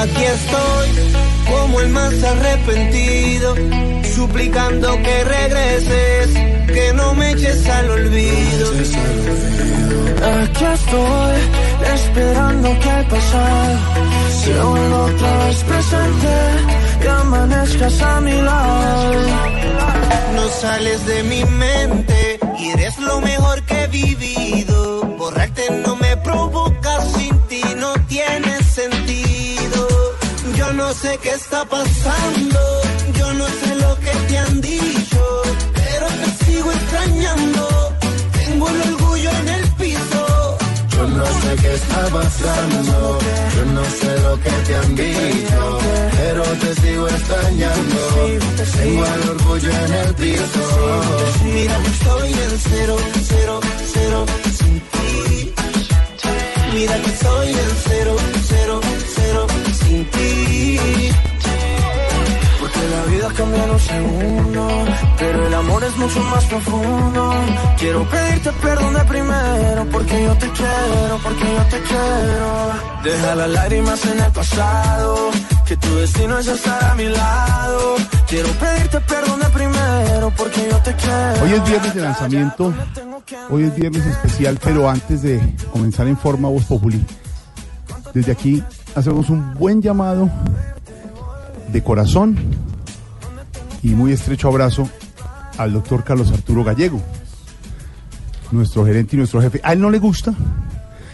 Aquí estoy como el más arrepentido, suplicando que regreses, que no me eches al olvido. Aquí estoy, esperando que al pasar se vuelva otra vez presente y amanezcas a mi lado. No sales de mi mente y eres lo mejor que he vivido. Borrarte no me provoca, sin ti no tiene sentido. Yo no sé qué está pasando, yo no sé lo que te han dicho, no sé qué está pasando, yo no sé lo que te han dicho, pero te sigo extrañando. Tengo el orgullo en el piso. Mira que estoy en cero, cero, cero sin ti. Mira que estoy en cero, cero, cero sin ti. Vida cambia en un segundo, pero el amor es mucho más profundo. Quiero pedirte perdón de primero, porque yo te quiero, porque yo te quiero. Deja las lágrimas en el pasado, que tu destino es estar a mi lado. Quiero pedirte perdón de primero, porque yo te quiero. Hoy es viernes de lanzamiento, hoy es viernes especial, pero antes de comenzar en forma Voz Populi, desde aquí hacemos un buen llamado de corazón y muy estrecho abrazo al doctor Carlos Arturo Gallego, nuestro gerente y nuestro jefe. A él no le gusta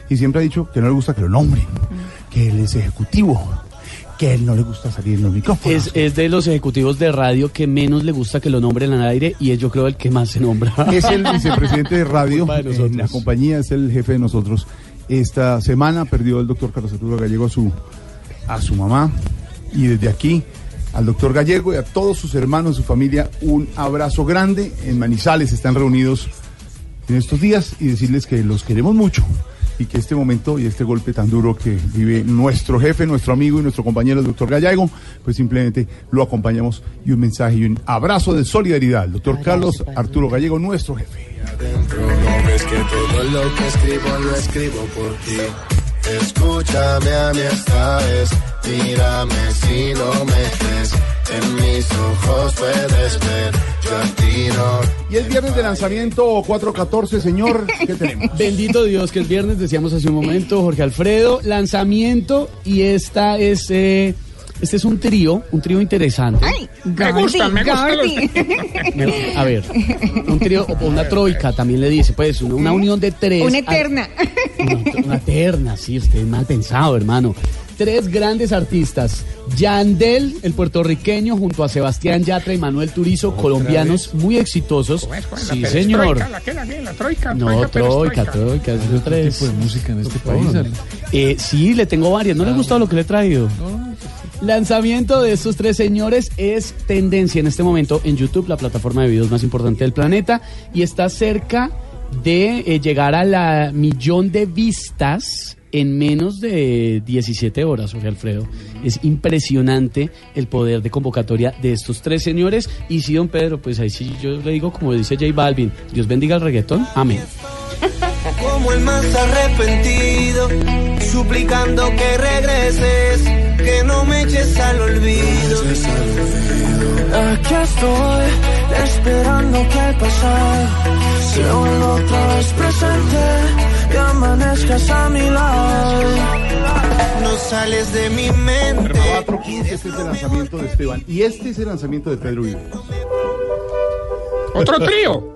y siempre ha dicho que no le gusta que lo nombren, que él es ejecutivo, que él no le gusta salir en los micrófonos. Es, es de los ejecutivos de radio que menos le gusta que lo nombren al aire y es yo creo el que más se nombra. Es el vicepresidente de radio de en la compañía, es el jefe de nosotros. Esta semana perdió el doctor Carlos Arturo Gallego a su, a su mamá y desde aquí al doctor Gallego y a todos sus hermanos, su familia, un abrazo grande. En Manizales están reunidos en estos días y decirles que los queremos mucho y que este momento y este golpe tan duro que vive nuestro jefe, nuestro amigo y nuestro compañero el doctor Gallego, pues simplemente lo acompañamos y un mensaje y un abrazo de solidaridad. El doctor Carlos Arturo Gallego, nuestro jefe. Adentro no ves que todo lo que escribo lo escribo por ti. Escúchame a mí esta vez, mírame si no me crees. En mis ojos puedes ver, yo a ti no. Y el viernes de lanzamiento 414, señor, ¿qué tenemos? Bendito Dios, que el viernes decíamos hace un momento, Jorge Alfredo, lanzamiento y esta es, eh, este es un trío, un trío interesante. me gustan, me gustan los... Me- A ver, un trío o una troika también le dice, pues una, una unión de tres. Una eterna. Una, una terna, sí, usted es mal pensado, hermano. Tres grandes artistas. Yandel, el puertorriqueño, junto a Sebastián Yatra y Manuel Turizo, colombianos muy exitosos. ¿Cómo es? ¿Cuál es? Sí, La señor. ¿La la qué? ¿La troika? No, troika, troika, esos tres. tipo de música en este país. Eh, sí, le tengo varias. ¿No le ha gustado lo que le he traído? Lanzamiento de estos tres señores es tendencia en este momento en YouTube, la plataforma de videos más importante del planeta, y está cerca de eh, llegar a la millón de vistas en menos de 17 horas, Jorge Alfredo. Es impresionante el poder de convocatoria de estos tres señores. Y sí, don Pedro, pues ahí sí yo le digo, como dice J Balvin, Dios bendiga el reggaetón. Amén. como el más arrepentido, suplicando que regreses, que no me eches al olvido. Aquí estoy, esperando que al pasar se vuelva otra vez presente amanezcas a mi lado. No sales de mi mente. este es el lanzamiento de Esteban. Y este es el lanzamiento de Pedro Vives. ¡Otro trío!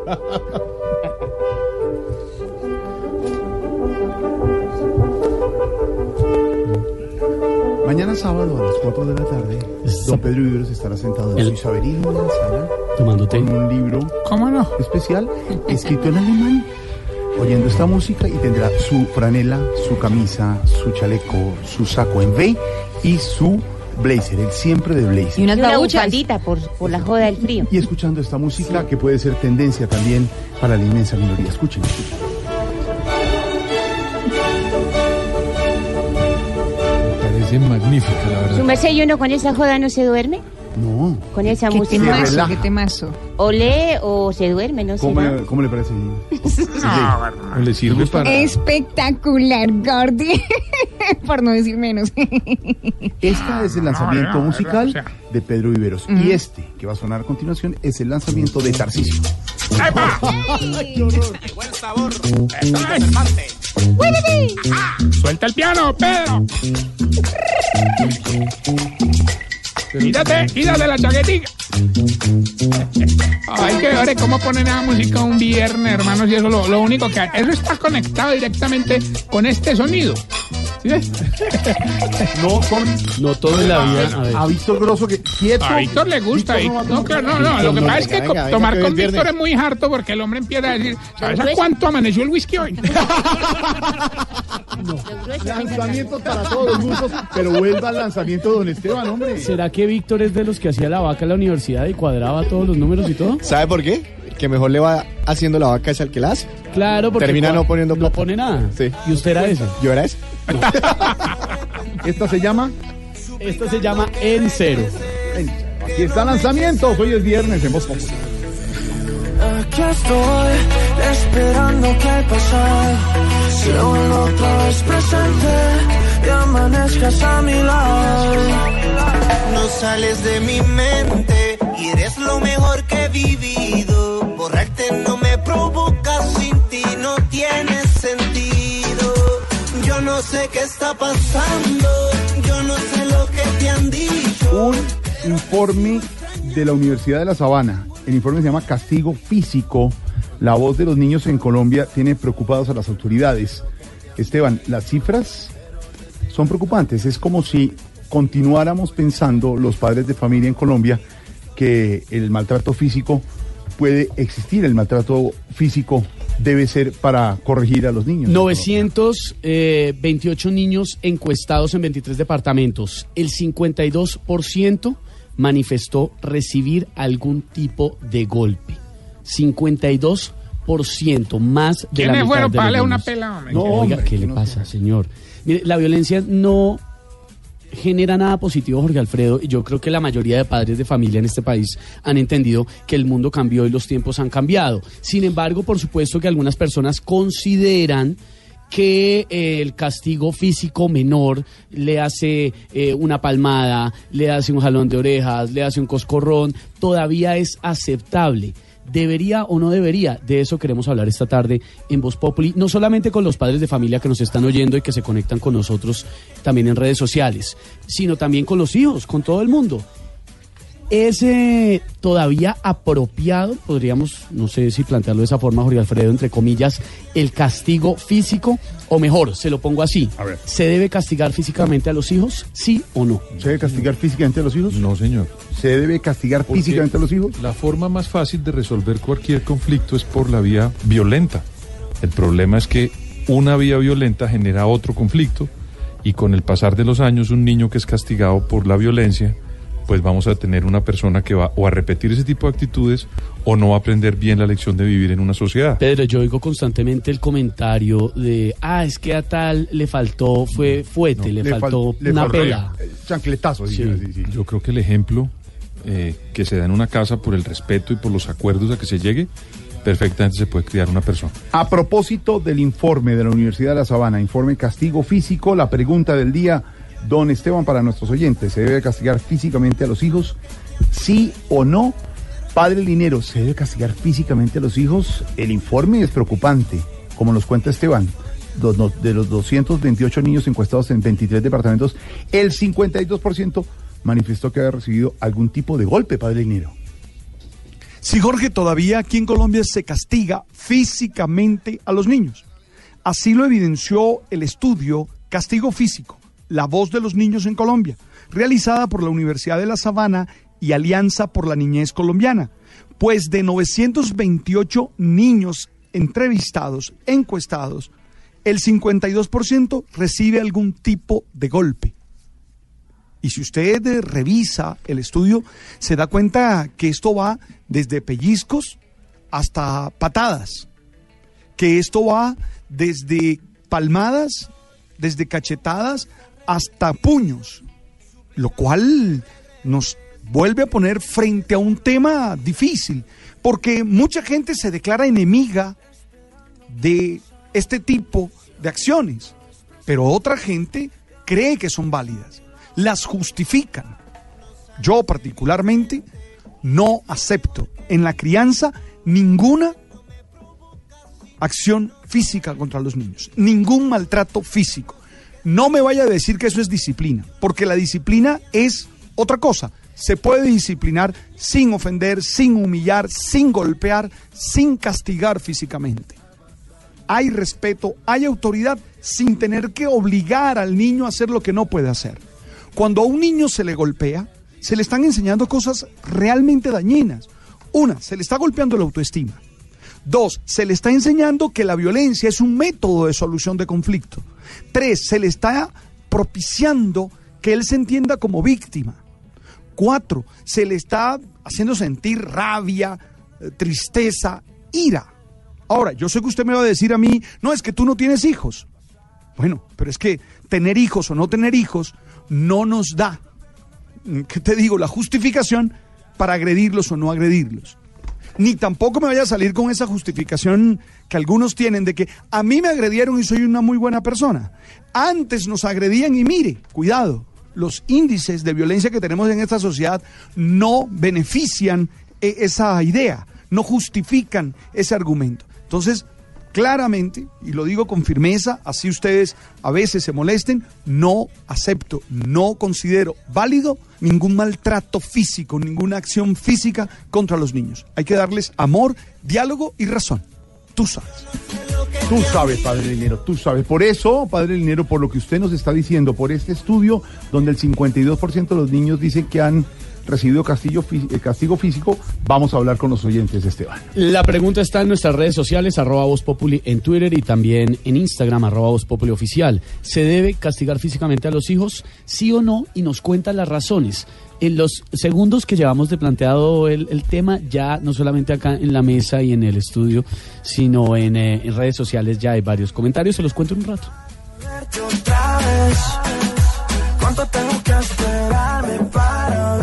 Mañana sábado a las 4 de la tarde, don Pedro Viveros estará sentado en su saberismo en la sala tomando un libro ¿Cómo no? especial escrito en alemán oyendo esta música y tendrá su franela, su camisa, su chaleco, su saco en V y su blazer, el siempre de Y blazer. unas Y una babuchas. bufandita por, por la joda del frío. Y escuchando esta música que puede ser tendencia también para la inmensa minoría. Escuchen, escuchen. Parece magnífica, la ¿Su verdad. merced y uno con esa joda no se duerme? No. Con esa Qué música. relaja. qué temazo. O lee o se duerme, no sé. ¿Cómo le, cómo le parece? ¿O le sirve para...? Espectacular, Gordy. Por no decir menos. Este es el lanzamiento no, no, musical o sea. de Pedro Viveros. Y este, que va a sonar a continuación, es el lanzamiento de Tarcisio. ¡Ahí va! Buen sabor. Esto es Cervantes. Suelta el piano, Pedro. Quítate, quítate la chaquetica. Ay, que ver cómo ponen esa música un viernes, hermanos, y eso lo, lo único que... Eso está conectado directamente con este sonido. ¿Sí ves? No, con, No todo en la vida. A ver. a Víctor Grosso que quieto. A Víctor le gusta. Víctor no No, no, no. Lo que pasa es que tomar con Víctor es muy harto porque el hombre empieza a decir, ¿sabes a cuánto amaneció el whisky hoy? Lanzamientos para todos los gustos, pero vuelva al lanzamiento de Don Esteban, hombre. ¿Será que Víctor es de los que hacía la vaca en la universidad y cuadraba todos los números y todo? ¿Sabe por qué? Que mejor le va haciendo la vaca es al que la hace. Claro, porque Termina no poniendo No plata. pone nada. Sí. ¿Y usted era ese? ¿Yo era ese? Esta se llama. Esto se llama En Cero. Aquí está lanzamiento. Hoy es viernes en Voz. Aquí estoy esperando que el pasado se vuelva otra vez presente y amanezcas a mi lado. No sales de mi mente y eres lo mejor que he vivido. No me provoca, sin ti no tiene sentido. Yo no sé qué está pasando, yo no sé lo que te han dicho. Un informe de la Universidad de La Sabana. El informe se llama Castigo Físico. La voz de los niños en Colombia tiene preocupados a las autoridades. Esteban, las cifras son preocupantes. Es como si continuáramos pensando los padres de familia en Colombia que el maltrato físico puede existir. El maltrato físico debe ser para corregir a los niños. 928 niños encuestados en 23 departamentos. El 52% manifestó recibir algún tipo de golpe. 52% más de la ¿Quiénes mitad fueron de para los darle una niños. pela, hombre? No, oiga, hombre, ¿qué que le no pasa, señor? Mire, la violencia no genera nada positivo, Jorge Alfredo, y yo creo que la mayoría de padres de familia en este país han entendido que el mundo cambió y los tiempos han cambiado. Sin embargo, por supuesto que algunas personas consideran que eh, el castigo físico menor le hace eh, una palmada, le hace un jalón de orejas, le hace un coscorrón, todavía es aceptable. ¿Debería o no debería? De eso queremos hablar esta tarde en Voz Populi, no solamente con los padres de familia que nos están oyendo y que se conectan con nosotros también en redes sociales, sino también con los hijos, con todo el mundo. ¿Es eh, todavía apropiado, podríamos, no sé si plantearlo de esa forma, Jorge Alfredo, entre comillas, el castigo físico? O mejor, se lo pongo así, A ver. ¿se debe castigar físicamente a los hijos? ¿Sí o no? ¿Se debe castigar físicamente a los hijos? No, señor. ¿Se debe castigar Porque físicamente a los hijos? La forma más fácil de resolver cualquier conflicto es por la vía violenta. El problema es que una vía violenta genera otro conflicto y con el pasar de los años un niño que es castigado por la violencia, pues vamos a tener una persona que va o a repetir ese tipo de actitudes o no va a aprender bien la lección de vivir en una sociedad. Pedro, yo oigo constantemente el comentario de, ah, es que a tal le faltó, fue fuete, le, fal- faltó le una pela. Chancletazo, Sí. dijera, sí, sí. Yo creo que el ejemplo eh, que se da en una casa por el respeto y por los acuerdos a que se llegue, perfectamente se puede criar una persona. A propósito del informe de la Universidad de La Sabana, informe castigo físico, la pregunta del día, don Esteban, para nuestros oyentes, ¿se debe castigar físicamente a los hijos? ¿Sí o no? Padre Linero, ¿se debe castigar físicamente a los hijos? El informe es preocupante, como nos cuenta Esteban. De los 228 niños encuestados en 23 departamentos, el 52% manifestó que había recibido algún tipo de golpe, Padre Linero. Sí, Jorge, todavía aquí en Colombia se castiga físicamente a los niños. Así lo evidenció el estudio Castigo Físico, La voz de los niños en Colombia, realizada por la Universidad de La Sabana y Alianza por la Niñez Colombiana. Pues de 928 niños entrevistados, encuestados, el 52% recibe algún tipo de golpe. Y si usted revisa el estudio, se da cuenta que esto va desde pellizcos hasta patadas, que esto va desde palmadas, desde cachetadas hasta puños, lo cual nos vuelve a poner frente a un tema difícil, porque mucha gente se declara enemiga de este tipo de acciones, pero otra gente cree que son válidas, las justifican. Yo particularmente no acepto en la crianza ninguna acción física contra los niños, ningún maltrato físico. No me vaya a decir que eso es disciplina, porque la disciplina es otra cosa. Se puede disciplinar sin ofender, sin humillar, sin golpear, sin castigar físicamente. Hay respeto, hay autoridad sin tener que obligar al niño a hacer lo que no puede hacer. Cuando a un niño se le golpea, se le están enseñando cosas realmente dañinas. Una, se le está golpeando la autoestima. Dos, se le está enseñando que la violencia es un método de solución de conflicto. Tres, se le está propiciando que él se entienda como víctima. Cuatro, se le está haciendo sentir rabia, eh, tristeza, ira. Ahora, yo sé que usted me va a decir a mí, no es que tú no tienes hijos. Bueno, pero es que tener hijos o no tener hijos no nos da, mm, ¿qué te digo?, la justificación para agredirlos o no agredirlos. Ni tampoco me vaya a salir con esa justificación que algunos tienen de que a mí me agredieron y soy una muy buena persona. Antes nos agredían y mire, cuidado, los índices de violencia que tenemos en esta sociedad no benefician eh, esa idea, no justifican ese argumento. Entonces, claramente, y lo digo con firmeza, así ustedes a veces se molesten, no acepto, no considero válido ningún maltrato físico, ninguna acción física contra los niños. Hay que darles amor, diálogo y razón. Tú sabes. Tú sabes, Padre Linero, tú sabes. Por eso, Padre Linero, por lo que usted nos está diciendo, por este estudio donde el 52% de los niños dicen que han recibido castigo, eh, castigo físico, vamos a hablar con los oyentes, Esteban. La pregunta está en nuestras redes sociales, arroba Voz Populi en Twitter y también en Instagram, arroba Voz Populi oficial. ¿Se debe castigar físicamente a los hijos? ¿Sí o no? Y nos cuenta las razones. En los segundos que llevamos de planteado el, el tema, ya no solamente acá en la mesa y en el estudio, sino en, eh, en redes sociales ya hay varios comentarios, se los cuento en un rato. verte otra vez. ¿Cuánto tengo que esperarme para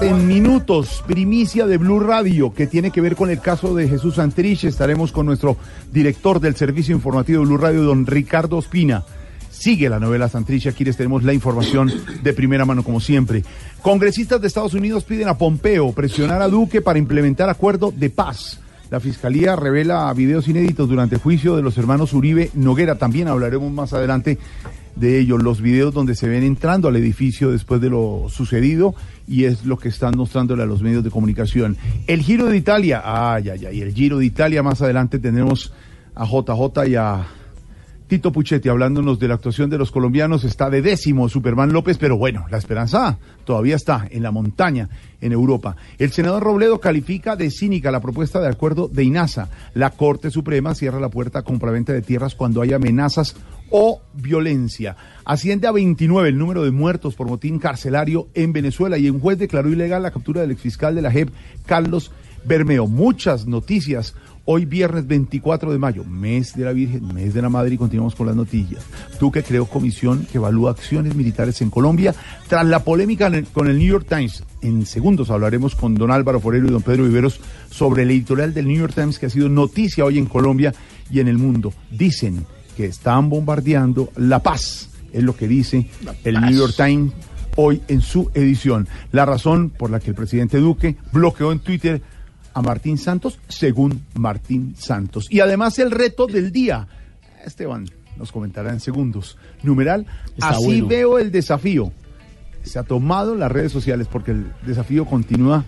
En minutos, primicia de Blue Radio, que tiene que ver con el caso de Jesús Santrich. Estaremos con nuestro director del servicio informativo de Blue Radio, don Ricardo Ospina. Sigue la novela Santrich, aquí les tenemos la información de primera mano como siempre. Congresistas de Estados Unidos piden a Pompeo presionar a Duque para implementar acuerdo de paz. La fiscalía revela videos inéditos durante el juicio de los hermanos Uribe Noguera. También hablaremos más adelante de ellos, los videos donde se ven entrando al edificio después de lo sucedido y es lo que están mostrándole a los medios de comunicación. El Giro de Italia, ay, ay, ay, el Giro de Italia, más adelante tendremos a JJ y a Tito Puchetti hablándonos de la actuación de los colombianos. Está de décimo Superman López, pero bueno, la esperanza todavía está en la montaña en Europa. El senador Robledo califica de cínica la propuesta de acuerdo de INASA. La Corte Suprema cierra la puerta a compraventa de tierras cuando hay amenazas o violencia. Asciende a 29 el número de muertos por motín carcelario en Venezuela y un juez declaró ilegal la captura del exfiscal de la JEP, Carlos Bermeo. Muchas noticias. Hoy viernes 24 de mayo, mes de la Virgen, mes de la Madre y continuamos con las noticias. Duque creó comisión que evalúa acciones militares en Colombia tras la polémica con el New York Times. En segundos hablaremos con don Álvaro Forero y don Pedro Viveros sobre el editorial del New York Times que ha sido noticia hoy en Colombia y en el mundo. Dicen que están bombardeando la paz, es lo que dice el New York Times hoy en su edición. La razón por la que el presidente Duque bloqueó en Twitter a Martín Santos, según Martín Santos. Y además el reto del día. Esteban nos comentará en segundos. Numeral, Está así bueno. veo el desafío. Se ha tomado en las redes sociales porque el desafío continúa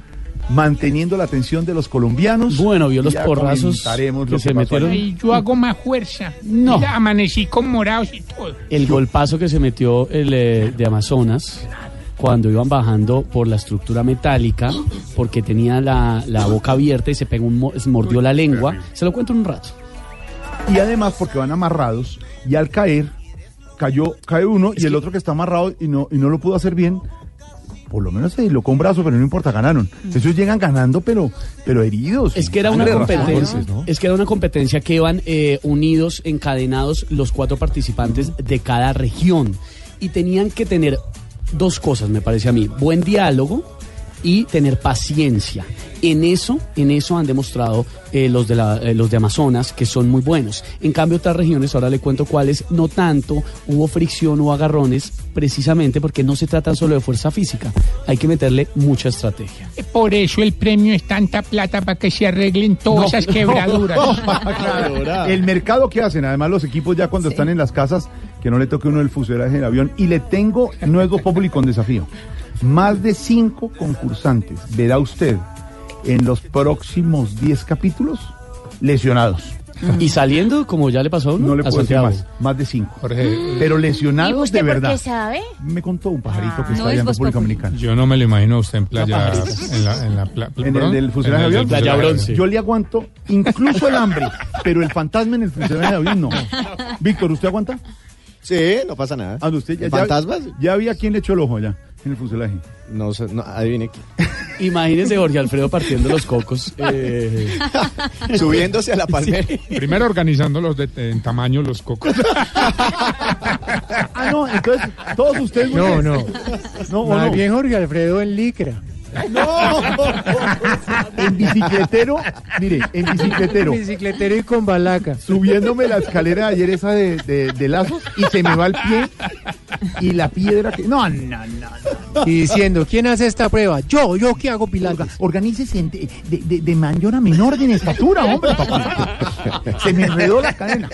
manteniendo la atención de los colombianos. Bueno, vio los porrazos comentaremos que lo se pasó metieron. yo hago más fuerza. No. Mira, amanecí con morados y todo. El golpazo que se metió el eh, de Amazonas cuando iban bajando por la estructura metálica porque tenía la, la boca abierta y se pegó un se mordió la lengua. Se lo cuento en un rato. Y además porque van amarrados y al caer, cayó, cae uno y el otro que está amarrado y no, y no lo pudo hacer bien. Por lo menos se dislocó un brazo, pero no importa, ganaron. Ellos llegan ganando, pero, pero heridos. Es que era una competencia, ¿no? es que era una competencia que iban eh, unidos, encadenados los cuatro participantes de cada región y tenían que tener dos cosas, me parece a mí, buen diálogo y tener paciencia. En eso, en eso han demostrado eh, los de la- eh, los de Amazonas que son muy buenos. En cambio otras regiones, ahora le cuento cuáles, no tanto hubo fricción o agarrones, precisamente porque no se trata solo de fuerza física, hay que meterle mucha estrategia. Por eso el premio es tanta plata para que se arreglen todas No, esas quebraduras. El mercado que hacen, además los equipos ya cuando están en las casas, que no le toque uno el fuselaje del avión. Y le tengo, Voz Populi con desafío, más de cinco concursantes, verá usted, en los próximos 10 capítulos, lesionados. Y saliendo, como ya le pasó a uno, No le a puedo decir más, más de cinco. Jorge, Pero ¿Y lesionados usted de por verdad. qué sabe? Me contó un pajarito que no está allá es en República. Dominicana. yo no me lo imagino a usted en playa, en la, en la pla- En el del fuselaje de avión. Yo le aguanto incluso el hambre, pero el fantasma en el fuselaje de avión no. Víctor, ¿usted aguanta? Sí, no pasa nada. Ah, usted ya, ¿El ya- ¿Fantasmas? Ya había quien le echó el ojo allá en el fuselaje. No sé, no, adivine quién. Imagínese Jorge Alfredo partiendo los cocos. eh, Subiéndose a la palmera. Primero organizándolos de, en tamaño los cocos. Ah, no, entonces todos ustedes. No, no. No, ¿o Más no? bien Jorge Alfredo en licra. No. En bicicletero, mire, en bicicletero, Bicicletero y con balaca. subiéndome la escalera de ayer esa de, de- de lazos y se me va el pie y la piedra que. No, no, no. no. Y diciendo, ¿quién hace esta prueba? Yo, yo que hago pilates. Organícese en- de, de, de- de mayor a menor de en estatura, hombre, papá. Se me enredó la cadena.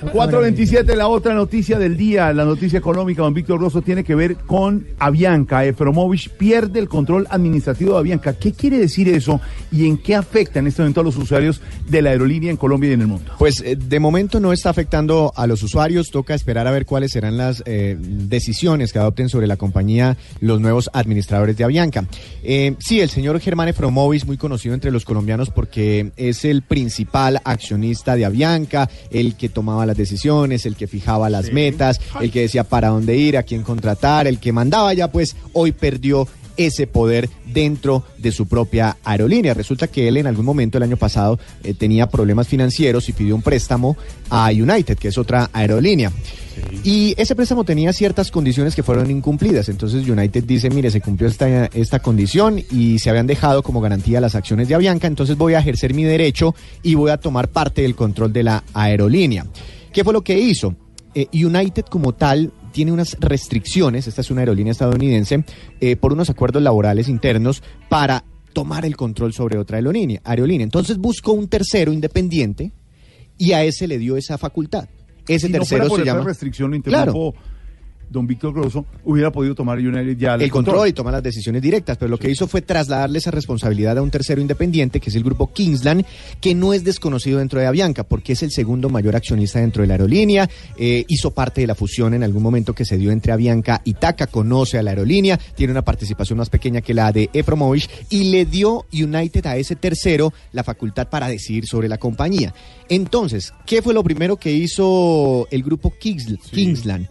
427, la otra noticia del día, la noticia económica, don Víctor Rosso, tiene que ver con Avianca. Efromovich pierde el control administrativo de Avianca. ¿Qué quiere decir eso y en qué afecta en este momento a los usuarios de la aerolínea en Colombia y en el mundo? Pues eh, de momento no está afectando a los usuarios, toca esperar a ver cuáles serán las eh, decisiones que adopten sobre la compañía los nuevos administradores de Avianca. Eh, sí, el señor Germán Efromovis, muy conocido entre los colombianos porque es el principal accionista de Avianca, el que tomaba las decisiones, el que fijaba las metas, el que decía para dónde ir, a quién contratar, el que mandaba ya, pues hoy perdió ese poder dentro de su propia aerolínea. Resulta que él en algún momento el año pasado eh, tenía problemas financieros y pidió un préstamo a United, que es otra aerolínea. Y ese préstamo tenía ciertas condiciones que fueron incumplidas. Entonces United dice, mire, se cumplió esta, esta condición y se habían dejado como garantía las acciones de Avianca, entonces voy a ejercer mi derecho y voy a tomar parte del control de la aerolínea. ¿Qué fue lo que hizo? Eh, United como tal tiene unas restricciones, esta es una aerolínea estadounidense, eh, por unos acuerdos laborales internos para tomar el control sobre otra aerolínea. aerolínea. Entonces buscó un tercero independiente y a ese le dio esa facultad. Ese si no fuera tercero por se esa llama... restricción, lo Claro. Don Víctor Grosso, hubiera podido tomar United ya el control y toma las decisiones directas, pero lo que hizo fue trasladarle esa responsabilidad a un tercero independiente, que es el grupo Kingsland, que no es desconocido dentro de Avianca, porque es el segundo mayor accionista dentro de la aerolínea, eh, hizo parte de la fusión en algún momento que se dio entre Avianca y TACA, conoce a la aerolínea, tiene una participación más pequeña que la de Efromovich y le dio United a ese tercero la facultad para decidir sobre la compañía. Entonces, ¿qué fue lo primero que hizo el grupo Kings- Kingsland?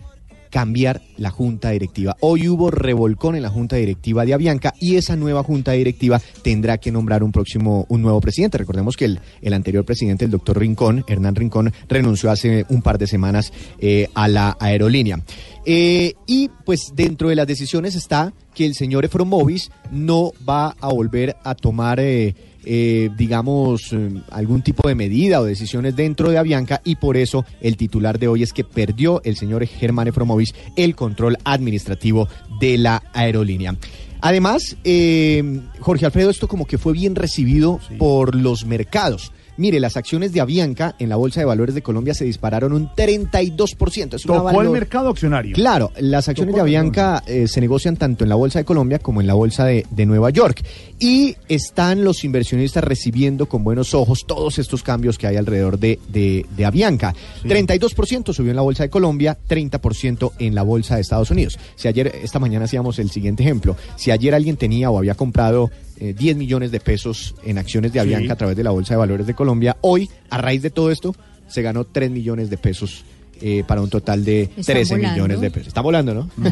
Cambiar la junta directiva. Hoy hubo revolcón en la junta directiva de Avianca y esa nueva junta directiva tendrá que nombrar un próximo, un nuevo presidente. Recordemos que el, el anterior presidente, el doctor Rincón, Hernán Rincón, renunció hace un par de semanas eh, a la aerolínea. Eh, y pues dentro de las decisiones está que el señor Efromovis no va a volver a tomar... eh, eh, digamos, eh, algún tipo de medida o decisiones dentro de Avianca y por eso el titular de hoy es que perdió el señor Germán Efromovis el control administrativo de la aerolínea. Además, eh, Jorge Alfredo, esto como que fue bien recibido por los mercados. Mire, las acciones de Avianca en la Bolsa de Valores de Colombia se dispararon un 32%. Es una Tocó el mercado accionario. Claro, las acciones de Tocó Avianca eh, se negocian tanto en la Bolsa de Colombia como en la Bolsa de, de Nueva York. Y están los inversionistas recibiendo con buenos ojos todos estos cambios que hay alrededor de, de, de Avianca. 32% subió en la Bolsa de Colombia, 30% en la Bolsa de Estados Unidos. Si ayer, esta mañana hacíamos el siguiente ejemplo. Si ayer alguien tenía o había comprado eh, 10 millones de pesos en acciones de Sí. Avianca a través de la Bolsa de Valores de Colombia, hoy, a raíz de todo esto, se ganó 3 millones de pesos. Eh, para un total de Están 13 volando. millones de pesos. Está volando, ¿no?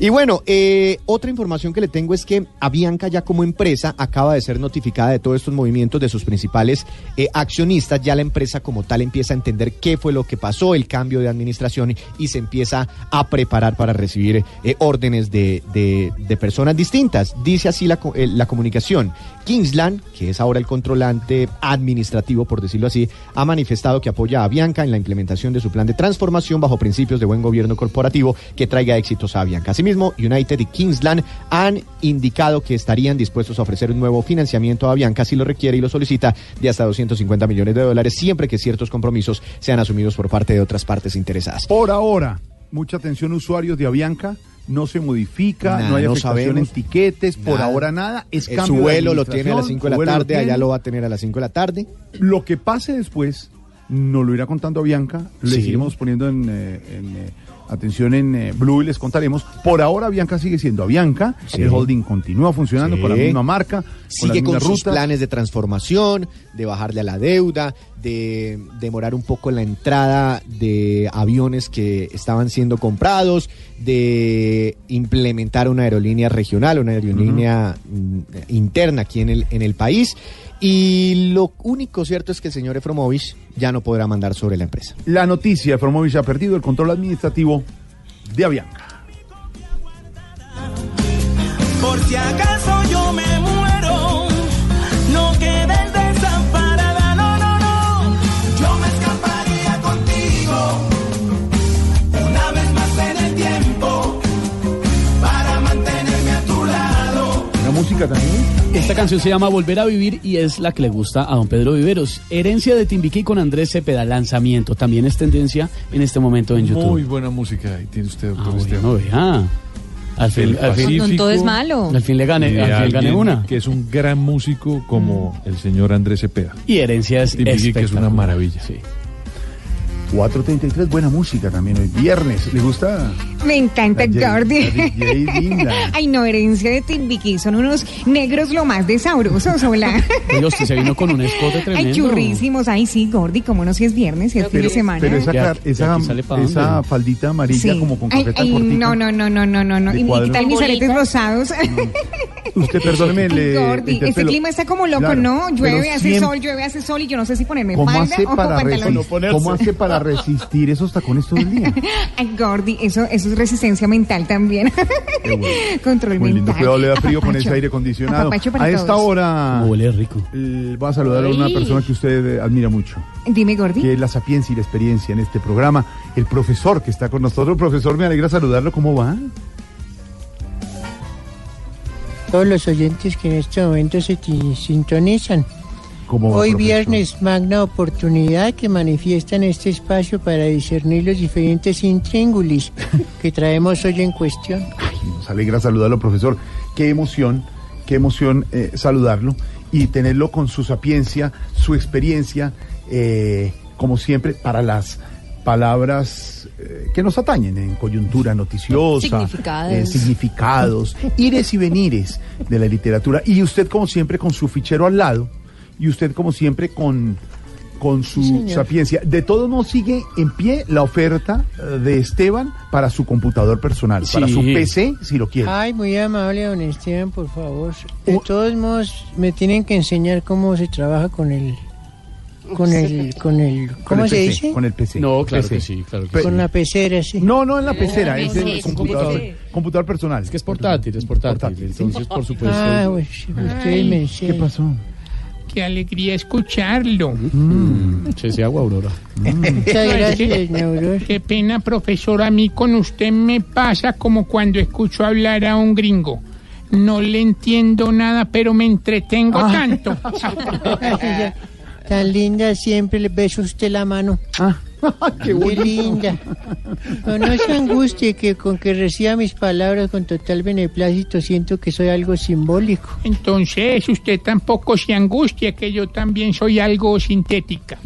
Y bueno, eh, otra información que le tengo es que Avianca ya como empresa acaba de ser notificada de todos estos movimientos de sus principales eh, accionistas. Ya la empresa como tal empieza a entender qué fue lo que pasó, el cambio de administración y se empieza a preparar para recibir eh, órdenes de, de- de personas distintas. Dice así la, eh, la comunicación. Kingsland, que es ahora el controlante administrativo, por decirlo así, ha manifestado que apoya a Avianca en la implementación de su plan de transformación bajo principios de buen gobierno corporativo que traiga éxitos a Avianca. Asimismo, United y Kingsland han indicado que estarían dispuestos a ofrecer un nuevo financiamiento a Avianca si lo requiere y lo solicita de hasta 250 millones de dólares siempre que ciertos compromisos sean asumidos por parte de otras partes interesadas. Por ahora, mucha atención usuarios de Avianca. No se modifica, Nada, no hay afectación en tiquetes, por ahora nada. Es Eh, cambio su de vuelo lo tiene a las administración, 5 de la lo tarde, allá lo va a tener a las 5 de la tarde. Lo que pase después, nos lo irá contando Bianca, le Sí. seguiremos poniendo en, eh, en, eh, atención en eh, Blue y les contaremos. Por ahora Bianca sigue siendo Avianca, Sí. el holding continúa funcionando Sí. con la misma marca, Sigue con sus rutas. planes de transformación, de bajarle a la deuda, de demorar un poco la entrada de aviones que estaban siendo comprados, de implementar una aerolínea regional, una aerolínea mm, interna aquí en el, en el país. Y lo único cierto es que el señor Efromovich ya no podrá mandar sobre la empresa. La noticia, Formovich ha perdido el control administrativo de Avianca. Por si acaso yo me muero, no quedes desamparada, no, no, no. Yo me escaparía contigo, una vez más en el tiempo, para mantenerme a tu lado. ¿La música también? Esta canción se llama Volver a Vivir y es la que le gusta a don Pedro Viveros. Herencia de Timbiquí con Andrés Cepeda, lanzamiento. También es tendencia en este momento en YouTube. Muy buena música ahí tiene usted, doctor Ah, Esteban. bueno, vea. Al fin, El al fin- Pacífico. todo es malo. al fin le gané, de al fin alguien una. Que es un gran músico como el señor Andrés Cepeda. Y Herencia es Timbiquí, que es una maravilla. Sí. 4.33, buena música también hoy. Viernes, ¿le gusta? Me encanta linda. Ay, no, herencia de Timbiquí. Son unos negros lo más de sabrosos, hola. Usted se vino con un escote tremendo. Ay, churrísimos. Ay, sí, Gordy, cómo no si es viernes, si es fin de semana. Pero esa, Ya- esa, esa faldita amarilla Sí. como con Ay, cafeta ay, cortica. no, no, no, no, no, no, ¿Y, y tal mis aretes rosados? Usted, perdóneme, le Gordy, este clima está como loco, Claro, ¿no? Llueve, hace siempre- sol, llueve, hace sol y yo no sé si ponerme ¿Cómo falda hace, o para pantalón. ¿Cómo hace para resistir esos tacones todo el día? Ay, Gordy, eso, eso es resistencia mental también. Control Muy lindo, mental. cuidado, le da frío con ese aire acondicionado. A esta todos. hora huele rico. eh, va a saludar a una persona que usted eh, admira mucho, Dime, Gordy. que es la sapiencia y la experiencia en este programa, el profesor que está con nosotros. Profesor, me alegra saludarlo, ¿cómo va? Todos los oyentes que en este momento se sintonizan. ¿Cómo va, Hoy profesor? viernes, magna oportunidad que manifiesta en este espacio para discernir los diferentes intríngulis que traemos hoy en cuestión. Nos alegra saludarlo, profesor. Qué emoción, qué emoción eh, saludarlo y tenerlo con su sapiencia, su experiencia, eh, como siempre, para las palabras eh, que nos atañen en coyuntura noticiosa, Significados. eh, significados, ires y venires de la literatura. Y usted, como siempre, con su fichero al lado, y usted, como siempre, con, con su Sí, sapiencia. De todos modos, sigue en pie la oferta eh, de Esteban para su computador personal, para su PC, si lo quiere. Ay, muy amable, don Esteban, por favor. De todos modos, me tienen que enseñar cómo se trabaja con el... Con el... Con el Con ¿Cómo el se PC, dice? Con el PC. No, claro PC. que sí, claro que Pe- sí. Con la pecera, sí. No, no en la pecera, no, es no, el es computador, computador personal. Es que es portátil, es portátil. Portátil, sí. Entonces, por supuesto. Ah, pues, ustedes me ¿Qué pasó? Qué alegría escucharlo. Mm, se sea agua, Aurora. Muchas gracias, Neuror. Qué pena, profesor. A mí con usted me pasa como cuando escucho hablar a un gringo. No le entiendo nada, pero me entretengo Ah. tanto. Tan linda, siempre le beso a usted la mano. Ah, qué bonito. linda. No, no se angustie que con que reciba mis palabras con total beneplácito siento que soy algo simbólico. Entonces usted tampoco se angustia que yo también soy algo sintética.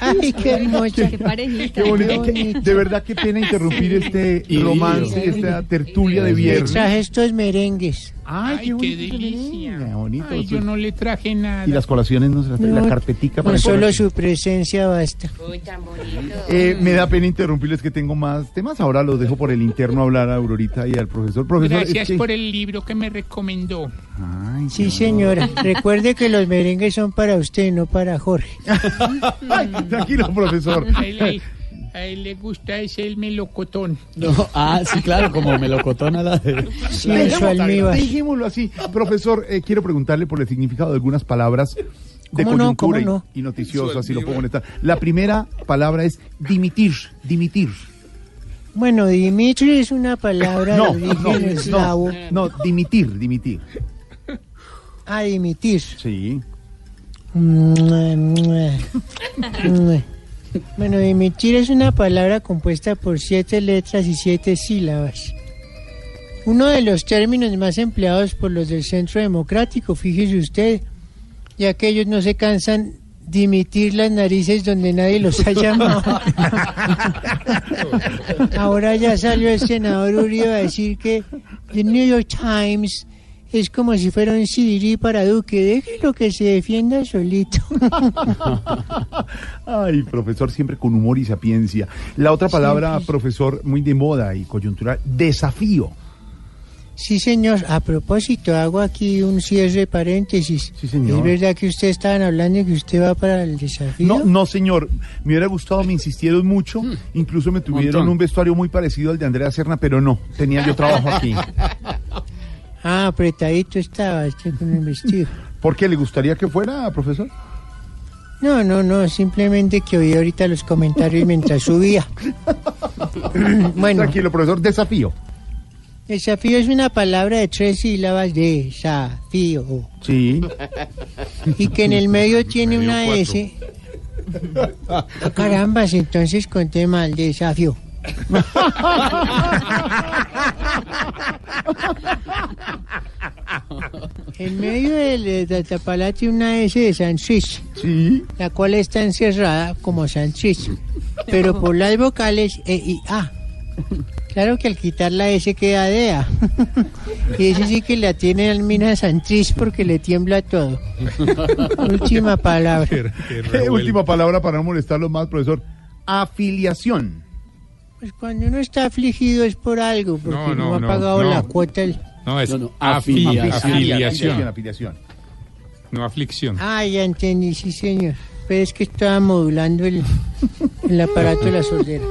Ay, qué hermosa. Qué parejita. Qué bonito. De verdad, qué pena interrumpir este romance, esta tertulia de Le viernes. traje estos merengues. Ay, Ay, qué delicia. Qué bonito. Ay, yo no le traje nada. Y las colaciones, no se las trae, la No, carpetica para Con solo su presencia basta. Uy, tan bonito. Eh, me da pena interrumpirles que tengo más temas. Ahora los dejo por el interno hablar a Aurorita y al profesor. Profesor, es Gracias que- por el libro que me recomendó. Ay, Sí, señora. Recuerde que los merengues son para usted, no para Jorge. Ay, tranquilo, profesor. A él, le gusta ese el melocotón. No, ah, sí, claro, como melocotón a la de... Sí. Dejémoslo así. Profesor, eh, quiero preguntarle por el significado de algunas palabras de coyuntura ¿Cómo y- no? y, noticiosas, si lo pongo en esta. La primera palabra es dimitir, dimitir. Bueno, Dimitri es una palabra No, de no, origen eslavo. no, no, dimitir, dimitir. Ah, dimitir. Sí. Bueno, dimitir es una palabra compuesta por siete letras y siete sílabas. Uno de los términos más empleados por los del Centro Democrático, fíjese usted, ya que ellos no se cansan de emitir las narices donde nadie los ha llamado. Ahora ya salió el senador Uribe a decir que The New York Times es como si fuera un CD para Duque. Déjelo que se defienda solito. Ay, profesor, siempre con humor y sapiencia. La otra palabra, profesor, muy de moda y coyuntural, desafío. Sí, señor. A propósito, hago aquí un cierre de paréntesis. Sí, señor. ¿Es verdad que ustedes estaban hablando de que usted va para el desafío? No, no, señor. Me hubiera gustado, me insistieron mucho. Incluso me tuvieron Montón. un vestuario muy parecido al de Andrea Serna, pero no. Tenía yo trabajo aquí. Ah, apretadito estaba este con el vestido. ¿Por qué le gustaría que fuera, profesor? No, no, no, simplemente que oí ahorita los comentarios mientras subía. bueno, Tranquilo, profesor. Desafío. Desafío es una palabra de tres sílabas, desafío, Sí. y que en el medio tiene una S. Ah, Carambas, entonces conté mal, desafío. En medio del de Tapalá tiene una S de Sanchis, Sí. la cual está encerrada como Sanchis, pero por las vocales E y A. Claro que al quitar la S queda DEA. Y ese sí que la tiene Almina Sanchis porque le tiembla todo. Última palabra. Eh, última palabra para no molestarlo más, profesor. Afiliación. Pues cuando uno está afligido es por algo, porque No, no, no, ha pagado no. la cuota. del- No, es No, no, afi- afiliación. afiliación, no aflicción. Ah, ya entendí, sí, señor. Pero es que estaba modulando el, el aparato de la sordera.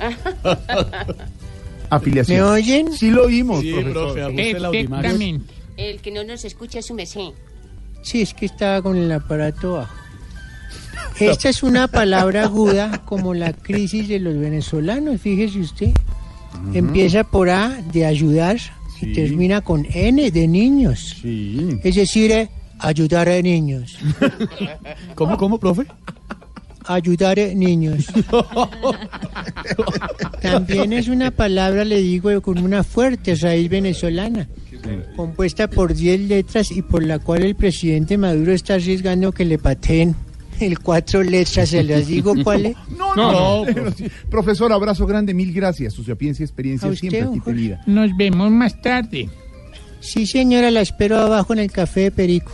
Afiliación. ¿Me oyen? Sí lo oímos, Sí, profesor. profe, el que no nos escucha es un mesé. Sí, es que estaba con el aparato bajo. Esta es una palabra aguda como la crisis de los venezolanos, fíjese usted. Empieza por A de ayudar Sí. y termina con N de niños. Sí. Es decir, eh, ayudar a niños. ¿Cómo, cómo, profe? Ayudar a niños. También es una palabra, le digo, con una fuerte raíz venezolana, compuesta por 10 letras y por la cual el presidente Maduro está arriesgando que le pateen el cuatro letras. ¿Se las digo cuál es? No, No, no. Profesor, abrazo grande, mil gracias. Su sapiencia y experiencia A usted, siempre aquí tenida. Nos vemos más tarde. Sí, señora, la espero abajo en el café de Perico.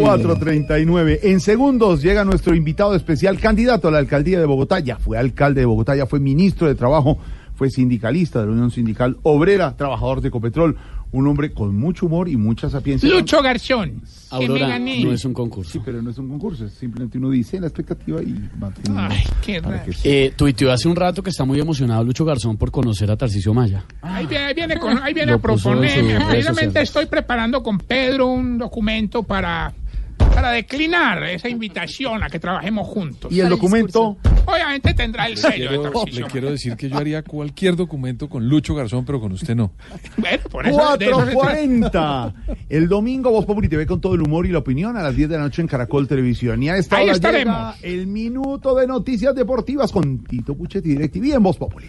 439. En segundos llega nuestro invitado especial, candidato a la alcaldía de Bogotá. Ya fue alcalde de Bogotá, ya fue ministro de Trabajo, fue sindicalista de la Unión Sindical Obrera, trabajador de Copetrol. Un hombre con mucho humor y mucha sapiencia. Lucho Garzón. Que me Aurora, gané. no es un concurso. Sí, pero no es un concurso, es simplemente uno dice la expectativa y va teniendo Ay, qué raro. que. Eh, tuiteó hace un rato que está muy emocionado Lucho Garzón por conocer a Tarcisio Maya. Ahí viene, ahí viene, con- ahí viene a proponerme. Precisamente estoy preparando con Pedro un documento para para declinar esa invitación a que trabajemos juntos. ¿Y el documento? Obviamente tendrá el Le sello de quiero, Tarcisio. le quiero decir que yo haría cualquier documento con Lucho Garzón, pero con usted no. Bueno, por eso, de eso se trata. 4.40. El domingo Voz Populi TV con todo el humor y la opinión a las 10 de la noche en Caracol Televisión. Y a esta Ahí hora estaremos. llega el minuto de noticias deportivas con Tito Puchetti DirecTV en Voz Populi.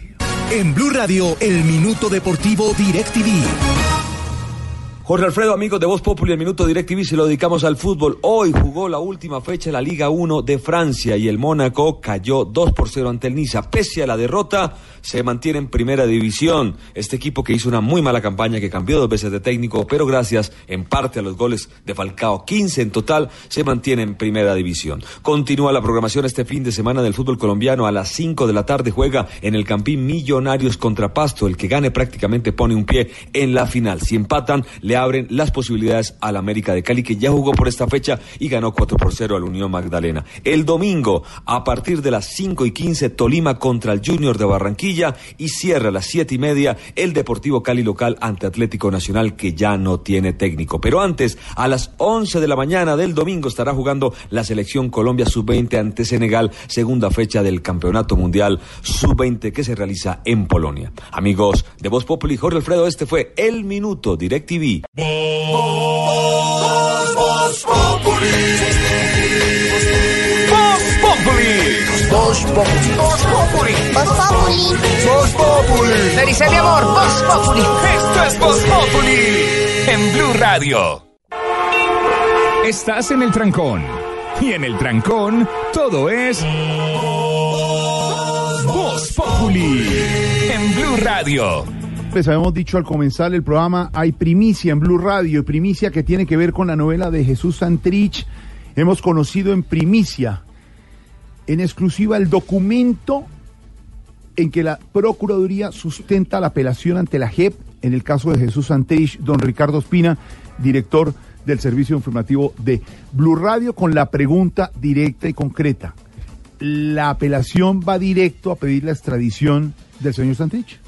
En Blue Radio, el minuto deportivo DirecTV. Jorge Alfredo, amigos de Voz Populi, el minuto DirecTV se lo dedicamos al fútbol. Hoy jugó la última fecha de la Liga 1 de Francia y el Mónaco cayó 2 por 0 ante el Niza. Pese a la derrota, se mantiene en primera división. Este equipo que hizo una muy mala campaña, que cambió dos veces de técnico, pero gracias en parte a los goles de Falcao, 15 en total, se mantiene en primera división. Continúa la programación este fin de semana del fútbol colombiano. A las 5 de la tarde juega en el Campín Millonarios contra Pasto. El que gane prácticamente pone un pie en la final. Si empatan, le abren las posibilidades al América de Cali, que ya jugó por esta fecha y ganó 4 por 0 al Unión Magdalena. El domingo, a partir de las 5 y 15, Tolima contra el Junior de Barranquilla y cierra a las 7 y media el Deportivo Cali local ante Atlético Nacional, que ya no tiene técnico. Pero antes, a las 11 de la mañana del domingo, estará jugando la selección Colombia Sub-20 ante Senegal, segunda fecha del Campeonato Mundial Sub-20 que se realiza en Polonia. Amigos de Voz Populi, Jorge Alfredo, este fue El Minuto DirecTV. Voz Populi. Voz Populi. Voz Populi. Voz Populi. Voz Populi. Voz Populi. Dice mi amor, Voz Populi. Esto es Voz Populi. En Blue Radio. Estás en el trancón. Y en el trancón, todo es. Voz Populi. En Blue Radio. Les habíamos dicho al comenzar el programa, hay primicia en Blue Radio, primicia que tiene que ver con la novela de Jesús Santrich. Hemos conocido en primicia, en exclusiva, el documento en que la Procuraduría sustenta la apelación ante la JEP en el caso de Jesús Santrich, don Ricardo Espina, director del servicio informativo de Blue Radio, con la pregunta directa y concreta. ¿La apelación va directo a pedir la extradición del señor Santrich?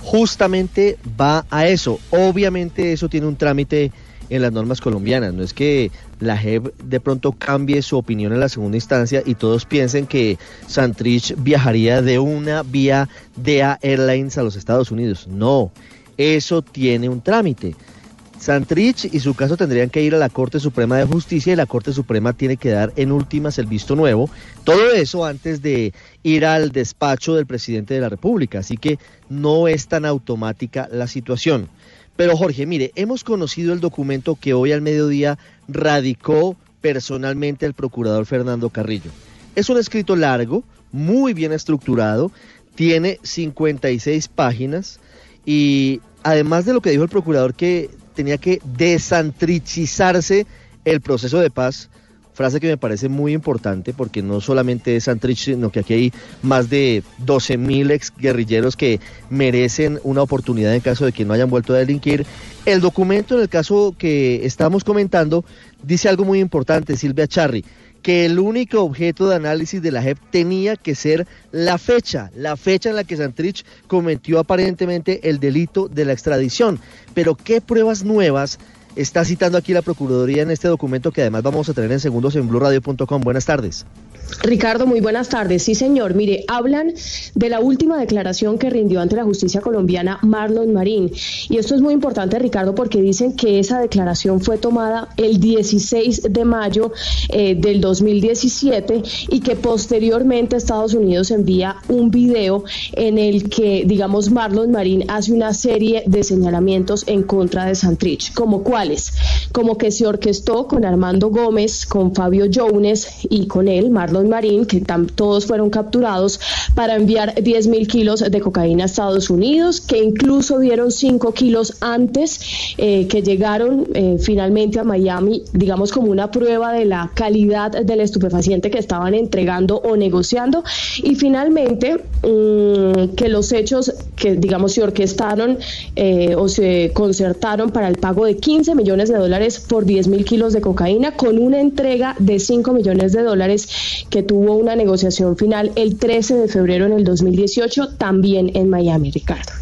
Justamente va a eso. Obviamente eso tiene un trámite en las normas colombianas. No es que la JEP de pronto cambie su opinión en la segunda instancia y todos piensen que Santrich viajaría de una vía DEA Airlines a los Estados Unidos. No, eso tiene un trámite. Santrich y su caso tendrían que ir a la Corte Suprema de Justicia y la Corte Suprema tiene que dar en últimas el visto nuevo. Todo eso antes de ir al despacho del presidente de la República. Así que no es tan automática la situación. Pero Jorge, mire, hemos conocido el documento que hoy al mediodía radicó personalmente el procurador Fernando Carrillo. Es un escrito largo, muy bien estructurado, tiene 56 páginas y además de lo que dijo el procurador que tenía que desantrichizarse el proceso de paz, frase que me parece muy importante porque no solamente es Santrich, sino que aquí hay más de 12 mil ex guerrilleros que merecen una oportunidad en caso de que no hayan vuelto a delinquir. El documento en el caso que estamos comentando dice algo muy importante, Silvia Charri, que el único objeto de análisis de la JEP tenía que ser la fecha, la fecha en la que Santrich cometió aparentemente el delito de la extradición. Pero ¿qué pruebas nuevas está citando aquí la Procuraduría en este documento que además vamos a tener en segundos en blurradio.com? Buenas tardes. Ricardo, muy buenas tardes. Sí, señor. Mire, hablan de la última declaración que rindió ante la justicia colombiana Marlon Marín. Y esto es muy importante, Ricardo, porque dicen que esa declaración fue tomada el 16 de mayo eh, del 2017 y que posteriormente Estados Unidos envía un video en el que, digamos, Marlon Marín hace una serie de señalamientos en contra de Santrich. ¿Como cuáles? Como que se orquestó con Armando Gómez, con Fabio Jones y con él, Marlon Marín, que todos fueron capturados para enviar 10 mil kilos de cocaína a Estados Unidos, que incluso dieron 5 kilos antes eh, que llegaron eh, finalmente a Miami, digamos como una prueba de la calidad del estupefaciente que estaban entregando o negociando. Y finalmente, mm, que los hechos que, digamos, se orquestaron eh, o se concertaron para el pago de 15 millones de dólares por 10 mil kilos de cocaína, con una entrega de 5 millones de dólares que tuvo una negociación final el 13 de febrero en el 2018, también en Miami, Ricardo.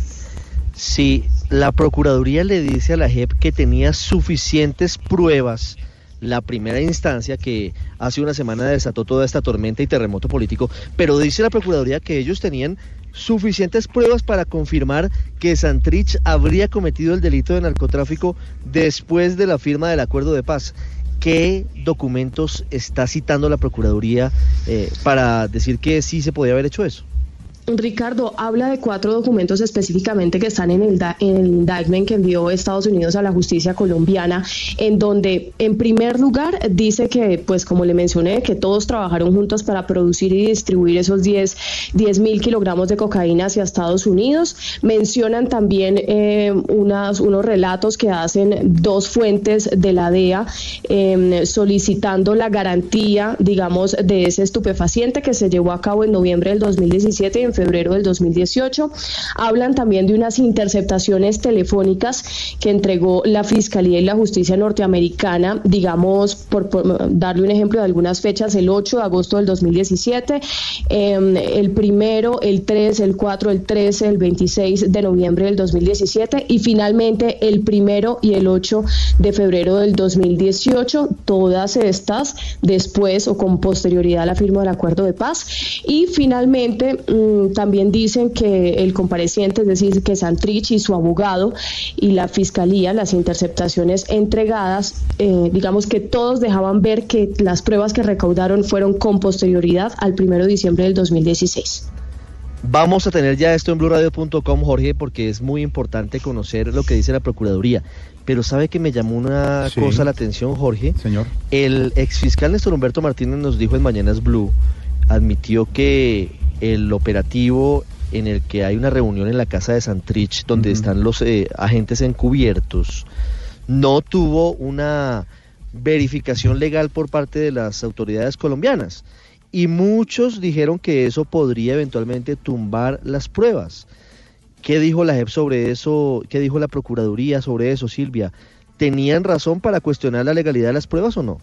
si la Procuraduría le dice a la JEP que tenía suficientes pruebas, la primera instancia que hace una semana desató toda esta tormenta y terremoto político, pero dice la Procuraduría que ellos tenían suficientes pruebas para confirmar que Santrich habría cometido el delito de narcotráfico después de la firma del acuerdo de paz. ¿Qué documentos está citando la Procuraduría eh, para decir que sí se podía haber hecho eso? Ricardo habla de cuatro documentos específicamente que están en el, en el indictment que envió Estados Unidos a la justicia colombiana, en donde en primer lugar dice que, pues como le mencioné, que todos trabajaron juntos para producir y distribuir esos 10 mil kilogramos de cocaína hacia Estados Unidos. Mencionan también eh, unas, unos relatos que hacen dos fuentes de la DEA eh, solicitando la garantía, digamos, de ese estupefaciente que se llevó a cabo en noviembre del 2017 y en febrero del 2018. Hablan también de unas interceptaciones telefónicas que entregó la Fiscalía y la Justicia norteamericana, digamos, por, darle un ejemplo de algunas fechas, el 8 de agosto del 2017, eh, el primero, el 3, el 4, el 13, el 26 de noviembre del 2017 y finalmente el primero y el 8 de febrero del 2018, todas estas después o con posterioridad a la firma del acuerdo de paz. Y finalmente mm, también dicen que el compareciente, es decir, que Santrich y su abogado y la fiscalía, las interceptaciones entregadas, eh, digamos que todos dejaban ver que las pruebas que recaudaron fueron con posterioridad al primero de diciembre del 2016. Vamos a tener ya esto en blurradio.com, Jorge, porque es muy importante conocer lo que dice la Procuraduría. Pero sabe que me llamó una Sí. cosa la atención, Jorge. Señor. El exfiscal Néstor Humberto Martínez nos dijo en Mañanas Blue, admitió que el operativo en el que hay una reunión en la casa de Santrich, donde están los eh, agentes encubiertos, no tuvo una verificación legal por parte de las autoridades colombianas. Y muchos dijeron que eso podría eventualmente tumbar las pruebas. ¿Qué dijo la JEP sobre eso? ¿Qué dijo la Procuraduría sobre eso, Silvia? ¿Tenían razón para cuestionar la legalidad de las pruebas o no?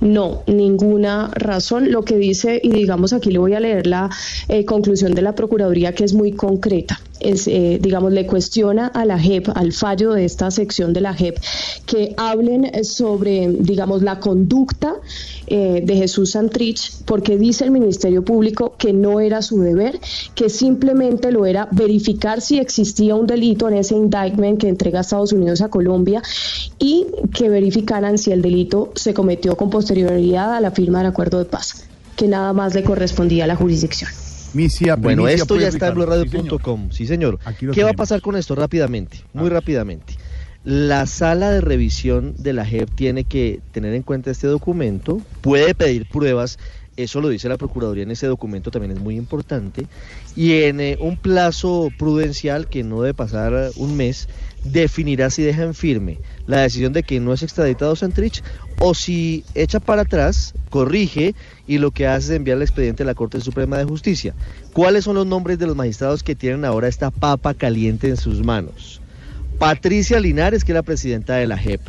No, ninguna razón. Lo que dice, y digamos aquí le voy a leer la eh, conclusión de la Procuraduría, que es muy concreta. Es, eh, digamos, le cuestiona a la JEP, al fallo de esta sección de la JEP, que hablen sobre, digamos, la conducta eh, de Jesús Santrich, porque dice el Ministerio Público que no era su deber, que simplemente lo era verificar si existía un delito en ese indictment que entrega Estados Unidos a Colombia y que verificaran si el delito se cometió con posterioridad a la firma del acuerdo de paz, que nada más le correspondía a la jurisdicción. Misia, Bueno, esto ya está en blurradio.com, sí señor. ¿Qué va a pasar con esto rápidamente? Muy rápidamente. La sala de revisión de la JEP tiene que tener en cuenta este documento, puede pedir pruebas, eso lo dice la Procuraduría en ese documento, también es muy importante, y en eh, un plazo prudencial que no debe pasar un mes, definirá si deja en firme la decisión de que no es extraditado Santrich o si echa para atrás, corrige y lo que hace es enviar el expediente a la Corte Suprema de Justicia. ¿Cuáles son los nombres de los magistrados que tienen ahora esta papa caliente en sus manos? Patricia Linares, que es la presidenta de la JEP.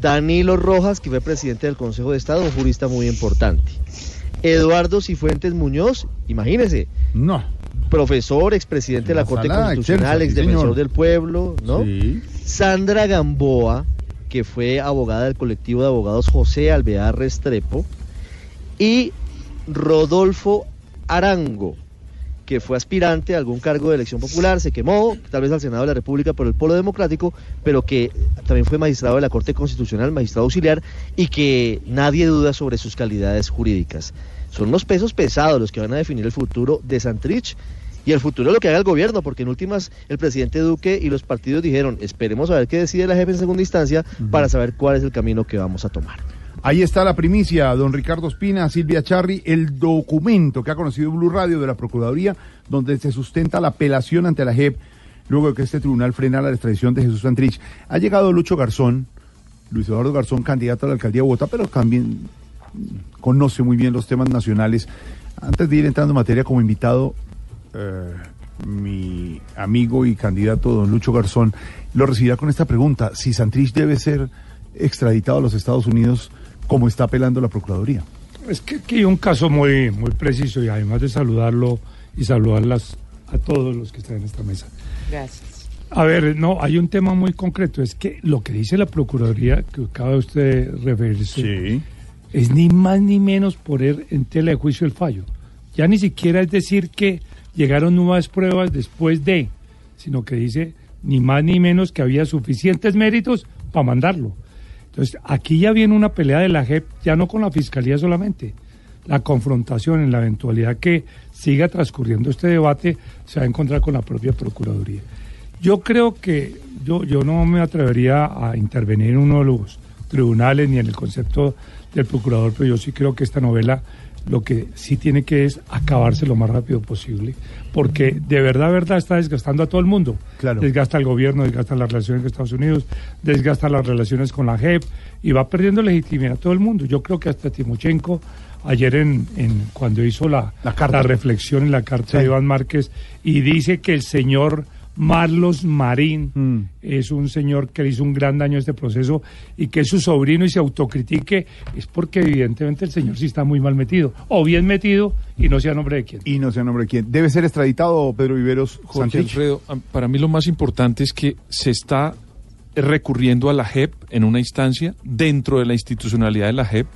Danilo Rojas, que fue presidente del Consejo de Estado, un jurista muy importante. Eduardo Cifuentes Muñoz, imagínese. No. Profesor, expresidente de la La Corte Constitucional, excelsa, ex sí, defensor señor. del pueblo, ¿no? Sí. Sandra Gamboa, que fue abogada del colectivo de abogados José Alvear Restrepo, y Rodolfo Arango, que fue aspirante a algún cargo de elección popular, se quemó, tal vez al Senado de la República por el Polo Democrático, pero que también fue magistrado de la Corte Constitucional, magistrado auxiliar, y que nadie duda sobre sus calidades jurídicas. Son unos pesos pesados los que van a definir el futuro de Santrich y el futuro de lo que haga el gobierno, porque en últimas el presidente Duque y los partidos dijeron, esperemos a ver qué decide la jefe en segunda instancia para saber cuál es el camino que vamos a tomar. Ahí está la primicia, don Ricardo Espina, Silvia Charri, el documento que ha conocido Blue Radio de la Procuraduría, donde se sustenta la apelación ante la JEP, luego de que este tribunal frena la extradición de Jesús Santrich. Ha llegado Lucho Garzón, Luis Eduardo Garzón, candidato a la alcaldía de Bogotá, pero también conoce muy bien los temas nacionales. Antes de ir entrando en materia como invitado, eh, mi amigo y candidato don Lucho Garzón lo recibirá con esta pregunta, si Santrich debe ser extraditado a los Estados Unidos como está apelando la Procuraduría. Es que aquí hay un caso muy, muy preciso y además de saludarlo y saludarlas a todos los que están en esta mesa. Gracias. A ver, no, hay un tema muy concreto. Es que lo que dice la Procuraduría, que acaba de usted referirse, es ni más ni menos poner en tela de juicio el fallo. Ya ni siquiera es decir que llegaron nuevas pruebas después de, sino que dice ni más ni menos que había suficientes méritos para mandarlo. Entonces, aquí ya viene una pelea de la JEP, ya no con la Fiscalía solamente. La confrontación en la eventualidad que siga transcurriendo este debate se va a encontrar con la propia Procuraduría. Yo creo que yo, yo no me atrevería a intervenir en uno de los tribunales ni en el concepto del procurador, pero yo sí creo que esta novela lo que sí tiene que es acabarse lo más rápido posible, porque de verdad, verdad está desgastando a todo el mundo. Claro. Desgasta al gobierno, desgasta las relaciones con Estados Unidos, desgasta las relaciones con la JEP y va perdiendo legitimidad a todo el mundo. Yo creo que hasta Timochenko ayer en, en cuando hizo la, carta. reflexión en la carta de Iván Márquez y dice que el señor Marlos Marín Mm. es un señor que le hizo un gran daño a este proceso y que es su sobrino y se autocritique, es porque evidentemente el señor sí está muy mal metido, o bien metido y no sé a nombre de quién. Y no sé a nombre de quién. ¿Debe ser extraditado Pedro Viveros Jorge? Alfredo, am- para mí lo más importante es que se está recurriendo a la JEP en una instancia dentro de la institucionalidad de la JEP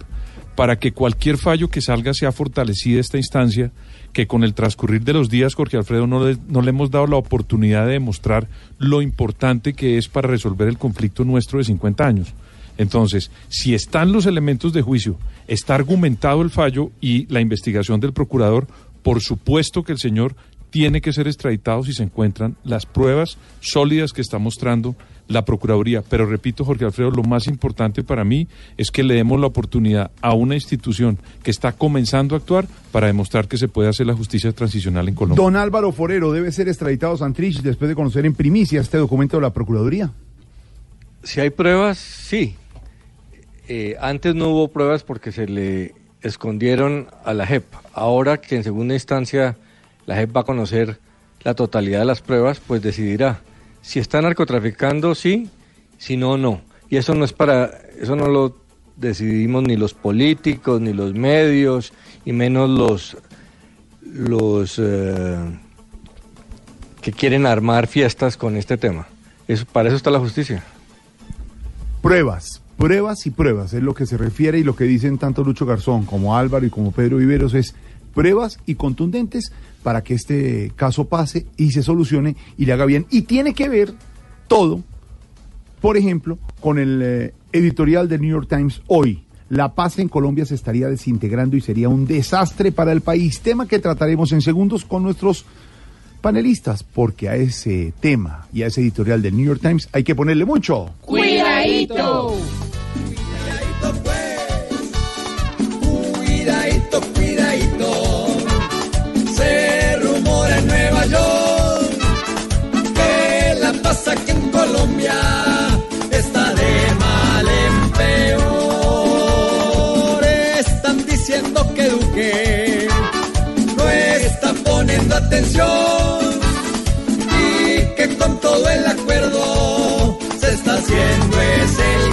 para que cualquier fallo que salga sea fortalecida esta instancia, que con el transcurrir de los días, Jorge Alfredo, no le, no le hemos dado la oportunidad de demostrar lo importante que es para resolver el conflicto nuestro de 50 años. Entonces, si están los elementos de juicio, está argumentado el fallo y la investigación del procurador, por supuesto que el señor tiene que ser extraditado si se encuentran las pruebas sólidas que está mostrando la Procuraduría. Pero repito, Jorge Alfredo, lo más importante para mí es que le demos la oportunidad a una institución que está comenzando a actuar para demostrar que se puede hacer la justicia transicional en Colombia. Don Álvaro Forero debe ser extraditado Santrich después de conocer en primicia este documento de la Procuraduría. Si hay pruebas, sí. Eh, antes no hubo pruebas porque se le escondieron a la JEP. Ahora que en segunda instancia la JEP va a conocer la totalidad de las pruebas, pues decidirá. Si está narcotraficando, sí, si no, no. Y eso no es para, eso no lo decidimos ni los políticos, ni los medios, y menos los, los eh, que quieren armar fiestas con este tema. Eso, para eso está la justicia. Pruebas, pruebas y pruebas, es lo que se refiere y lo que dicen tanto Lucho Garzón como Álvaro y como Pedro Viveros es pruebas y contundentes para que este caso pase y se solucione y le haga bien. Y tiene que ver todo, por ejemplo, con el eh, editorial del New York Times hoy. La paz en Colombia se estaría desintegrando y sería un desastre para el país. Tema que trataremos en segundos con nuestros panelistas, porque a ese tema y a ese editorial del New York Times hay que ponerle mucho. Cuidadito. Atención y que con todo el acuerdo se está haciendo es el.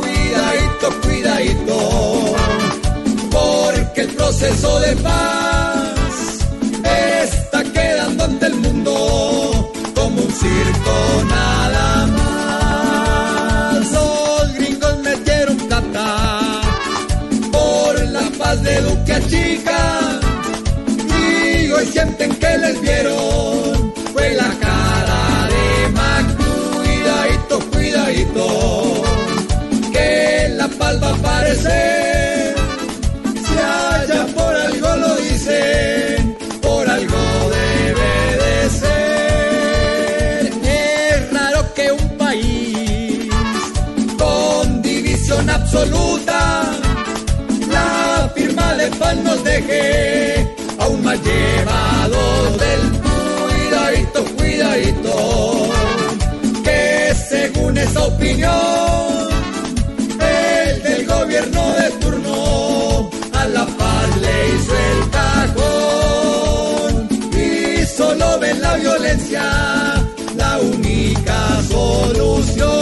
Cuidadito, cuidadito, porque el proceso de paz sienten que les vieron fue la cara de Mac. Cuidadito, cuidadito, que la paz va a aparecer. Si allá por algo lo dicen, por algo debe de ser. Es raro que un país con división absoluta la firma de paz nos deje llevados del cuidadito, cuidadito, que según esa opinión, el del gobierno de turno a la paz le hizo el cajón y solo ven la violencia la única solución.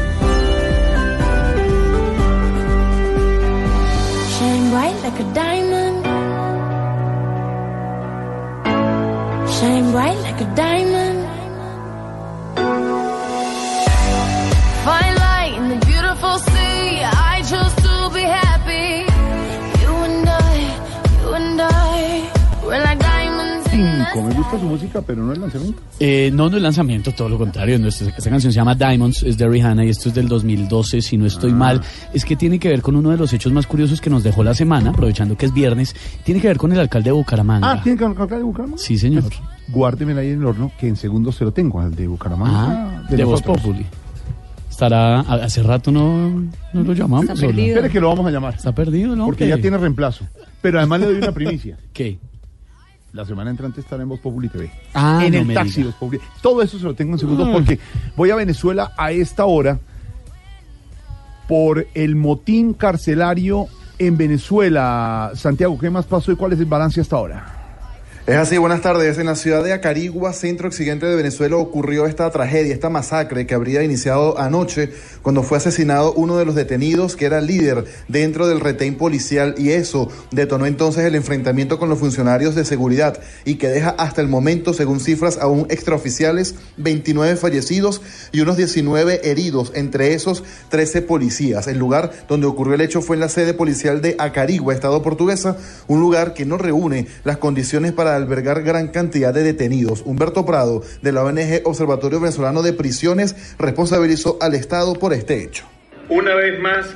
Pero no el lanzamiento. Eh, no, no es lanzamiento, todo lo contrario. No, esta, esta canción se llama Diamonds, es de Rihanna y esto es del 2012, si no estoy mal. Es que tiene que ver con uno de los hechos más curiosos que nos dejó la semana, aprovechando que es viernes. Tiene que ver con el alcalde de Bucaramanga. Ah, ¿tiene que acá de Bucaramanga? Sí, señor. Guárdemela ahí en el horno, que en segundos se lo tengo, al de Bucaramanga. Ah, de Voz nosotros. Populi. Estará, hace rato no, no lo llamamos. Espere que lo vamos a llamar. Está perdido, ¿no? Porque ¿Qué? ya tiene reemplazo. Pero además le doy una primicia. ¿Qué? La semana entrante estará en Voz Populi TV. Ah, en no el taxi. Voz Populi. Todo eso se lo tengo en segundos Mm. porque voy a Venezuela a esta hora por el motín carcelario en Venezuela. Santiago, ¿qué más pasó y cuál es el balance hasta ahora? Es así, buenas tardes. En la ciudad de Acarigua, centro occidente de Venezuela, ocurrió esta tragedia, esta masacre que habría iniciado anoche cuando fue asesinado uno de los detenidos que era líder dentro del retén policial y eso detonó entonces el enfrentamiento con los funcionarios de seguridad y que deja hasta el momento, según cifras aún extraoficiales, 29 fallecidos y unos 19 heridos, entre esos 13 policías. El lugar donde ocurrió el hecho fue en la sede policial de Acarigua, Estado portuguesa, un lugar que no reúne las condiciones para albergar gran cantidad de detenidos. Humberto Prado, de la ONG Observatorio Venezolano de Prisiones, responsabilizó al Estado por este hecho. Una vez más,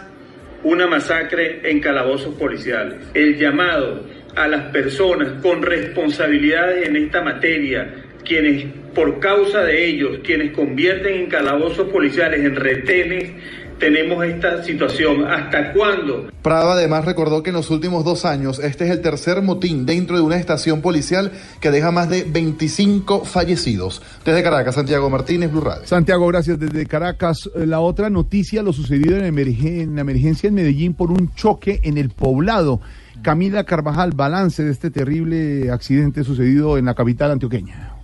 una masacre en calabozos policiales. El llamado a las personas con responsabilidades en esta materia, quienes por causa de ellos, quienes convierten en calabozos policiales, en retenes, tenemos esta situación. ¿Hasta cuándo? Prado además recordó que en los últimos dos años este es el tercer motín dentro de una estación policial que deja más de 25 fallecidos. Desde Caracas, Santiago Martínez, Blue Radio. Santiago, gracias. Desde Caracas, eh, la otra noticia, lo sucedido en, emergen- en la emergencia en Medellín por un choque en el poblado. Camila Carvajal, balance de este terrible accidente sucedido en la capital antioqueña.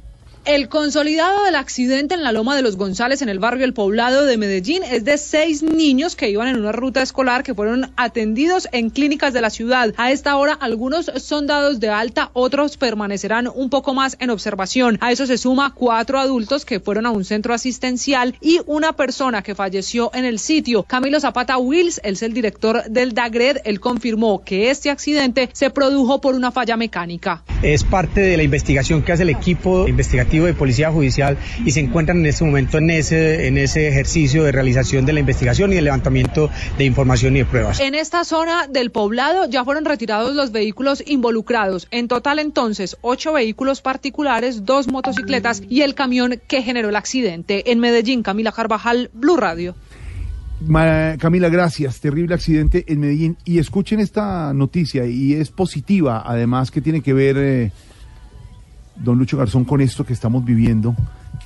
El consolidado del accidente en la Loma de los González, en el barrio El Poblado de Medellín, es de seis niños que iban en una ruta escolar que fueron atendidos en clínicas de la ciudad. A esta hora, algunos son dados de alta, otros permanecerán un poco más en observación. A eso se suma cuatro adultos que fueron a un centro asistencial y una persona que falleció en el sitio. Camilo Zapata Wills, él es el director del DAGRED, él confirmó que este accidente se produjo por una falla mecánica. Es parte de la investigación que hace el equipo investigativo de Policía Judicial y se encuentran en este momento en ese, en ese ejercicio de realización de la investigación y de levantamiento de información y de pruebas. En esta zona del poblado ya fueron retirados los vehículos involucrados. En total entonces, ocho vehículos particulares, dos motocicletas y el camión que generó el accidente. En Medellín, Camila Carvajal, Blue Radio. Camila, gracias. Terrible accidente en Medellín. Y escuchen esta noticia, y es positiva, además, que tiene que ver, eh, don Lucho Garzón, con esto que estamos viviendo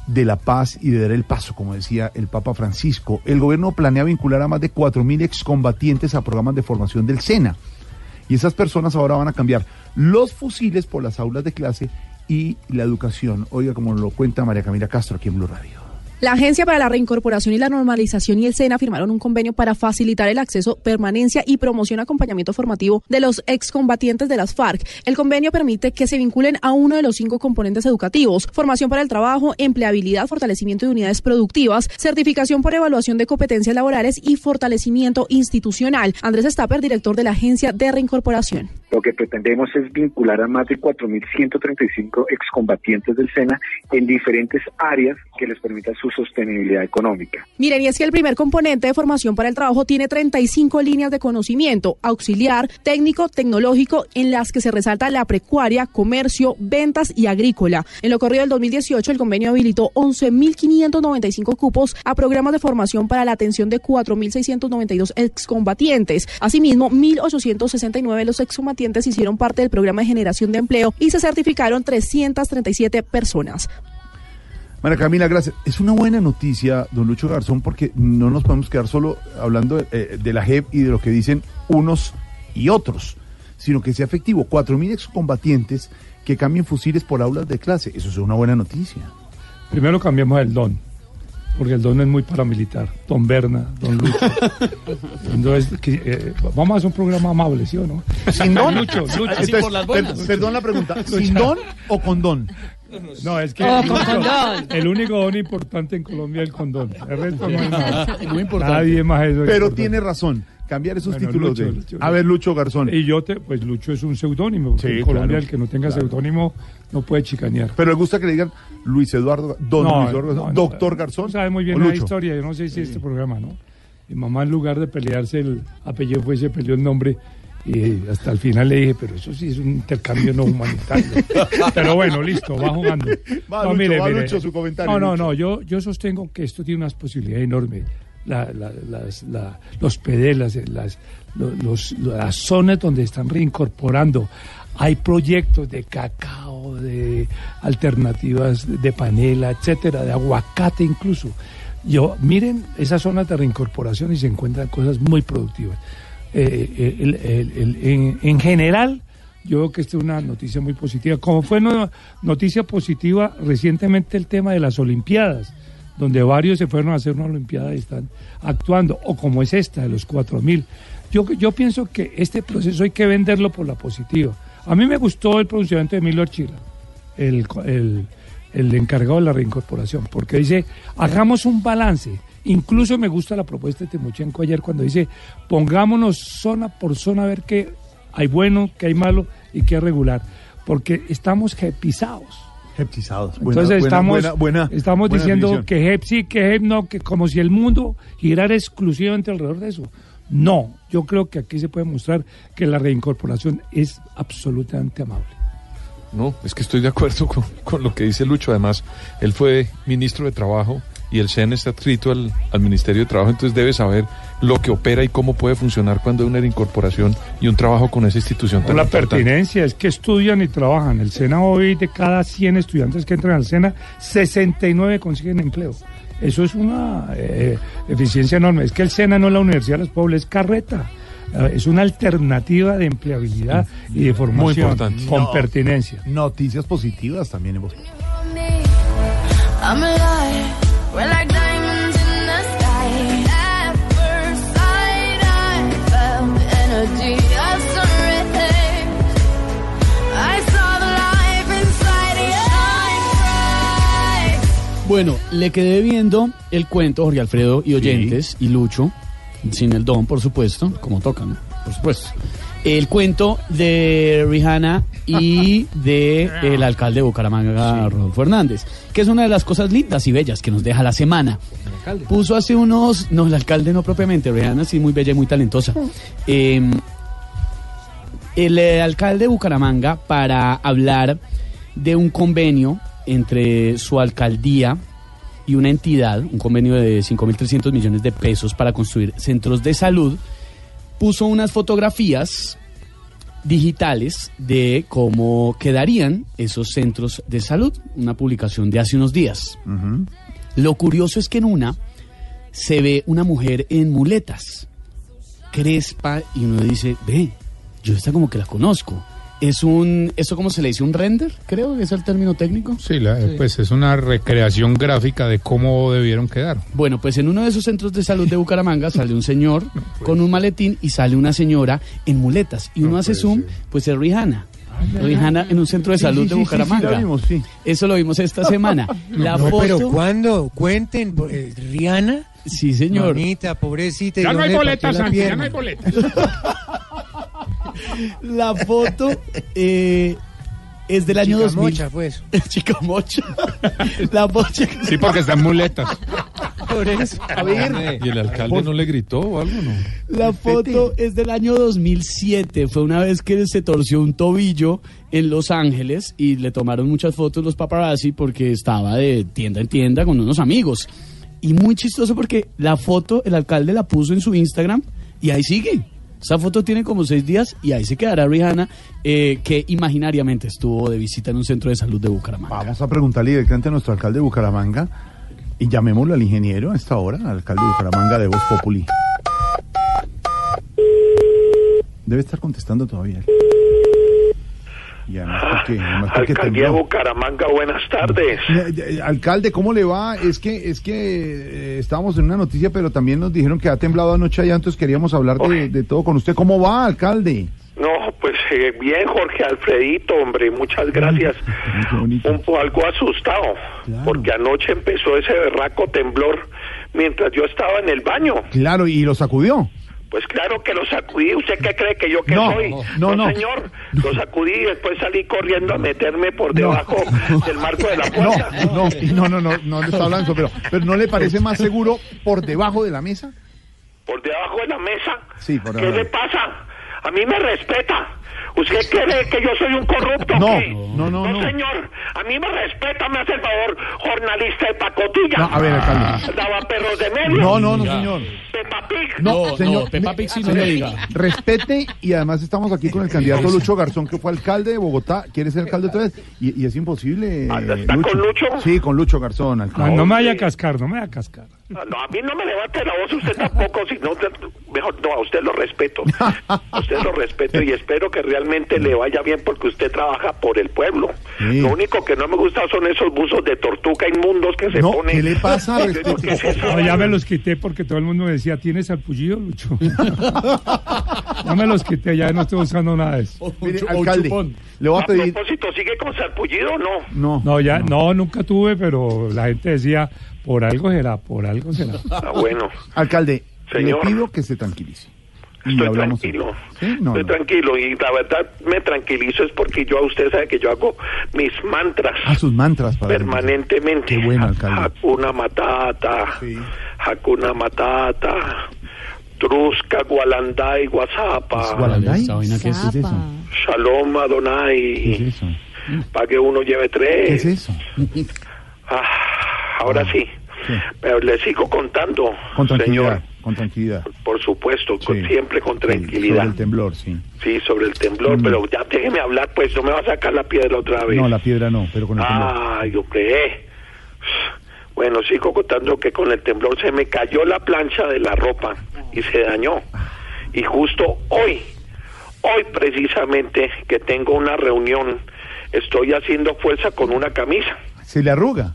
de la paz y de dar el paso, como decía el Papa Francisco. El gobierno planea vincular a más de 4.000 excombatientes a programas de formación del SENA. Y esas personas ahora van a cambiar los fusiles por las aulas de clase y la educación. Oiga, como lo cuenta María Camila Castro aquí en Blue Radio. La Agencia para la Reincorporación y la Normalización y el SENA firmaron un convenio para facilitar el acceso, permanencia y promoción acompañamiento formativo de los excombatientes de las FARC. El convenio permite que se vinculen a uno de los cinco componentes educativos, formación para el trabajo, empleabilidad, fortalecimiento de unidades productivas, certificación por evaluación de competencias laborales y fortalecimiento institucional. Andrés Stapper, director de la Agencia de Reincorporación. Lo que pretendemos es vincular a más de 4.135 excombatientes del SENA en diferentes áreas que les permitan su sostenibilidad económica. Miren, y es que el primer componente de formación para el trabajo tiene 35 líneas de conocimiento, auxiliar, técnico, tecnológico, en las que se resalta la precuaria, comercio, ventas y agrícola. En lo corrido del 2018, el convenio habilitó 11.595 cupos a programas de formación para la atención de 4.692 excombatientes. Asimismo, 1.869 de los excombatientes hicieron parte del programa de generación de empleo y se certificaron 337 personas. María Camila, gracias. Es una buena noticia, don Lucho Garzón, porque no nos podemos quedar solo hablando de, eh, de la JEP y de lo que dicen unos y otros, sino que sea efectivo. Cuatro mil excombatientes que cambien fusiles por aulas de clase. Eso es una buena noticia. Primero cambiamos el don. porque el don es muy paramilitar. Don Berna, don Lucho. Entonces, que, eh, vamos a hacer un programa amable, ¿sí o no? ¿Sin don? Lucho, Lucho. Entonces, per- perdón la pregunta. ¿Sin don o con don? No, es que Oh, el, con único- el único don importante en Colombia es el condón. El resto no hay nada. Muy importante. Nadie más eso. es Pero importante. tiene razón. Cambiar esos Bueno, títulos Lucho, de. Lucho, a ver, Lucho Garzón. Y yo te, pues Lucho es un seudónimo. Sí, en Colombia claro, el que no tenga claro. seudónimo no puede chicanear. Pero le gusta que le digan Luis Eduardo, don No, Luis Eduardo, no, no, doctor Garzón. Sabe muy bien la historia. Yo no sé si este programa, ¿no? Mi mamá, en lugar de pelearse el apellido, fue se peleó el nombre. Y hasta el final le dije, pero eso sí es un intercambio no humanitario. pero bueno, listo, va jugando. Va, Lucho, va, Lucho, su comentario, No, no, Lucho. no, yo, yo sostengo que esto tiene unas posibilidades enormes. La- la- las- la- los pedelas, eh, las, lo- los, las zonas donde están reincorporando. Hay proyectos de cacao, de alternativas de panela, etcétera, de aguacate incluso. Yo, miren esas zonas de reincorporación y se encuentran cosas muy productivas. Eh, en, en general, yo veo que esta es una noticia muy positiva. Como fue no- noticia positiva recientemente el tema de las Olimpiadas, donde varios se fueron a hacer una Olimpiada y están actuando, o como es esta, de los 4000. Yo, yo pienso que este proceso hay que venderlo por la positiva. A mí me gustó el pronunciamiento de Emilio Archila, el, el encargado de la reincorporación, porque dice, hagamos un balance. Incluso me gusta la propuesta de Timochenko ayer cuando dice, pongámonos zona por zona a ver qué hay bueno, qué hay malo y qué regular, porque estamos pisados. Heptizados. Buena- Entonces buena- estamos, buena- buena- estamos buena diciendo definición. que HEP sí, que HEP no, que como si el mundo girara exclusivamente alrededor de eso. No, yo creo que aquí se puede mostrar que la reincorporación es absolutamente amable. No, es que estoy de acuerdo con, con lo que dice Lucho. Además, él fue ministro de Trabajo y el CEN está adscrito al, al Ministerio de Trabajo, entonces debe saber lo que opera y cómo puede funcionar cuando hay una incorporación y un trabajo con esa institución tan la importante. pertinencia es que estudian y trabajan. El SENA hoy, de cada 100 estudiantes que entran al SENA, 69 consiguen empleo. Eso es una eh, eficiencia enorme. Es que el SENA no es la Universidad de los Pueblos, es carreta. Eh, Es una alternativa de empleabilidad y de formación importante. con No. pertinencia. Noticias positivas también en Voz Populi. I'm alive. We're like diamonds in the sky. At first sight, I felt the energy of sun rays. I saw the life inside your eyes. Bueno, le quedé viendo el cuento, Jorge Alfredo y oyentes, y Lucho, sin el don, por supuesto, como tocan, por supuesto. El cuento de Rihanna y de el alcalde de Bucaramanga, Rodolfo Hernández, que es una de las cosas lindas y bellas que nos deja la semana. Puso hace unos, no, el alcalde no propiamente, Rihanna sí muy bella y muy talentosa. Eh, el eh, alcalde de Bucaramanga para hablar de un convenio entre su alcaldía y una entidad, un convenio de 5.300 millones de pesos para construir centros de salud, puso unas fotografías digitales de cómo quedarían esos centros de salud, una publicación de hace unos días. Lo curioso es que en una se ve una mujer en muletas, crespa, y uno dice, ve, yo esta como que la conozco. Es un, ¿eso cómo se le dice? ¿Un render? Creo que es el término técnico. Sí, la- pues es una recreación gráfica de cómo debieron quedar. Bueno, pues en uno de esos centros de salud de Bucaramanga sale un señor con un maletín y sale una señora en muletas. Y uno hace zoom, pues es Rihanna. Rihanna en un centro de salud sí, de sí, Bucaramanga. sí, la vimos, sí. Eso lo vimos esta semana. La No, foto. pero ¿cuándo? Cuenten, eh, Rihanna. Sí, señor. Mamita, pobrecita. ¿y Ya no hay boletas, Santi, ya no hay boletas. La foto eh, es del año Chica 2000. mocha, pues. Chica mocha. La foto. Sí, porque están muletas. Por eso. A ver. ¿Y el alcalde no le gritó o algo, no? La foto es del año 2007. Fue una vez que se torció un tobillo en Los Ángeles y le tomaron muchas fotos los paparazzi porque estaba de tienda en tienda con unos amigos. Y muy chistoso porque la foto el alcalde la puso en su Instagram y ahí sigue. Esa foto tiene como seis días y ahí se quedará Rihanna, eh, que imaginariamente estuvo de visita en un centro de salud de Bucaramanga. Vamos a preguntarle directamente a nuestro alcalde de Bucaramanga y llamémoslo al ingeniero a esta hora, al alcalde de Bucaramanga de Voz Populi. Debe estar contestando todavía. Y además porque, además porque Alcaldía tembló. Bucaramanga, buenas tardes. Alcalde, ¿cómo le va? Es que es que eh, estábamos en una noticia, pero también nos dijeron que ha temblado anoche allá, entonces queríamos hablar de, de todo con usted. ¿Cómo va, alcalde? No, pues eh, bien, Jorge Alfredito, hombre, muchas gracias. Un poco algo asustado, porque anoche empezó ese berraco temblor mientras yo estaba en el baño. Claro, y lo sacudió. Pues claro que lo sacudí. ¿Usted qué cree que yo que No, soy? no, no. señor. Lo sacudí y después salí corriendo a meterme por debajo del marco de la puerta. no, no, no, no, no está hablando, pero, pero ¿no le parece más seguro por debajo de la mesa? Por debajo de la mesa. Sí, por ¿Qué le pasa? A mí me respeta. ¿Usted cree que yo soy un corrupto? No, qué? no, no, no. señor. A mí me respeta, me hace el favor, jornalista de pacotilla. No, a ver, alcalde. Daba perros de medio. No, no, no, señor. Peppa Pig. No, señor. Peppa Pig sí no le diga. Respete y además estamos aquí con el candidato Lucho Garzón, que fue alcalde de Bogotá. ¿Quiere ser alcalde otra vez? Y, y es imposible. Ah, ¿está Lucho. con Lucho? Sí, con Lucho Garzón, No, alcalde. no me vaya a cascar, no me vaya a cascar. No, no, a mí no me levante la voz usted tampoco, si no, te- mejor no, a usted lo respeto. A usted lo respeto y espero que realmente le vaya bien porque usted trabaja por el pueblo. Sí. Lo único que no me gusta son esos buzos de tortuga inmundos que se No, ponen. ¿qué le pasa? ¿qué es eso? No, ya me los quité porque todo el mundo me decía, ¿tienes salpullido, Lucho? ya me los quité, ya no estoy usando nada de eso. Mire, alcalde, le voy a A pedir. propósito, ¿sigue con sarpullido o no? No, No, ya, no, nunca tuve, pero la gente decía, por algo será, por algo será. Ah, bueno, Alcalde, Señor. le pido que se tranquilice. Estoy tranquilo. Sí, no, estoy no. tranquilo y la verdad me tranquilizo es porque yo a usted sabe que yo hago mis mantras. A sus mantras para permanentemente. Qué bueno, alcalde. Hakuna Matata, Hakuna Matata, Trusca, Gualanday, Guasapa, ¿Gualanday? ¿Esa vaina qué es? ¿Qué es eso? Shalom ¿Qué Adonai, es eso? para que uno lleve ¿Qué tres. es eso? Ah, ahora sí, Pero le sigo contando, Con tranquilidad, señor, con tranquilidad. por supuesto, con- siempre con Sí, sobre tranquilidad. el temblor, sí. Sí, sobre el temblor, Mm. pero ya déjeme hablar, pues no me va a sacar la piedra otra vez. No, la piedra no, pero con el temblor. Ay, hombre. eh. Bueno, sigo contando que con el temblor se me cayó la plancha de la ropa y se dañó. Y justo hoy, hoy precisamente que tengo una reunión, estoy haciendo fuerza con una camisa. Se le arruga.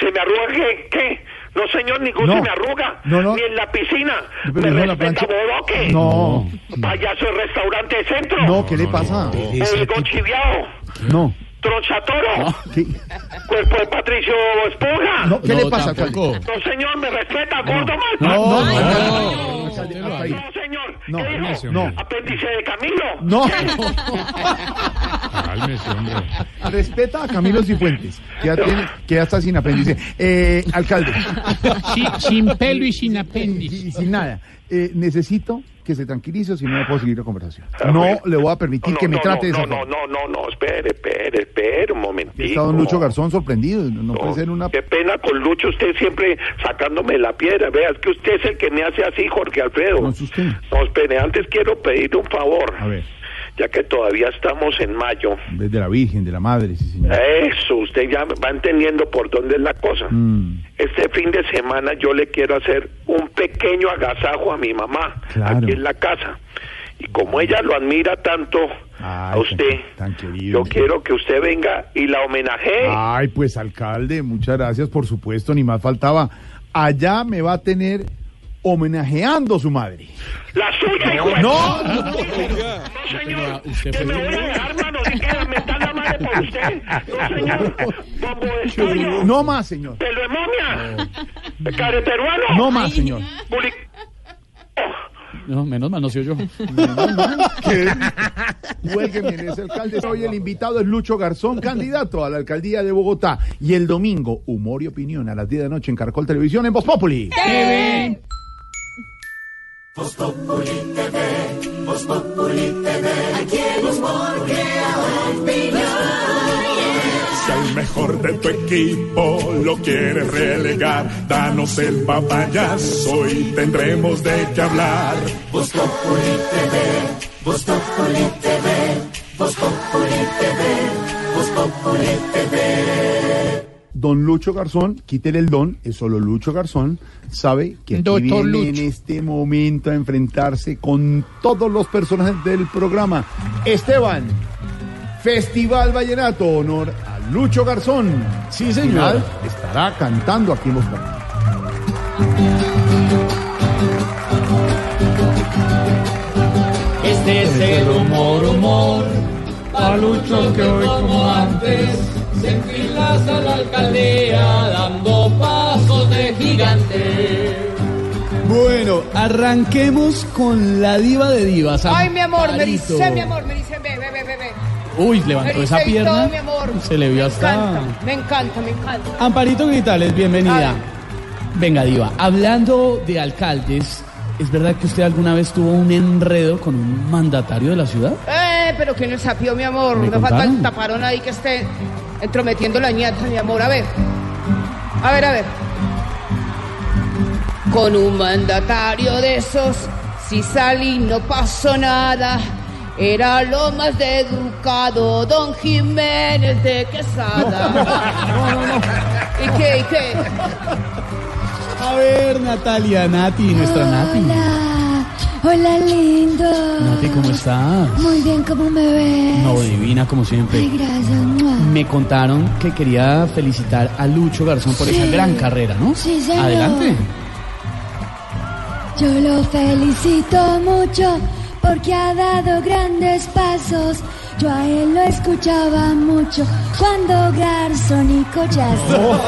¿Se me arruga qué? ¿Qué? No, señor, ningún No. se me arruga. No, no. Ni en la piscina. Pero ¿Me no, la respeta, plancha- bodoque? No. Payaso de restaurante centro. No, ¿qué le pasa? Oigo chiviao. No. Tronchatoro. ¿Qué, Cuerpo de Patricio Esponja. no, ¿qué No, le pasa, alcalde? No, señor, me respeta, gordo mal. No, no, no, no, señor. No, ¿Qué dijo? hombre. Apéndice de Camilo. No. Cálmese, hombre. Respeta a Camilo Cifuentes, que ya, tiene, que ya está sin apéndice. Eh, alcalde. Sí, sin pelo y sin Y, apéndice. y sin nada. Eh, necesito que se tranquilice, o si no, no puedo seguir la conversación. No le voy a permitir No, que me no, trate de no, esa no, forma. no, no, no, espere, espere, espere un momentito. Está don Lucho Garzón sorprendido. No, no puede ser una. Qué pena con Lucho, usted siempre sacándome la piedra. Vea, es que usted es el que me hace así, Jorge Alfredo. No es usted. No, espere, antes quiero pedirle un favor, A ver, ya que todavía estamos en mayo. en vez de la Virgen, de la Madre, sí, señor. Eso, usted ya va entendiendo por dónde es la cosa. Mm, Este fin de semana yo le quiero hacer un pequeño agasajo a mi mamá, Claro. aquí en la casa. Y como ella lo admira tanto a usted, tan, tan querido. yo quiero que usted venga y la homenajee. Ay, pues alcalde, muchas gracias, por supuesto, ni más faltaba. Allá me va a tener homenajeando a su madre. La suya, hijo de- No, no, señor. usted Que me voy a dejar, mano, si quiere mentar la madre por usted. No, señor. Estadio. No más, señor. Pelo de momia. Care peruano. No más, señor. No, menos mal, no soy yo. Huélgueme en ese alcalde. Hoy el invitado es Lucho Garzón, candidato a la alcaldía de Bogotá. Y el domingo, humor y opinión a las 10 de la noche en Caracol Televisión en Voz Populi. Si al mejor de tu equipo lo quieres relegar, danos el papayazo y tendremos de qué hablar. Voz Populi TV, Voz Populi TV, Voz Populi TV, Voz Populi TV. Don Lucho Garzón, quítele el don, es solo Lucho Garzón, sabe que aquí Doctor viene Lucho. en este momento a enfrentarse con todos los personajes del programa. Esteban Festival Vallenato, honor a Lucho Garzón. Sí, señor. Final estará cantando aquí en Los. Este es el humor, humor, palucho que hoy como antes se enfilas a la alcaldía dando pasos de gigante. Bueno, arranquemos con la diva de divas. Ay, mi amor, me dice, mi amor, me dice, ve, ve, ve, ve. Uy, levantó Me esa pierna. todo, mi amor. Se le vio Me hasta. encanta, me encanta, me encanta. Amparito Gritales, bienvenida. Venga, Diva, hablando de alcaldes, ¿es verdad que usted alguna vez tuvo un enredo con un mandatario de la ciudad? Eh, pero que no es sapio, mi amor. ¿Me Me falta el taparón ahí que esté entrometiendo la ñata, mi amor. A ver. A ver, a ver. Con un mandatario de esos, si salí no pasó nada. Era lo más de educado, don Jiménez de Quesada. ¿Y qué, y qué? A ver, Natalia, Nati, nuestra Nati. Hola, lindo. Nati, ¿cómo estás? Muy bien, ¿cómo me ves? No, divina como siempre. Ay, gracias. mua. Me contaron que quería felicitar a Lucho Garzón por esa gran carrera, ¿no? Sí, señor. Adelante. Yo lo felicito mucho porque ha dado grandes pasos. Yo a él lo escuchaba mucho cuando Garzón y Collazo.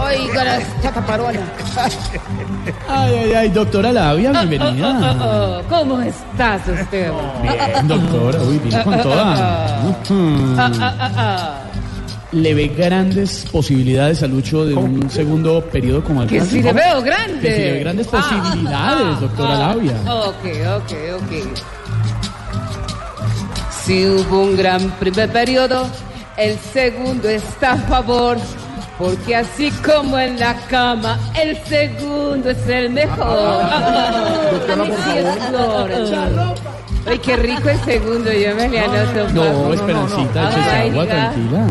Oiga, la esta taparona. Ay, ay, ay, doctora Labia, Ah, bienvenida. oh, ¿Cómo estás usted? Bien, doctora, uy, vino con toda. Ah, ah, ah. ¿Le ve grandes posibilidades a Lucho de un segundo periodo como Que alcalde? si le veo grande. Que si le ve grandes posibilidades, doctora. Labia. Ok, ok, ok. Si hubo un gran primer periodo, el segundo está a favor. Porque así como en la cama, el segundo es el mejor. Ay, qué rico el segundo, yo me le anoto. No, Esperancita, agua, tranquila.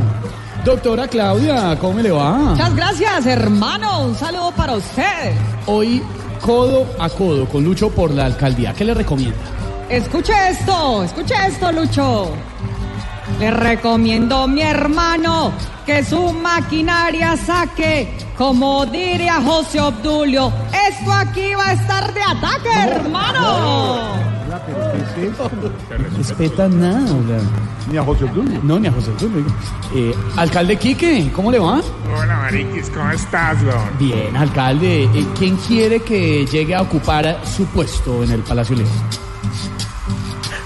Doctora Claudia, ¿cómo le va? Muchas gracias, hermano. Un saludo para usted. Hoy, codo a codo con Lucho por la alcaldía. ¿Qué le recomienda? Escuche esto, escuche esto, Lucho. Le recomiendo, mi hermano, que su maquinaria saque, como diría José Obdulio, esto aquí va a estar de ataque, hermano. Respeta nada. Ni a José Obdulio. No, ni a José Obdulio. Eh, alcalde Quique, ¿cómo le va? Hola, Mariquis, ¿cómo estás, don? Bien, alcalde. Eh, ¿Quién quiere que llegue a ocupar su puesto en el Palacio León?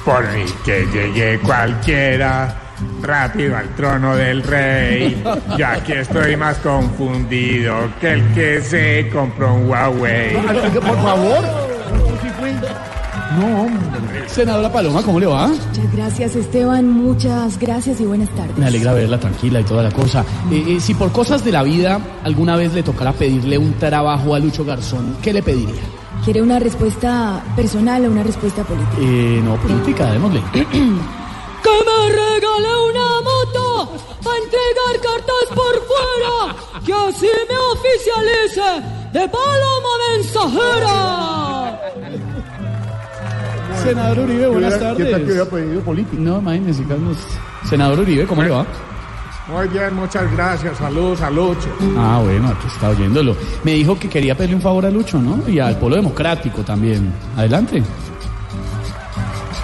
Por mí que llegue cualquiera rápido al trono del rey. Yo aquí estoy más confundido que el que se compró un Huawei. Por favor. No, hombre. Senadora Paloma, ¿cómo le va? Muchas gracias, Esteban. Muchas gracias y buenas tardes. Me alegra verla tranquila y toda la cosa. Eh, eh, si por cosas de la vida alguna vez le tocara pedirle un trabajo a Lucho Garzón, ¿qué le pediría? ¿Quiere una respuesta personal o una respuesta política? Eh, no, política, démosle. Que me regale una moto para entregar cartas por fuera, que así me oficialice de paloma mensajera. Senador Uribe, buenas ¿Qué tal que tardes. hubiera pedido política? No, imagínese, Carlos. Senador Uribe, ¿cómo le va? Muy bien, muchas gracias. Saludos a Lucho. Ah, bueno, aquí está oyéndolo. Me dijo que quería pedirle un favor a Lucho, ¿no? Y al Polo Democrático también. Adelante.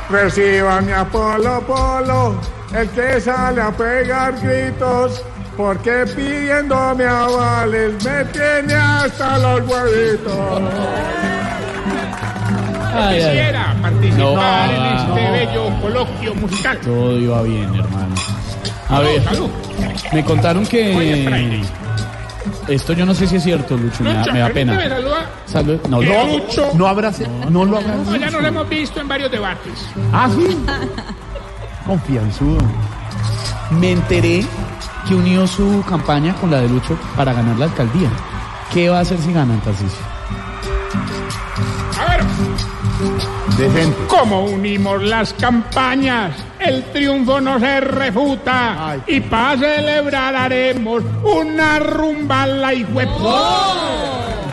Reciba mi Apolo Polo, el que sale a pegar gritos, porque pidiéndome avales me tiene hasta los huevitos. Ay, ay. Quisiera participar No, en este no. bello coloquio musical. Todo iba bien, hermano. A ver, me contaron que... Esto yo no sé si es cierto, Lucho, me da, me da pena. Salud. No, no, Lucho- No abrace, no lo abrace. No, ya no lo hemos visto en varios debates. Ah, sí. Confianzudo. Me enteré que unió su campaña con la de Lucho para ganar la alcaldía. ¿Qué va a hacer si ganan, Tarcisio? A ver, De gente. ¿cómo unimos las campañas? El triunfo no se refuta. Ay. Y para celebrar haremos una rumba a la hijuep.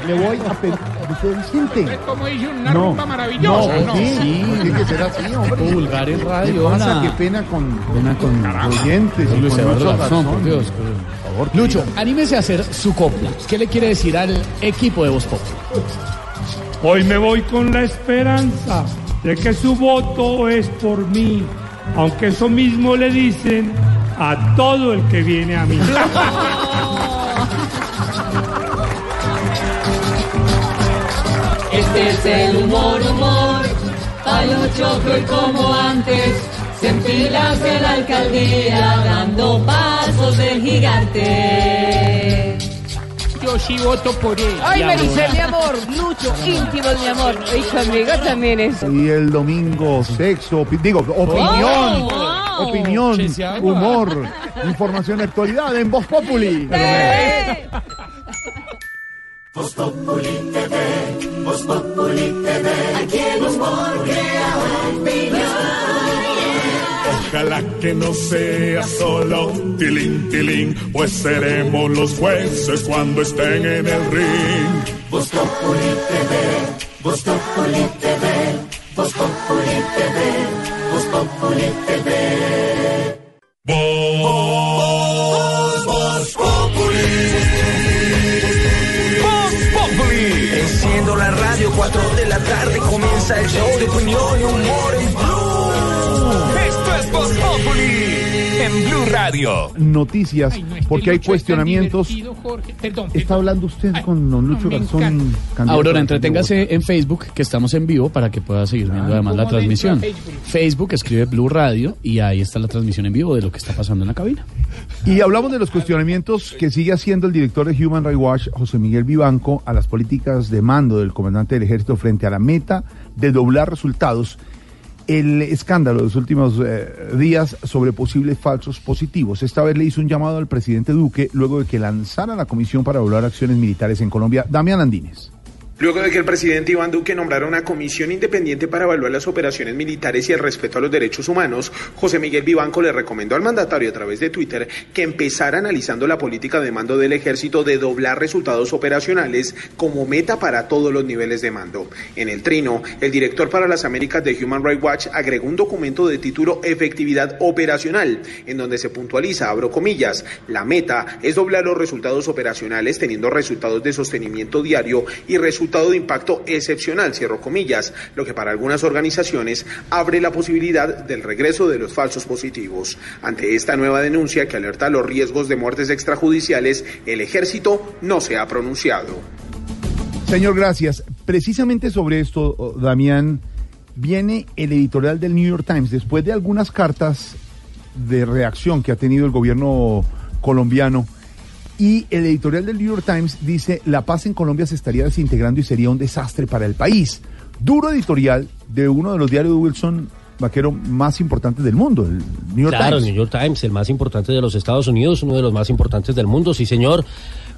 Le voy a pedir. Vicente. Como dice una No, rumba maravillosa, no, ¿no? sí, tiene que ser así, hombre. Vulgar en radio. ¿Qué pasa? Qué pena con, Pena con oyentes. y Luis con Eduardo mucha Garzón, por. Dios. Por favor, que Lucho, anímese a hacer su copla. ¿Qué le quiere decir al equipo de Voz Pop? Hoy me voy con la esperanza de que su voto es por mí, aunque eso mismo le dicen a todo el que viene a mí. Este es el humor, humor, pa' Lucho que hoy como antes se enfilas en la alcaldía dando pasos del gigante. Yo sí voto por él. Ay, Maricel, mi amor, Lucho, íntimo, mi amor. Y amiga también es. Y el domingo, sexo, opi- digo, opinión, wow. opinión, humor, información de actualidad en Voz Populi. Voz Populi TV, Voz Populi TV, aquí el humor crea opinión. Ojalá que no sea solo tilín, tilín, pues seremos los jueces cuando estén en el ring. Voz Populi TV, Voz Populi TV, Voz Populi TV, Voz Populi TV. Voz, Voz Populi. Voz Populi. Enciendo la radio, 4 de la tarde comienza el show de opinión y humor en Blue. En Blue Radio. Noticias, porque hay cuestionamientos. divertido, Jorge. Perdón, ¿Está hablando usted con don Lucho Garzón? Aurora, entreténgase en Facebook, que estamos en vivo, para que pueda seguir viendo además la ¿Cómo dentro transmisión. Facebook? Facebook escribe Blue Radio y ahí está la transmisión en vivo de lo que está pasando en la cabina. Y hablamos de los cuestionamientos que sigue haciendo el director de Human Rights Watch, José Miguel Vivanco, a las políticas de mando del comandante del ejército frente a la meta de doblar resultados. El escándalo de los últimos eh, días sobre posibles falsos positivos. Esta vez le hizo un llamado al presidente Duque luego de que lanzara la comisión para evaluar acciones militares en Colombia. Damián Andines. Luego de que el presidente Iván Duque nombrara una comisión independiente para evaluar las operaciones militares y el respeto a los derechos humanos, José Miguel Vivanco le recomendó al mandatario a través de Twitter que empezara analizando la política de mando del ejército de doblar resultados operacionales como meta para todos los niveles de mando. En el trino, el director para las Américas de Human Rights Watch agregó un documento de título Efectividad Operacional, en donde se puntualiza, abro comillas, la meta es doblar los resultados operacionales teniendo resultados de sostenimiento diario y resultados de impacto excepcional, cierro comillas, lo que para algunas organizaciones abre la posibilidad del regreso de los falsos positivos. Ante esta nueva denuncia que alerta los riesgos de muertes extrajudiciales, el ejército no se ha pronunciado. Señor, gracias. Precisamente sobre esto, oh, Damián, viene el editorial del New York Times después de algunas cartas de reacción que ha tenido el gobierno colombiano. Y el editorial del New York Times dice, la paz en Colombia se estaría desintegrando y sería un desastre para el país. Duro editorial de uno de los diarios de Wilson Vaquero más importantes del mundo, el New York claro, Times. el New York Times, el más importante de los Estados Unidos, uno de los más importantes del mundo, sí señor,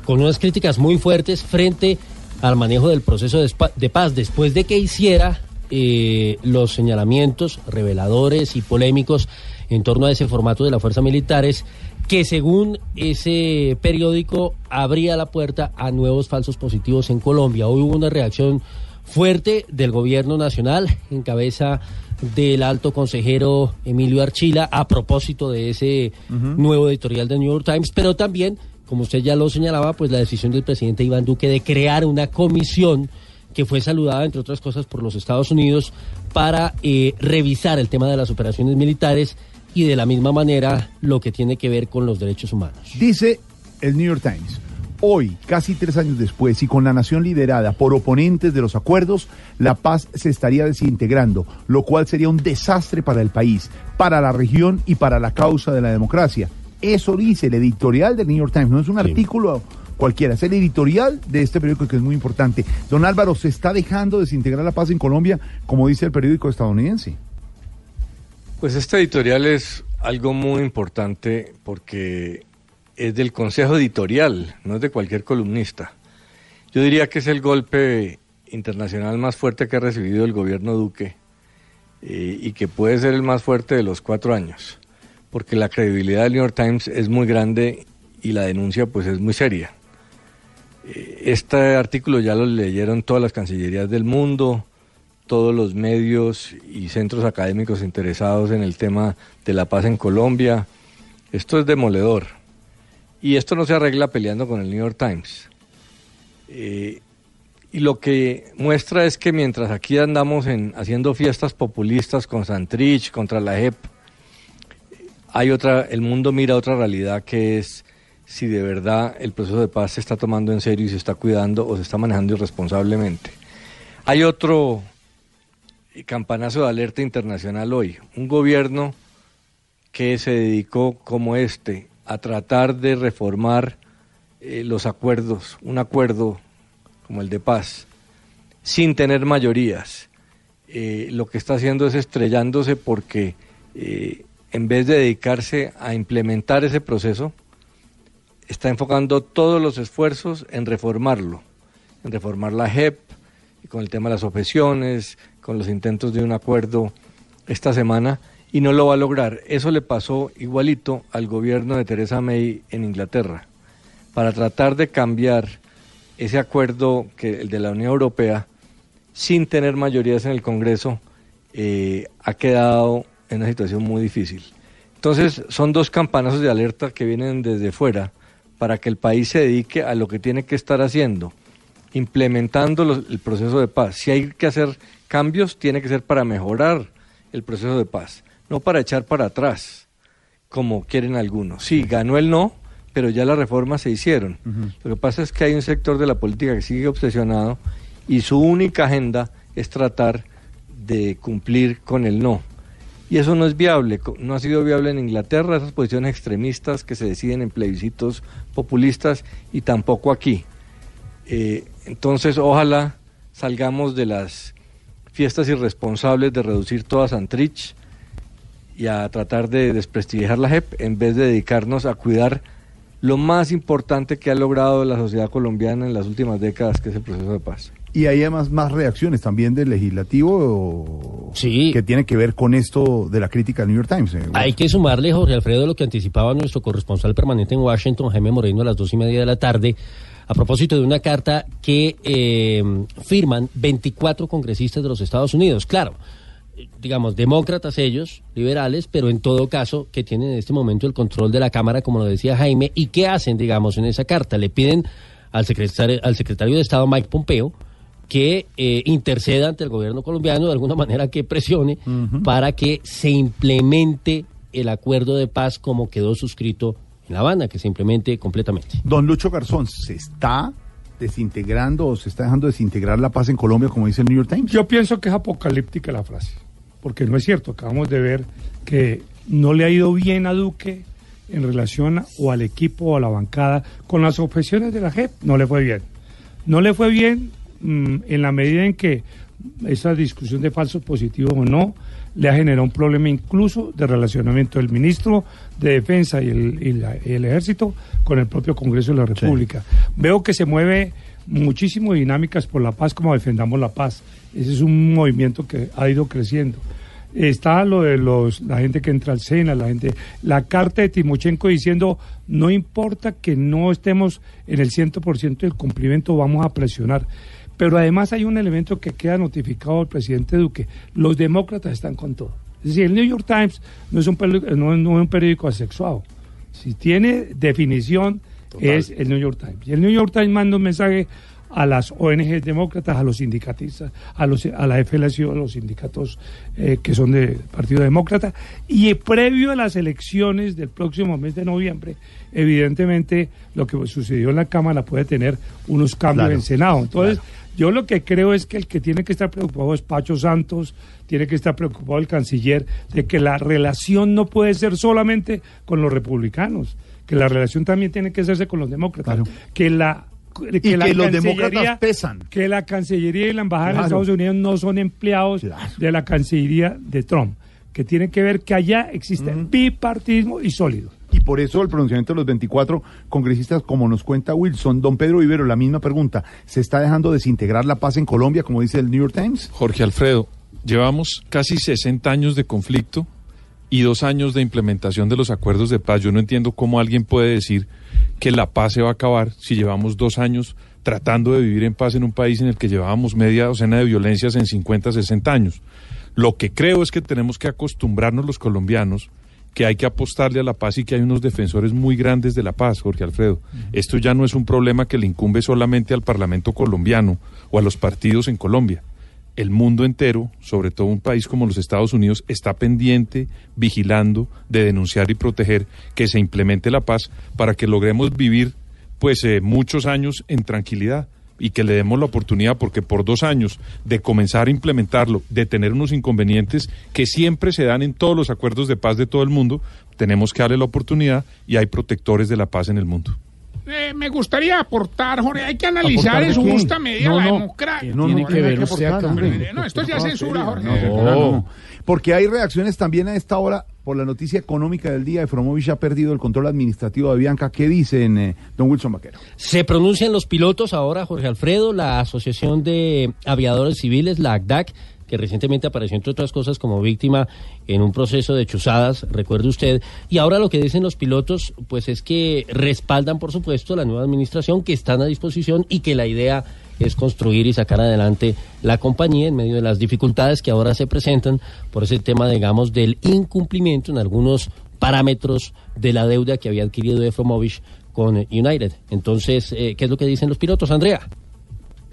con unas críticas muy fuertes frente al manejo del proceso de, de paz, después de que hiciera eh, los señalamientos reveladores y polémicos en torno a ese formato de las fuerzas militares, que según ese periódico abría la puerta a nuevos falsos positivos en Colombia. Hoy hubo una reacción fuerte del gobierno nacional en cabeza del alto consejero Emilio Archila a propósito de ese nuevo editorial del New York Times, pero también, como usted ya lo señalaba, pues la decisión del presidente Iván Duque de crear una comisión que fue saludada, entre otras cosas, por los Estados Unidos para eh, revisar el tema de las operaciones militares y de la misma manera lo que tiene que ver con los derechos humanos. Dice el New York Times, hoy, casi tres años después, y con la nación liderada por oponentes de los acuerdos, la paz se estaría desintegrando, lo cual sería un desastre para el país, para la región y para la causa de la democracia. Eso dice el editorial del New York Times, no es un artículo cualquiera, es el editorial de este periódico que es muy importante. Don Álvaro, ¿se está dejando desintegrar la paz en Colombia, como dice el periódico estadounidense? Pues este editorial es algo muy importante porque es del consejo editorial, no es de cualquier columnista. Yo diría que es el golpe internacional más fuerte que ha recibido el gobierno Duque eh, y que puede ser el más fuerte de los cuatro años, porque la credibilidad del New York Times es muy grande y la denuncia pues es muy seria. Eh, Este artículo ya lo leyeron todas las cancillerías del mundo, todos los medios y centros académicos interesados en el tema de la paz en Colombia. Esto es demoledor. Y esto no se arregla peleando con el New York Times. Eh, y lo que muestra es que mientras aquí andamos en, haciendo fiestas populistas con Santrich, contra la JEP, hay otra, el mundo mira otra realidad que es si de verdad el proceso de paz se está tomando en serio y se está cuidando o se está manejando irresponsablemente. Hay otro campanazo de alerta internacional hoy, un gobierno que se dedicó como este a tratar de reformar eh, los acuerdos, un acuerdo como el de paz, sin tener mayorías. Eh, lo que está haciendo es estrellándose porque eh, en vez de dedicarse a implementar ese proceso, está enfocando todos los esfuerzos en reformarlo, en reformar la JEP, con el tema de las objeciones, con los intentos de un acuerdo esta semana, y no lo va a lograr. Eso le pasó igualito al gobierno de Theresa May en Inglaterra. Para tratar de cambiar ese acuerdo, que el de la Unión Europea, sin tener mayorías en el Congreso, eh, ha quedado en una situación muy difícil. Entonces, son dos campanazos de alerta que vienen desde fuera para que el país se dedique a lo que tiene que estar haciendo, implementando los- el proceso de paz. Si hay que hacer cambios, tiene que ser para mejorar el proceso de paz, no para echar para atrás, como quieren algunos. Sí, ganó el no, pero ya las reformas se hicieron. Lo que pasa es que hay un sector de la política que sigue obsesionado y su única agenda es tratar de cumplir con el no. Y eso no es viable, no ha sido viable en Inglaterra, esas posiciones extremistas que se deciden en plebiscitos populistas y tampoco aquí. Eh, entonces, ojalá salgamos de las fiestas irresponsables de reducir toda Santrich y a tratar de desprestigiar la JEP en vez de dedicarnos a cuidar lo más importante que ha logrado la sociedad colombiana en las últimas décadas, que es el proceso de paz. Y hay además más reacciones también del legislativo que tiene que ver con esto de la crítica al New York Times. eh, Hay que sumarle, Jorge Alfredo, lo que anticipaba nuestro corresponsal permanente en Washington, Jaime Moreno, a las dos y media de la tarde, a propósito de una carta que eh, firman 24 congresistas de los Estados Unidos. Claro, digamos, demócratas ellos, liberales, pero en todo caso que tienen en este momento el control de la Cámara, como lo decía Jaime, y qué hacen, digamos, en esa carta. Le piden al secretario, al secretario de Estado, Mike Pompeo, que eh, interceda ante el gobierno colombiano, de alguna manera que presione para que se implemente el acuerdo de paz como quedó suscrito en La Habana, que se implemente completamente. Don Lucho Garzón, ¿se está desintegrando o se está dejando desintegrar la paz en Colombia, como dice el New York Times? Yo pienso que es apocalíptica la frase, porque no es cierto. Acabamos de ver que no le ha ido bien a Duque en relación a- o al equipo o a la bancada con las objeciones de la JEP. No le fue bien. No le fue bien mm, en la medida en que esa discusión de falsos positivos o no le ha generado un problema incluso de relacionamiento del ministro de Defensa y el, y la- y el Ejército con el propio Congreso de la República. Veo que se mueve muchísimo dinámicas por la paz como defendamos la paz. Ese es un movimiento que ha ido creciendo. Está lo de los, la gente que entra al SENA, la gente, la carta de Timochenko diciendo no importa que no estemos en el 100% del cumplimiento, vamos a presionar. Pero además hay un elemento que queda notificado al presidente Duque. Los demócratas están con todo. Es decir, el New York Times no es un, peri- no, no es un periódico asexuado. Si tiene definición, es el New York Times. Y el New York Times manda un mensaje a las ONG demócratas, a los sindicatistas, a, los, a la FLSU, a los sindicatos eh, que son de Partido Demócrata. Y previo a las elecciones del próximo mes de noviembre, evidentemente lo que sucedió en la Cámara puede tener unos cambios Claro, en Senado. Entonces, yo lo que creo es que el que tiene que estar preocupado es Pacho Santos, tiene que estar preocupado el canciller de que la relación no puede ser solamente con los republicanos, que la relación también tiene que hacerse con los demócratas, que la Y que la los Cancillería- demócratas pesan. que la Cancillería y la Embajada de Claro. Estados Unidos no son empleados de la Cancillería de Trump, que tiene que ver que allá existe bipartismo y sólido. Y por eso el pronunciamiento de los 24 congresistas, como nos cuenta Wilson, don Pedro Vivero, la misma pregunta, ¿se está dejando desintegrar la paz en Colombia, como dice el New York Times? Jorge Alfredo, llevamos casi 60 años de conflicto y dos años de implementación de los acuerdos de paz. Yo no entiendo cómo alguien puede decir que la paz se va a acabar si llevamos dos años tratando de vivir en paz en un país en el que llevábamos media docena de violencias en 50, 60 años. Lo que creo es que tenemos que acostumbrarnos los colombianos que hay que apostarle a la paz y que hay unos defensores muy grandes de la paz, Jorge Alfredo. Esto ya no es un problema que le incumbe solamente al Parlamento colombiano o a los partidos en Colombia. El mundo entero, sobre todo un país como los Estados Unidos, está pendiente, vigilando, de denunciar y proteger que se implemente la paz para que logremos vivir pues eh, muchos años en tranquilidad y que le demos la oportunidad, porque por dos años de comenzar a implementarlo, de tener unos inconvenientes que siempre se dan en todos los acuerdos de paz de todo el mundo, tenemos que darle la oportunidad y hay protectores de la paz en el mundo. Eh, me gustaría aportar, Jorge, hay que analizar ¿Aportar de en su justa medida No, la no. democracia. No, no, tiene que aportar, hombre. No, esto ya es censura, Jorge. No, no. Porque hay reacciones también a esta hora por la noticia económica del día. Efromovich ha perdido el control administrativo de Bianca. ¿Qué dicen, eh, don Wilson Vaquero? Se pronuncian los pilotos ahora, Jorge Alfredo, la Asociación de Aviadores Civiles, la ACDAC, que recientemente apareció, entre otras cosas, como víctima en un proceso de chuzadas, recuerde usted. Y ahora lo que dicen los pilotos, pues es que respaldan, por supuesto, la nueva administración, que están a disposición y que la idea es construir y sacar adelante la compañía en medio de las dificultades que ahora se presentan por ese tema, digamos, del incumplimiento en algunos parámetros de la deuda que había adquirido Efromovich con United. Entonces, eh, ¿qué es lo que dicen los pilotos, Andrea?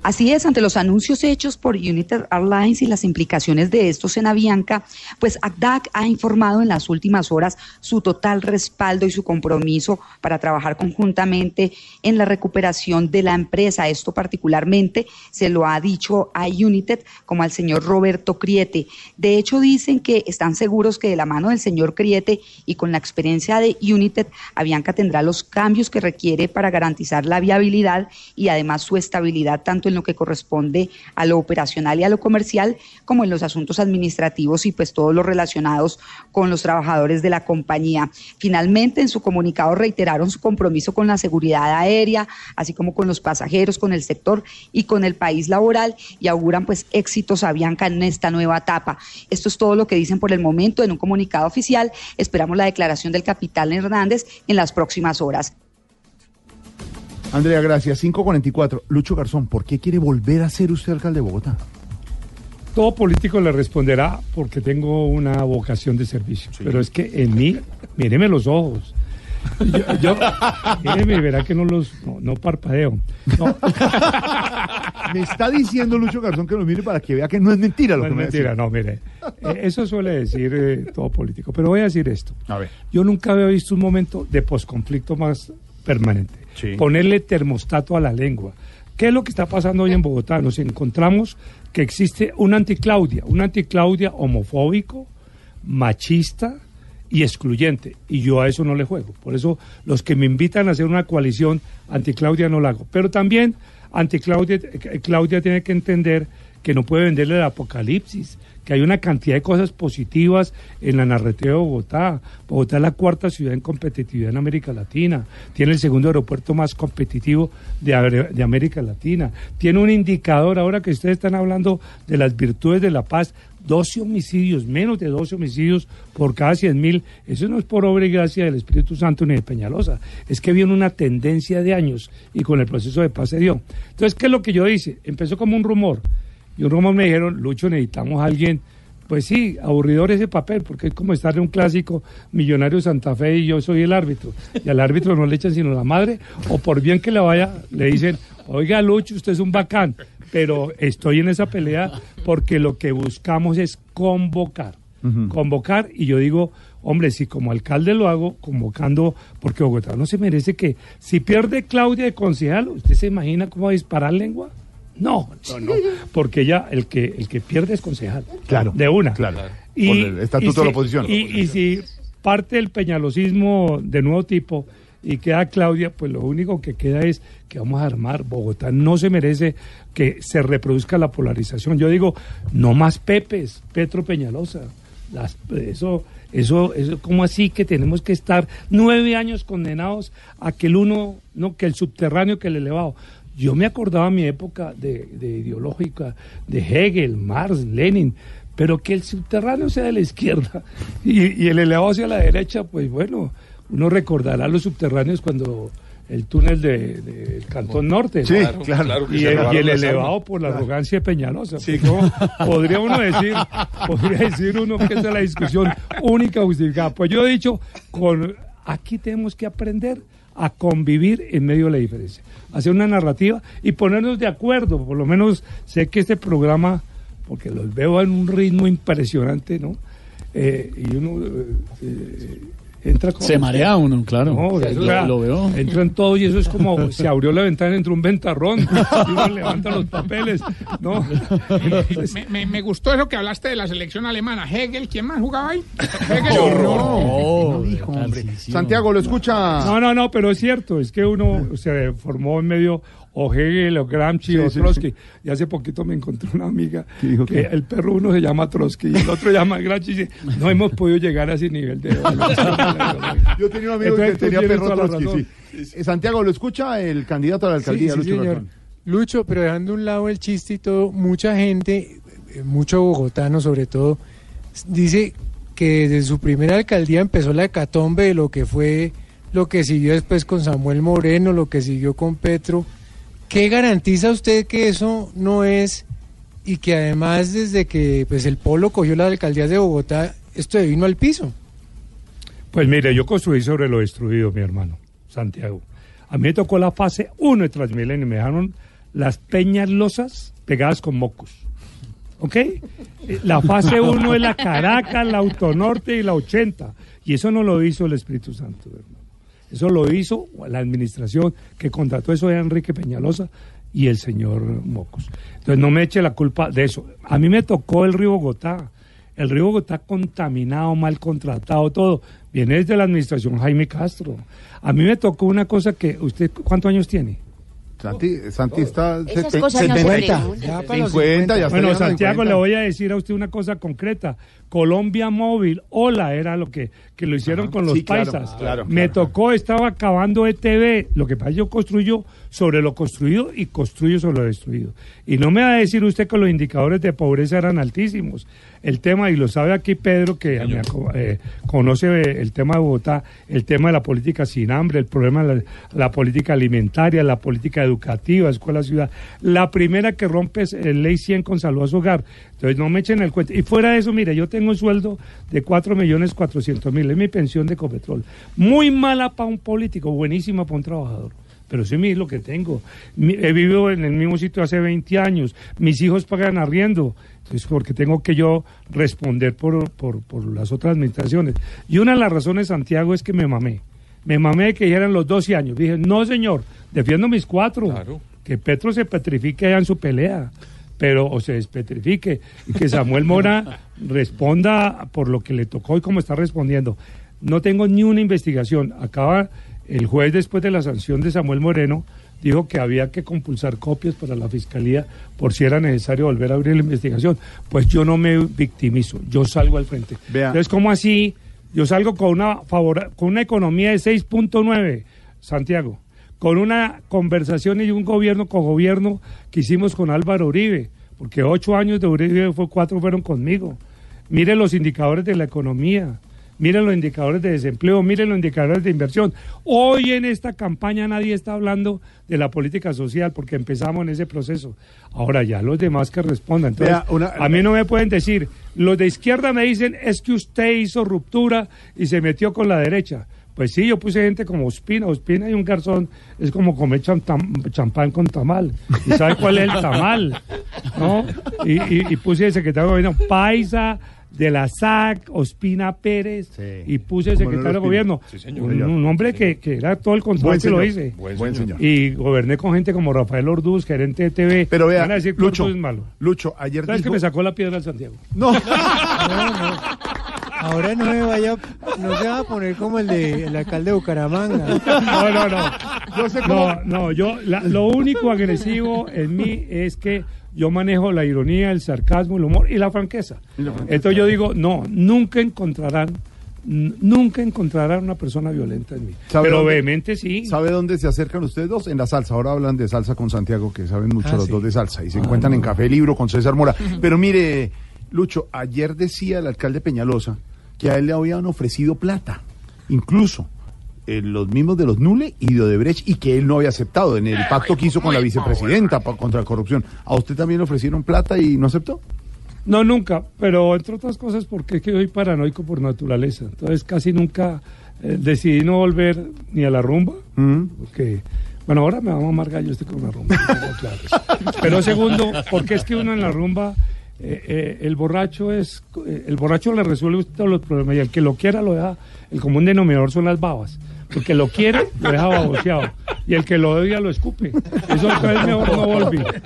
Así es, ante los anuncios hechos por United Airlines y las implicaciones de estos en Avianca, pues ACDAC ha informado en las últimas horas su total respaldo y su compromiso para trabajar conjuntamente en la recuperación de la empresa. Esto particularmente se lo ha dicho a United como al señor Roberto Criete. De hecho, dicen que están seguros que de la mano del señor Criete y con la experiencia de United, Avianca tendrá los cambios que requiere para garantizar la viabilidad y además su estabilidad tanto en lo que corresponde a lo operacional y a lo comercial, como en los asuntos administrativos y pues todos los relacionados con los trabajadores de la compañía. Finalmente, en su comunicado reiteraron su compromiso con la seguridad aérea, así como con los pasajeros, con el sector y con el país laboral y auguran pues éxitos a Bianca en esta nueva etapa. Esto es todo lo que dicen por el momento en un comunicado oficial. Esperamos la declaración del capitán Hernández en las próximas horas. Andrea, gracias. 544. Lucho Garzón, ¿por qué quiere volver a ser usted alcalde de Bogotá? Todo político le responderá porque tengo una vocación de servicio. Pero es que en mí, míreme los ojos. Yo, yo míreme, verá que no los, no, no parpadeo. No, Me está diciendo Lucho Garzón que lo mire para que vea que no es mentira lo no que es me mentira, decía. no, mire. Eh, Eso suele decir eh, todo político. Pero voy a decir esto. A ver. Yo nunca había visto un momento de posconflicto más permanente. Ponerle termostato a la lengua. ¿Qué es lo que está pasando hoy en Bogotá? Nos encontramos que existe un anticlaudia, un anticlaudia homofóbico, machista y excluyente. Y yo a eso no le juego. Por eso los que me invitan a hacer una coalición anticlaudia no la hago. Pero también anticlaudia eh, Claudia tiene que entender que no puede venderle el apocalipsis, que hay una cantidad de cosas positivas en la narrativa de Bogotá. Bogotá es la cuarta ciudad en competitividad en América Latina, tiene el segundo aeropuerto más competitivo de, América Latina, tiene un indicador, ahora que ustedes están hablando de las virtudes de la paz, 12 homicidios, menos de 12 homicidios por cada 100 mil. Eso no es por obra y gracia del Espíritu Santo ni de Peñalosa. Es que viene una tendencia de años y con el proceso de paz se dio. Entonces, ¿qué es lo que yo hice? Empezó como un rumor. Y un rumor me dijeron, Lucho, necesitamos a alguien. Pues sí, aburridor ese papel, porque es como estar en un clásico Millonario Santa Fe y yo soy el árbitro. Y al árbitro no le echan sino la madre, o por bien que le vaya, le dicen, oiga Lucho, usted es un bacán. Pero estoy en esa pelea porque lo que buscamos es convocar. Convocar, y yo digo, hombre, si como alcalde lo hago, convocando, porque Bogotá no se merece que, si pierde Claudia de concejal, ¿usted se imagina cómo va a disparar lengua? No, no, no, porque ya el que el que pierde es concejal. Claro, De una. claro. Por el estatuto de la oposición. Y, y si parte del peñalosismo de nuevo tipo y queda Claudia, pues lo único que queda es que vamos a armar. Bogotá no se merece que se reproduzca la polarización. Yo digo, no más Pepes, Petro Peñalosa. Las, eso, eso, eso, ¿cómo así que tenemos que estar nueve años condenados a que el uno, no, que el subterráneo, que el elevado? Yo me acordaba mi época de, de ideológica, de Hegel, Marx, Lenin, pero que el subterráneo sea de la izquierda y, y el elevado hacia la derecha, pues bueno, uno recordará los subterráneos cuando el túnel de- del Cantón Norte. Sí, ¿no? claro, claro y, el, y elevado por la Claro. arrogancia de Peñalosa. Sí, podría uno decir, podría decir uno que esa es la discusión única justificada. Pues yo he dicho, con aquí tenemos que aprender a convivir en medio de la diferencia, hacer una narrativa y ponernos de acuerdo. Por lo menos sé que este programa, porque los veo en un ritmo impresionante, ¿no? Eh, y uno eh, eh, entra como... Se marea uno, claro. No, Sí, eso lo- era- lo veo. Entran todos y eso es como se abrió la ventana, entró un ventarrón y uno levanta los papeles. No, Me, me- me gustó eso que hablaste de la selección alemana. Hegel, ¿quién más jugaba ahí? Hegel. No, dijo, hombre. Santiago, lo escucha. No, no, no, pero es cierto, es que uno se formó en medio o Hegel o Gramsci Sí, o sí, Trotsky. Y hace poquito me encontré una amiga dijo que qué? el perro uno se llama Trotsky y el otro se llama Gramsci y dice, no hemos podido llegar a ese nivel de... Yo tenía un amigo Entonces, que tenía perro Trotsky. Eh, Santiago, ¿lo escucha el candidato a la alcaldía, Sí, sí, Lucho señor. Lucho, pero dejando a un lado el chiste y todo, mucha gente, eh, mucho bogotano sobre todo, dice que desde su primera alcaldía empezó la hecatombe de lo que fue lo que siguió después con Samuel Moreno, lo que siguió con Petro. ¿Qué garantiza usted que eso no es y que además desde que pues el Polo cogió la alcaldía de Bogotá, esto vino al piso? Pues mire, yo construí sobre lo destruido, mi hermano, Santiago. A mí me tocó la fase 1 de Transmilenio y me dejaron las peñas losas pegadas con mocos. ¿Ok? La fase 1 es la Caracas, la Autonorte y la 80. Y eso no lo hizo el Espíritu Santo, hermano. Eso lo hizo la administración que contrató eso de Enrique Peñalosa y el señor Mocos. Entonces no me eche la culpa de eso. A mí me tocó el río Bogotá. El río Bogotá contaminado, mal contratado, todo. Viene desde la administración Jaime Castro. A mí me tocó una cosa que usted, ¿cuántos años tiene? Santi, Santi está no se 70, preguntan. ya para los 50, ya está Bueno, Santiago, 50. le voy a decir a usted una cosa concreta. Colombia Móvil, hola, era lo que, que lo hicieron con los sí, paisas. claro, Me tocó, estaba acabando ETV. Lo que pasa es que yo construyo sobre lo construido y construyo sobre lo destruido. Y no me va a decir usted que los indicadores de pobreza eran altísimos. El tema, y lo sabe aquí Pedro, que eh, conoce eh, el tema de Bogotá, el tema de la política sin hambre, el problema de la, la política alimentaria, la política educativa, escuela, ciudad. La primera que rompe es el Ley 100 con salud a su hogar. Entonces no me echen el cuento. Y fuera de eso, mire, yo tengo un sueldo de 4 millones 400 mil, es mi pensión de Copetrol. Muy mala para un político, buenísima para un trabajador. Pero sí es lo que tengo. He vivido en el mismo sitio hace 20 años. Mis hijos pagan arriendo. Entonces, porque tengo que yo responder por, por, por las otras administraciones. Y una de las razones, Santiago, es que me mamé. Me mamé que ya eran los 12 años. Dije, no, señor, defiendo mis cuatro. Que Petro se petrifique allá en su pelea. Pero, o se despetrifique. Y que Samuel Mora responda por lo que le tocó y cómo está respondiendo. No tengo ni una investigación. Acaba el juez, después de la sanción de Samuel Moreno, dijo que había que compulsar copias para la fiscalía por si era necesario volver a abrir la investigación. Pues yo no me victimizo, yo salgo al frente. Entonces, ¿cómo así? Yo salgo con una, favora- con una economía de 6.9, Santiago, con una conversación y un gobierno con gobierno que hicimos con Álvaro Uribe, porque ocho años de Uribe, fue, cuatro fueron conmigo. Miren los indicadores de la economía. Miren los indicadores de desempleo, miren los indicadores de inversión. Hoy en esta campaña nadie está hablando de la política social porque empezamos en ese proceso. Ahora ya los demás que respondan. Entonces, Vea, una- a mí no me pueden decir, los de izquierda me dicen es que usted hizo ruptura y se metió con la derecha. Pues sí, yo puse gente como Ospina. Ospina y un garzón es como comer champán con tamal. ¿Y sabe cuál es el tamal? ¿No? Y, y- y puse el secretario de gobierno Paisa, de la SAC, Ospina Pérez, y puse secretario de gobierno. Sí, señor. un, un hombre que, que era todo el control que lo hice. Buen Buen señor. Y goberné con gente como Rafael Orduz, gerente de TV. Pero vea, Van a decir que Lucho, es malo. Lucho, ayer ¿Sabes que dijo- me sacó la piedra al Santiago? No. Ahora no me vaya, no se va a poner como el de el alcalde de Bucaramanga. No, no, no. Yo sé No, no, yo la- lo único agresivo en mí es que yo manejo la ironía, el sarcasmo, el humor y la franqueza. Entonces yo digo, no, nunca encontrarán, nunca encontrarán una persona violenta en mí. ¿Sabe Pero dónde- vehemente sí. ¿Sabe dónde se acercan ustedes dos? En la salsa. Ahora hablan de salsa con Santiago, que saben mucho Ah, los sí. dos de salsa. Y se Ah, encuentran en. Café Libro con César Mora. Pero mire, Lucho, ayer decía el alcalde Peñalosa que a él le habían ofrecido plata. Incluso eh, los mismos de los Nule y de Odebrecht y que él no había aceptado en el pacto que hizo con la vicepresidenta pa- contra la corrupción. ¿A usted también le ofrecieron plata y no aceptó? No, nunca, pero entre otras cosas porque es que soy paranoico por naturaleza. Entonces casi nunca eh, decidí no volver ni a la rumba, porque, bueno, ahora me va a mamar gallo este con una rumba. tengo claro. Pero segundo, porque es que uno en la rumba, eh, eh, el borracho es, eh, el borracho le resuelve todos los problemas y el que lo quiera lo deja, el común denominador son las babas. Porque lo quiere, lo deja baboseado. Y el que lo odia, lo escupe. Eso es mejor no volver.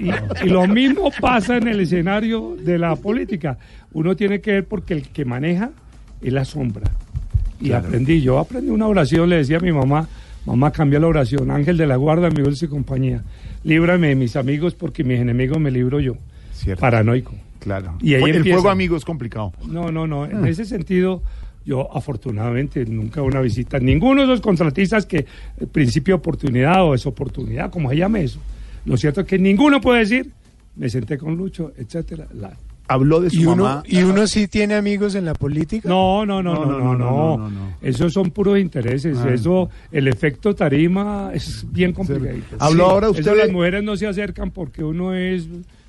Y, y lo mismo pasa en el escenario de la política. Uno tiene que ver porque el que maneja es la sombra. Y Claro. aprendí, yo aprendí una oración, le decía a mi mamá, mamá cambia la oración, ángel de la guarda, mi dulce compañía, líbrame de mis amigos porque mis enemigos me libro yo. Paranoico. Claro. Y ahí el empieza. fuego amigo es complicado. No, no, no. En Ah. ese sentido, yo afortunadamente nunca una visita. Ninguno de esos contratistas que eh, principio de oportunidad o desoportunidad, como se llame eso. Lo cierto es que ninguno puede decir, me senté con Lucho, etcétera. La- Habló de su ¿Y uno, mamá. ¿Y uno sí tiene amigos en la política? No, no, no, no, no, no. Esos son puros intereses. Ah. Eso, el efecto tarima es bien complicado. Habló ahora usted Eso de- las mujeres no se acercan porque uno es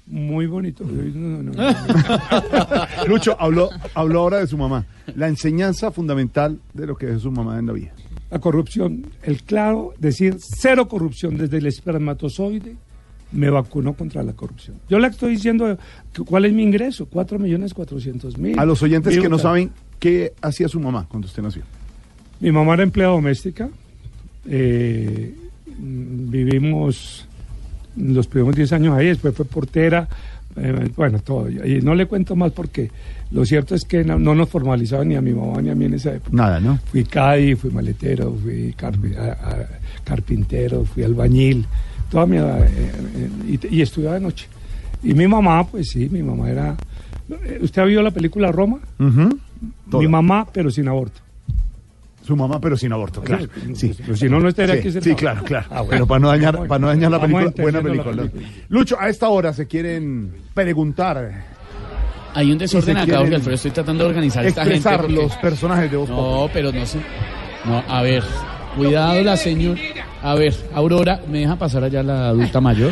muy bonito. No, no, no. Lucho, habló, habló ahora de su mamá. La enseñanza fundamental de lo que es su mamá en la vida. La corrupción, el claro, decir cero corrupción desde el espermatozoide me vacunó contra la corrupción. Yo le estoy diciendo cuál es mi ingreso, cuatro millones cuatrocientos mil. A los oyentes que no saben qué hacía su mamá cuando usted nació. Mi mamá era empleada doméstica. eh, mm, vivimos los primeros 10 años ahí, después fue portera. eh, bueno, todo. Y no le cuento más porque lo cierto es que no, no nos formalizaban ni a mi mamá ni a mí en esa época. Nada, ¿no? Fui CAI, fui maletero, fui carpi- a- a- carpintero, fui albañil, toda mi, eh, eh, y, y estudiaba de noche. Y mi mamá, pues sí, mi mamá era... ¿Usted ha visto la película Roma? Mi mamá, pero sin aborto. Su mamá, pero sin aborto, claro. Sí. Pero si no, no estaría Sí, aquí Sí, claro, claro. Ah, bueno. Pero para no dañar, para no dañar la película, buena la película. Lucho, a esta hora se quieren preguntar. Hay un desorden acá, Jorge Alfredo. Estoy tratando de organizar esta gente. expresar porque- los personajes de voz No, pero no sé. No, a ver. Cuidado, la señora. A ver, Aurora, ¿me deja pasar allá la adulta mayor?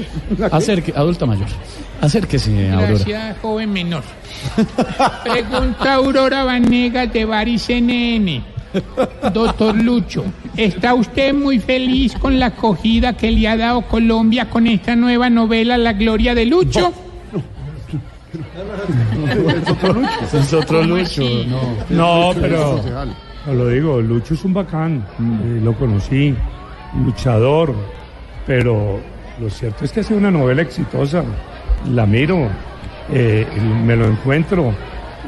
Acerque, adulta mayor. Acérquese, Aurora. Gracias, joven menor. Pregunta Aurora Vanegas de Baris NN. Doctor Lucho, ¿está usted muy feliz con la acogida que le ha dado Colombia con esta nueva novela La Gloria de Lucho? Ese es otro Lucho, no. No, pero no lo digo, Lucho es un bacán, eh, lo conocí, luchador, pero lo cierto es que ha sido una novela exitosa, la miro, eh, me lo encuentro,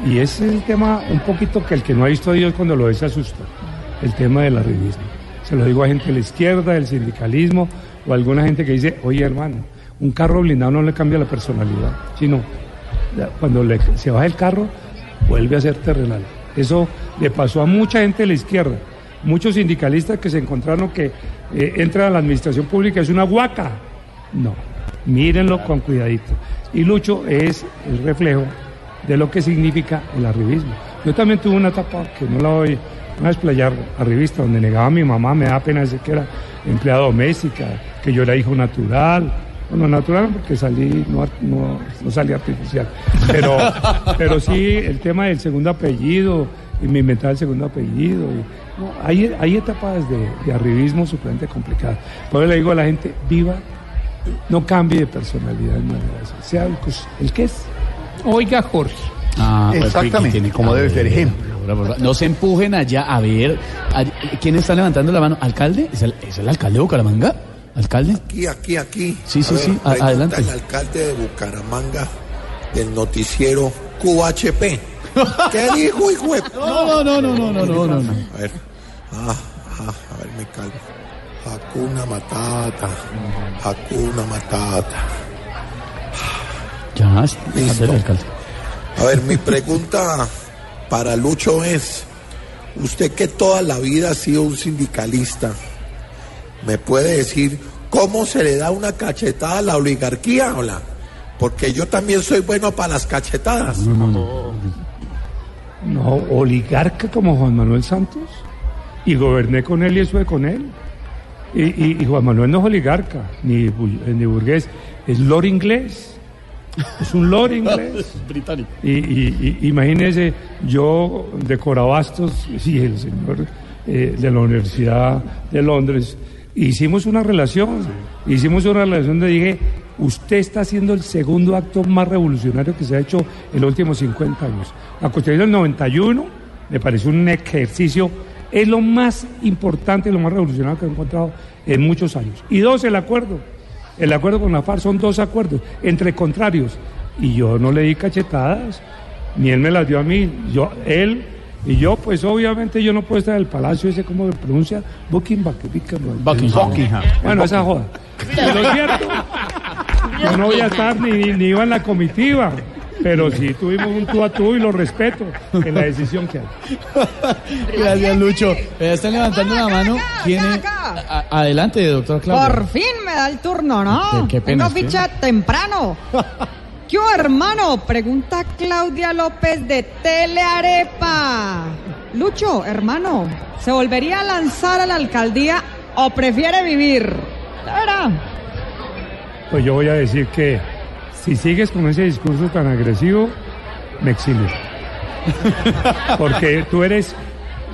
y ese es el tema un poquito que el que no ha visto a Dios cuando lo ve se asusta, el tema del arribismo. Se lo digo a gente de la izquierda, del sindicalismo, o a alguna gente que dice, oye hermano, un carro blindado no le cambia la personalidad, sino cuando le- se baja el carro, vuelve a ser terrenal. Eso le pasó a mucha gente de la izquierda, muchos sindicalistas que se encontraron que eh, entra a la administración pública, es una huaca. No, mírenlo con cuidadito. Y Lucho es el reflejo de lo que significa el arribismo. Yo también tuve una etapa que no la voy a desplayar arribista, donde negaba a mi mamá, me da pena decir que era empleada doméstica, que yo era hijo natural. Bueno, natural porque salí, no, no, no salí artificial. Pero, pero sí, el tema del segundo apellido, y me inventaba el segundo apellido. y- no, hay, hay etapas de, de arribismo supremamente complicadas. Por eso le digo a la gente, viva, no cambie de personalidad manera de ser, sea el, el que es. Oiga, Jorge. Ah, pues, Exactamente, tiene- como debe ser, ver, ejemplo. No se empujen allá. A ver, ¿quién está levantando la mano? ¿Alcalde? ¿Es el, es el alcalde de Bucaramanga? ¿Alcalde? Aquí, aquí, aquí. Sí, sí, A sí, a- adelante. al alcalde de Bucaramanga del noticiero QHP. ¿Qué dijo, hijo de- No, no, no, no, no, no, no, no. A ver. Ah, ah, a ver, me calmo. Hakuna Matata. Hakuna Matata. Ya, es- Listo. adelante, alcalde. A ver, mi pregunta para Lucho es, usted que toda la vida ha sido un sindicalista, ¿me puede decir cómo se le da una cachetada a la oligarquía? Hola? Porque yo también soy bueno para las cachetadas. No, oligarca como Juan Manuel Santos. y goberné con él y estuve con él. Y, y- y Juan Manuel no es oligarca, ni, ni burgués, es lord inglés. Es un lord inglés. Británico. Y, y- y- imagínese, yo de Corabastos, sí, el señor eh, de la Universidad de Londres, hicimos una relación, hicimos una relación donde dije, usted está haciendo el segundo acto más revolucionario que se ha hecho en los últimos 50 años. La Constitución del 91 me pareció un ejercicio, es lo más importante, lo más revolucionario que he encontrado en muchos años. Y dos, el acuerdo. El acuerdo con la FARC son dos acuerdos entre contrarios. Y yo no le di cachetadas, ni él me las dio a mí. Yo, él y yo, pues obviamente yo no puedo estar en el palacio ese, ¿cómo se pronuncia? Buckingham. Buckingham. Buckingham. Bueno, esa joda. Pero es cierto, yo no voy a estar ni, ni iba en la comitiva. Pero sí tuvimos un tú a tú y lo respeto en la decisión que hay. Gracias, Lucho. Eh, están levantando la mano. ¿Tiene... A- adelante, doctor Claudia. Por fin me da el turno, ¿no? Qué- qué pena, Tengo ficha temprano. ¿Qué hubo, hermano? Pregunta Claudia López de Telearepa. Lucho, hermano, ¿se volvería a lanzar a la alcaldía o prefiere vivir? De verdad. Pues yo voy a decir que si sigues con ese discurso tan agresivo, me exilio. Porque tú eres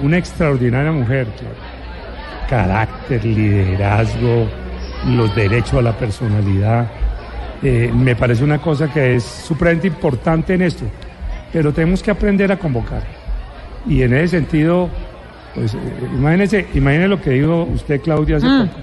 una extraordinaria mujer. Carácter, liderazgo, los derechos a la personalidad. Eh, me parece una cosa que es supremamente importante en esto. Pero tenemos que aprender a convocar. Y en ese sentido, pues eh, imagínese, imagínese lo que dijo usted, Claudia, hace Mm. poco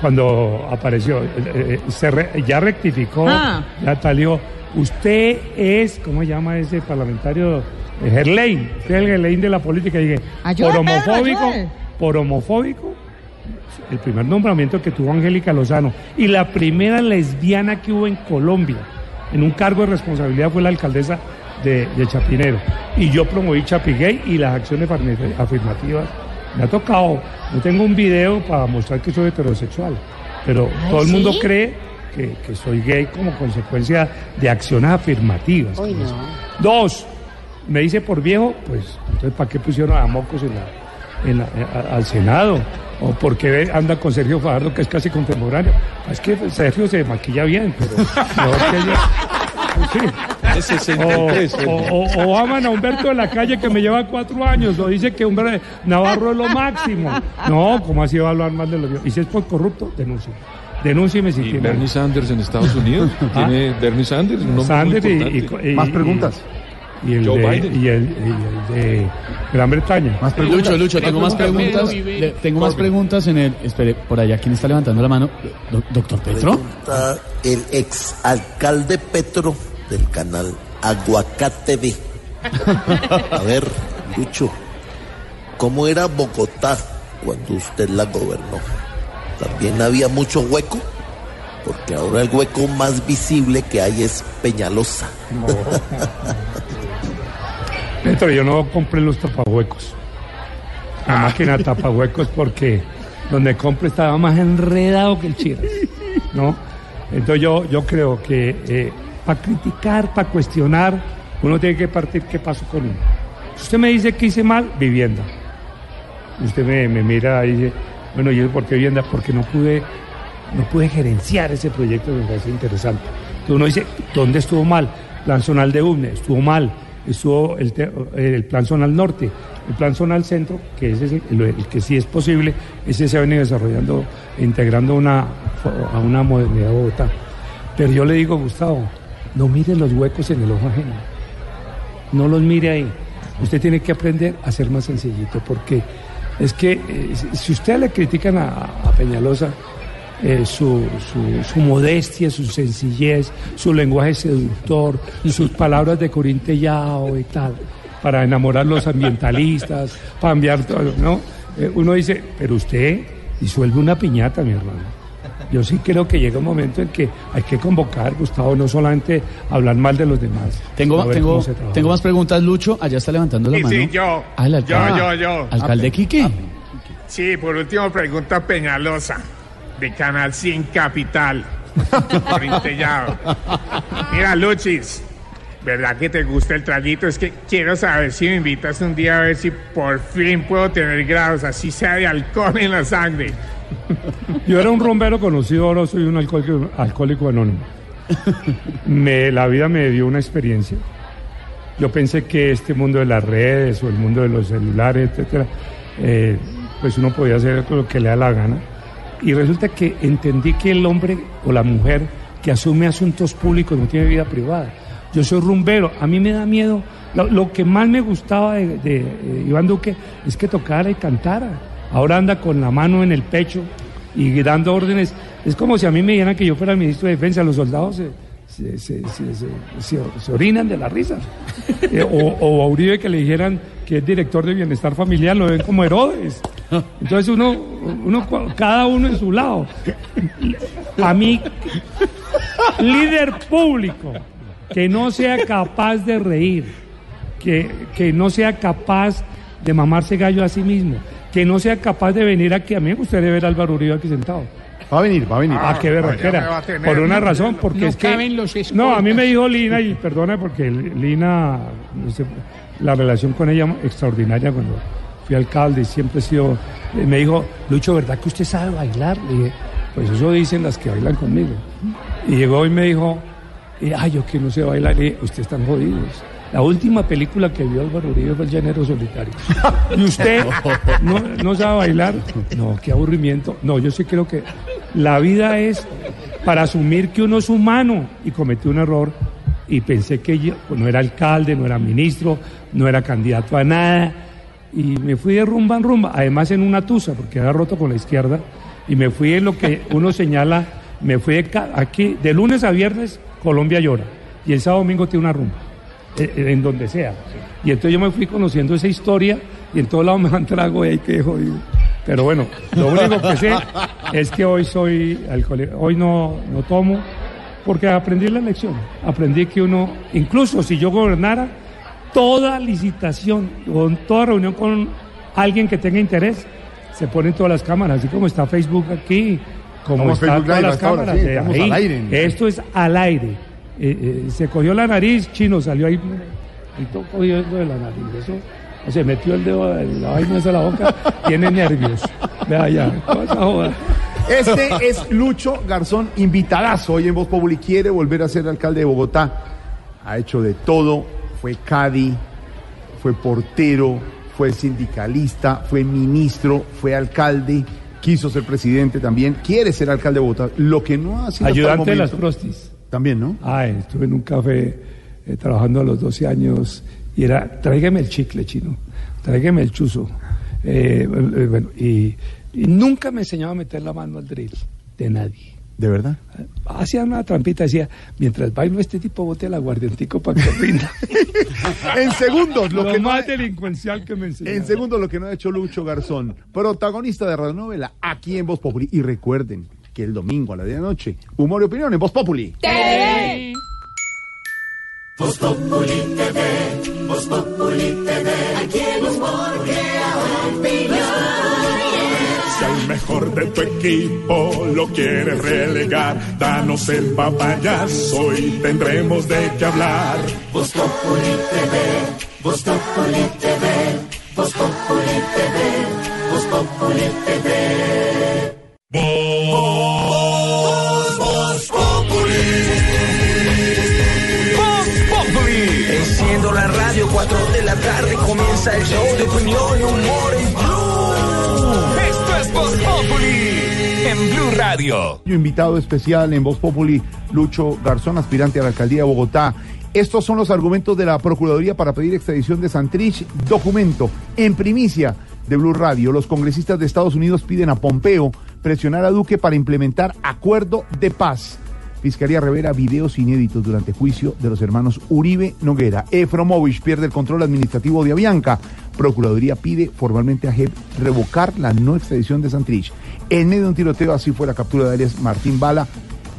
cuando apareció, eh, eh, se re- ya rectificó, Ah. ya salió. Usted es, ¿cómo se llama ese parlamentario? Eh, Gerlain, usted es el Gerlain de la política. Dije, Ayude, por homofóbico, por homofóbico, el primer nombramiento que tuvo Angélica Lozano y la primera lesbiana que hubo en Colombia en un cargo de responsabilidad fue la alcaldesa de, de Chapinero. Y yo promoví Chapigay y las acciones afirma- afirmativas. Me ha tocado, no tengo un video para mostrar que soy heterosexual, pero Ay, todo el mundo cree que, que soy gay como consecuencia de acciones afirmativas. No. Dos, me dice por viejo, pues, entonces ¿para qué pusieron a Mocos en la, en la- a- al Senado? ¿O por qué anda con Sergio Fajardo, que es casi contemporáneo? Es que Sergio se maquilla bien, pero mejor que yo. Sí. Es 63, O, o- o- o aman a Humberto de la calle que me lleva cuatro años, o dice que Humberto Navarro es lo máximo. No, ¿cómo así va a hablar mal de los Y si es por corrupto, denuncie. Denúncieme si Y tiene. Bernie Sanders en Estados Unidos. Tiene Bernie Sanders, un Sanders muy y- importante. y- y- Más y- preguntas. Y el, Joe de, Biden. y, el, y el de Gran Bretaña. Más Lucho, Lucho, tengo más preguntas. Le- tengo más preguntas en el. Espere, por allá, ¿quién está levantando la mano? Do- doctor Petro. Pregunta el exalcalde Petro del canal Aguacate TV. A ver, Lucho, ¿cómo era Bogotá cuando usted la gobernó? ¿También había mucho hueco? Porque ahora el hueco más visible que hay es Peñalosa. Yo no compré los tapahuecos. La máquina de tapahuecos porque donde compré estaba más enredado que el chiras. ¿No? Entonces yo, yo creo que para criticar, para cuestionar, uno tiene que partir qué pasó con uno. Si usted me dice que hice mal, vivienda. Usted me, me mira y dice, bueno, ¿y por qué vivienda? Porque no pude, no pude gerenciar ese proyecto me parece interesante. Entonces uno dice, ¿dónde estuvo mal? Plan zonal de UNE, estuvo mal. Estuvo el, te- el plan zonal norte, el plan zonal centro, que ese es el, que sí es posible, ese se ha venido desarrollando, integrando una, a una modernidad de Bogotá. Pero yo le digo, Gustavo, no mire los huecos en el ojo ajeno. No los mire ahí. Usted tiene que aprender a ser más sencillito, porque es que eh, si- si usted le critican a Peñalosa eh, su, su- su modestia, su sencillez, su lenguaje seductor, sus palabras de corintellao y tal, para enamorar a los ambientalistas, para enviar todo, ¿no? Eh, uno dice, pero usted disuelve una piñata, mi hermano. Yo sí creo que llega un momento en que hay que convocar, Gustavo, no solamente hablar mal de los demás. Tengo, tengo, tengo más preguntas, Lucho. Allá está levantando la Sí, mano. sí, yo. Ah, el Yo, yo, yo. ¿Alcalde Quique? Sí, por último pregunta Peñalosa, de Canal 100 Capital. Mira, Luchis, ¿verdad que te gusta el traguito? Es que quiero saber si me invitas un día a ver si por fin puedo tener grados, así sea de alcohol en la sangre. Yo era un rombero conocido, ahora soy un alcohólico, alcohólico anónimo. Me, la vida me dio una experiencia. Yo pensé que este mundo de las redes o el mundo de los celulares, etcétera, eh, pues uno podía hacer lo que le da la gana. Y resulta que entendí que el hombre o la mujer que asume asuntos públicos no tiene vida privada. Yo soy rumbero, a mí me da miedo. Lo, que más me gustaba de, eh, Iván Duque es que tocara y cantara. Ahora anda con la mano en el pecho y dando órdenes. Es como si a mí me dijeran que yo fuera el ministro de Defensa, los soldados se, se- se- se- orinan de la risa. Eh, o, o a Uribe que le dijeran que es director de bienestar familiar, lo ven como Herodes. Entonces uno, uno, cada uno en su lado. A mí, líder público que no sea capaz de reír, que, que no sea capaz de mamarse gallo a sí mismo, que no sea capaz de venir aquí. A mí me gustaría ver a Álvaro Uribe aquí sentado. Va a venir, va a venir. Ah, qué me va berraquera. Por una razón, porque No es que. caben los no, a mí me dijo Lina, y perdona porque Lina, no sé, la relación con ella extraordinaria cuando fui alcalde, siempre he sido. eh, Me dijo, Lucho, ¿verdad que usted sabe bailar? Le dije, pues eso dicen las que bailan conmigo. Y llegó y me dijo, eh, ay, yo que no sé bailar, le dije, ustedes están jodidos. La última película que vio Álvaro Uribe fue El Llanero Solitario. ¿Y usted no, no sabe bailar? No, qué aburrimiento. No, yo sí creo que la vida es para asumir que uno es humano y cometió un error y pensé que yo pues, no era alcalde, no era ministro, no era candidato a nada y me fui de rumba en rumba, además en una tusa porque había roto con la izquierda y me fui en lo que uno señala, me fui de aquí de lunes a viernes Colombia llora y el sábado domingo tiene una rumba eh, eh, en donde sea. Y entonces yo me fui conociendo esa historia y en todos lados me dan trago y ahí quedé jodido. Pero bueno, lo único que sé es que hoy soy alcohólico, hoy no, no tomo, porque aprendí la lección. Aprendí que uno, incluso si yo gobernara, toda licitación o toda reunión con alguien que tenga interés, se ponen todas las cámaras, así como está Facebook aquí, como están Facebook todas las ahora, cámaras. sí, de estamos ahí. al aire. Esto es al aire. Eh, eh, se cogió la nariz, chino, salió ahí, y todo cogió eso de la nariz. Eso, se metió el dedo de la vaina esa la boca, tiene nervios. Vea ya, joda. Este es Lucho Garzón, invitadazo hoy en Voz Populi. Quiere volver a ser alcalde de Bogotá. Ha hecho de todo. Fue Cadi, fue portero, fue sindicalista, fue ministro, fue alcalde, quiso ser presidente también. Quiere ser alcalde de Bogotá. Lo que no ha sido hasta el Ayudante de las prostis. También, ¿no? Ah, estuve en un café eh, trabajando a los 12 años y era, tráigame el chicle chino, tráigame el chuzo. Eh, eh, bueno, y, y nunca me enseñaba a meter la mano al drill, de nadie. ¿De verdad? Hacía una trampita, decía, mientras bailo este tipo bote el aguardientico para que rinda. En segundos, lo, Lo que no más ha- delincuencial que me enseñó. En segundos, lo que no ha hecho Lucho Garzón, protagonista de radionovela aquí en Voz Populi. Y recuerden que el domingo a la de la noche, humor y opinión en Voz Populi. Voz Populi TV, Voz Populi TV, aquí el humor opinión. Si al mejor de tu equipo lo quieres relegar, danos el papayazo y tendremos de qué hablar. Voz Populi TV, Voz Populi TV, Voz Populi TV, Voz Populi TV. Voz, tarde comienza el show de opinión y humor en Blue. Esto es Voz Populi en Blue Radio. Invitado especial en Voz Populi, Lucho Garzón, aspirante a la alcaldía de Bogotá. Estos son los argumentos de la Procuraduría para pedir extradición de Santrich. Documento en primicia de Blue Radio. Los congresistas de Estados Unidos piden a Pompeo presionar a Duque para implementar acuerdo de paz. Fiscalía revela videos inéditos durante juicio de los hermanos Uribe Noguera. Efromovich pierde el control administrativo de Avianca. Procuraduría pide formalmente a JEP revocar la no extradición de Santrich. En medio de un tiroteo, así fue la captura de alias Martín Bala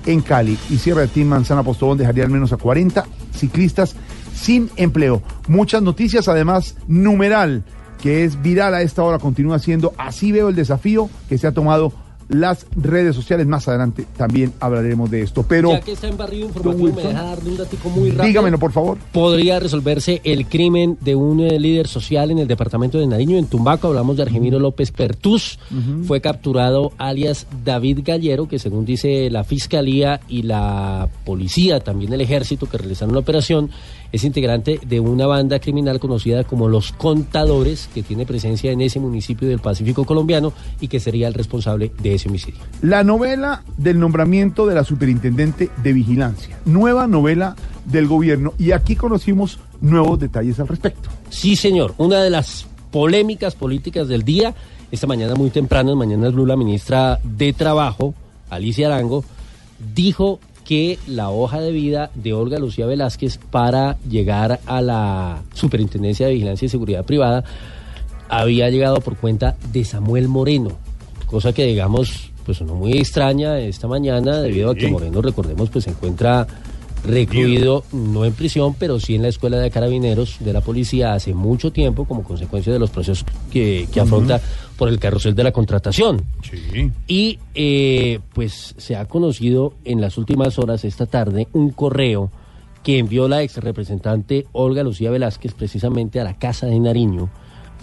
en Cali. Y cierre de Team Manzana Postobón dejaría al menos a 40 ciclistas sin empleo. Muchas noticias, además, numeral, que es viral a esta hora, continúa siendo así veo el desafío que se ha tomado las redes sociales. Más adelante también hablaremos de esto. Pero, Ya que está en barrio informativo, me deja darle un datico muy rápido. dígamelo, por favor. Podría resolverse el crimen de un eh, líder social en el departamento de Nariño, en Tumbaco. Hablamos de Argemiro López Pertús. Fue capturado alias David Gallero, que según dice la fiscalía y la policía, también el ejército que realizaron la operación, es integrante de una banda criminal conocida como Los Contadores, que tiene presencia en ese municipio del Pacífico colombiano y que sería el responsable de ese homicidio. La novela del nombramiento de la superintendente de vigilancia. Nueva novela del gobierno. Y aquí conocimos nuevos detalles al respecto. Sí, señor. Una de las polémicas políticas del día, esta mañana muy temprano, en Mañana Blue, la ministra de Trabajo, Alicia Arango, dijo que la hoja de vida de Olga Lucía Velázquez para llegar a la Superintendencia de Vigilancia y Seguridad Privada había llegado por cuenta de Samuel Moreno, cosa que digamos pues sonó muy extraña esta mañana debido a que Moreno, recordemos, pues se encuentra recluido no en prisión, pero sí en la escuela de carabineros de la policía hace mucho tiempo como consecuencia de los procesos que, que afronta por el carrusel de la contratación. Y eh, pues se ha conocido en las últimas horas esta tarde un correo que envió la ex representante Olga Lucía Velázquez precisamente a la Casa de Nariño,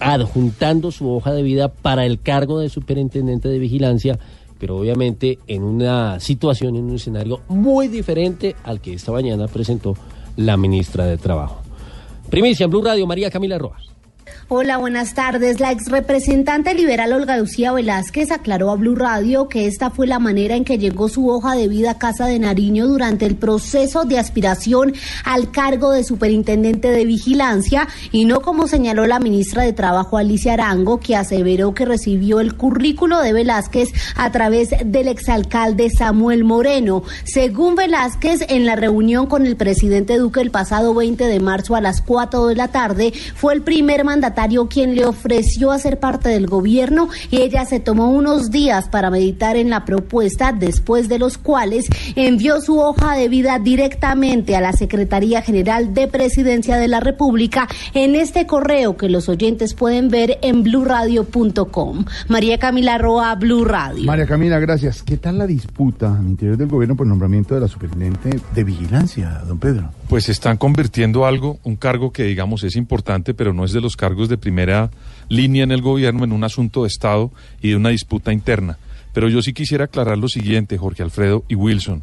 adjuntando su hoja de vida para el cargo de superintendente de vigilancia, pero obviamente en una situación, en un escenario muy diferente al que esta mañana presentó la ministra de Trabajo. Primicia en Blue Radio, María Camila Roa. Hola, buenas tardes. La ex representante liberal Olga Lucía Velázquez aclaró a Blue Radio que esta fue la manera en que llegó su hoja de vida a Casa de Nariño durante el proceso de aspiración al cargo de superintendente de vigilancia y no como señaló la ministra de Trabajo Alicia Arango, que aseveró que recibió el currículo de Velázquez a través del exalcalde Samuel Moreno. Según Velázquez, en la reunión con el presidente Duque el pasado 20 de marzo a las 4 de la tarde, fue el primer mandatario quien le ofreció hacer parte del gobierno y ella se tomó unos días para meditar en la propuesta, después de los cuales envió su hoja de vida directamente a la Secretaría General de Presidencia de la República en este correo que los oyentes pueden ver en bluradio.com. María Camila Roa, Blue Radio. María Camila, gracias. ¿Qué tal la disputa al interior del gobierno por el nombramiento de la superintendente de vigilancia, don Pedro? Pues están convirtiendo algo, un cargo que digamos es importante, pero no es de los cargos de primera línea en el gobierno, en un asunto de Estado y de una disputa interna. Pero yo sí quisiera aclarar lo siguiente, Jorge Alfredo y Wilson.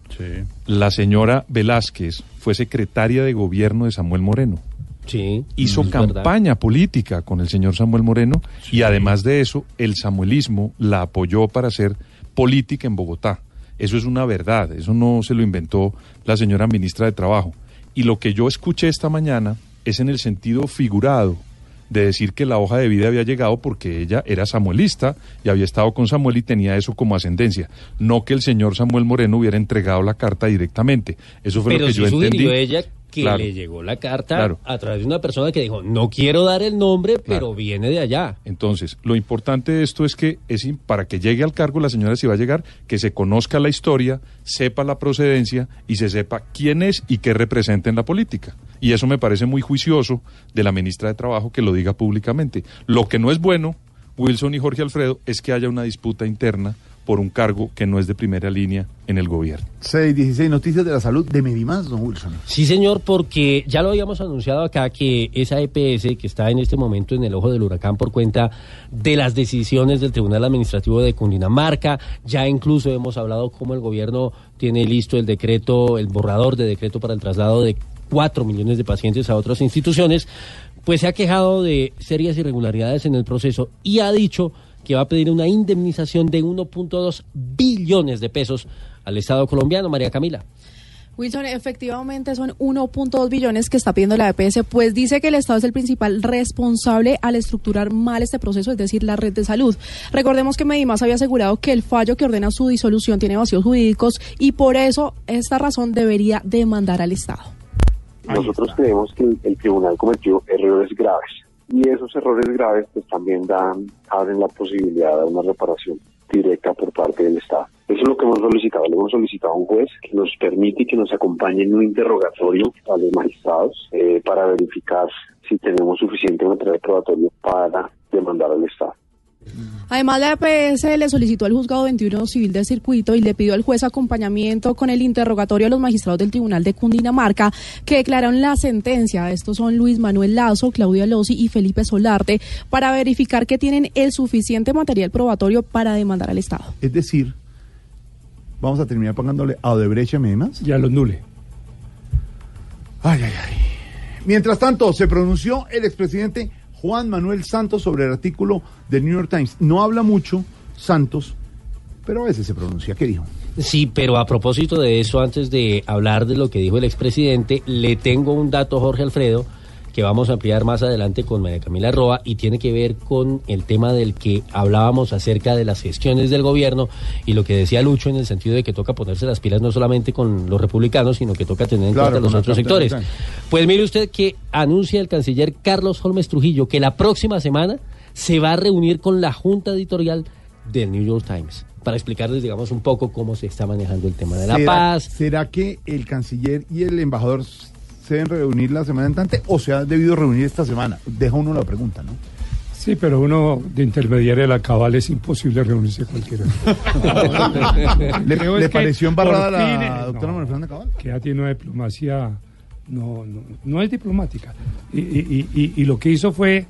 La señora Velázquez fue secretaria de gobierno de Samuel Moreno. Sí. Hizo verdad. campaña política con el señor Samuel Moreno y además de eso, el samuelismo la apoyó para hacer política en Bogotá. Eso es una verdad, eso no se lo inventó la señora ministra de Trabajo. Y lo que yo escuché esta mañana es en el sentido figurado de decir que la hoja de vida había llegado porque ella era samuelista y había estado con Samuel y tenía eso como ascendencia. No que el señor Samuel Moreno hubiera entregado la carta directamente. Eso fue Pero lo que yo entendí. ella que Claro. le llegó la carta Claro. a través de una persona que dijo, no quiero dar el nombre, pero viene de allá. Entonces, lo importante de esto es que es para que llegue al cargo la señora si va a llegar, que se conozca la historia, sepa la procedencia y se sepa quién es y qué representa en la política. Y eso me parece muy juicioso de la ministra de Trabajo que lo diga públicamente. Lo que no es bueno, Wilson y Jorge Alfredo, es que haya una disputa interna por un cargo que no es de primera línea en el gobierno. 616 Noticias de la Salud de Medimás, don Wilson. Sí, señor, porque ya lo habíamos anunciado acá que esa EPS que está en este momento en el ojo del huracán por cuenta de las decisiones del Tribunal Administrativo de Cundinamarca, ya incluso hemos hablado cómo el gobierno tiene listo el decreto, el borrador de decreto para el traslado de 4 millones de pacientes a otras instituciones, pues se ha quejado de serias irregularidades en el proceso y ha dicho que va a pedir una indemnización de 1.2 billones de pesos al Estado colombiano, María Camila. Wilson, efectivamente son 1.2 billones que está pidiendo la EPS, pues dice que el Estado es el principal responsable al estructurar mal este proceso, es decir, la red de salud. Recordemos que Medimás había asegurado que el fallo que ordena su disolución tiene vacíos jurídicos y por eso esta razón debería demandar al Estado. Nosotros creemos que el, el tribunal cometió errores graves y esos errores graves pues también dan abren la posibilidad de una reparación directa por parte del Estado. Eso es lo que hemos solicitado. Le hemos solicitado a un juez que nos permite que nos acompañe en un interrogatorio a los magistrados eh, para verificar si tenemos suficiente material probatorio para demandar al Estado. Además, la EPS le solicitó al juzgado 21 civil de circuito y le pidió al juez acompañamiento con el interrogatorio a los magistrados del Tribunal de Cundinamarca que declararon la sentencia. Estos son Luis Manuel Lazo, Claudia Losi y Felipe Solarte para verificar que tienen el suficiente material probatorio para demandar al Estado. Es decir, vamos a terminar pagándole a Odebrecht y a Medimas. Y a los Nule. Ay, ay, ay. Mientras tanto, se pronunció el expresidente Juan Manuel Santos sobre el artículo del New York Times. No habla mucho Santos, pero a veces se pronuncia. ¿Qué dijo? Sí, pero a propósito de eso, antes de hablar de lo que dijo el expresidente, le tengo un dato, Jorge Alfredo, que vamos a ampliar más adelante con María Camila Roa y tiene que ver con el tema del que hablábamos acerca de las gestiones del gobierno y lo que decía Lucho en el sentido de que toca ponerse las pilas no solamente con los republicanos, sino que toca tener en Claro, cuenta los otros sectores. Pues mire usted que anuncia el canciller Carlos Holmes Trujillo que la próxima semana se va a reunir con la junta editorial del New York Times para explicarles, digamos, un poco cómo se está manejando el tema de la ¿Será- paz. ¿Será que el canciller y el embajador se deben reunir la semana entrante o se ha debido reunir esta semana? Deja uno la pregunta, ¿no? Sí, pero uno de intermediario de la cabal es imposible reunirse cualquiera. ¿Le, Creo le pareció embarrada la eh, doctora no, María Fernanda Cabal? Que ya tiene una diplomacia, no, no, no es diplomática. Y, y- y- y lo que hizo fue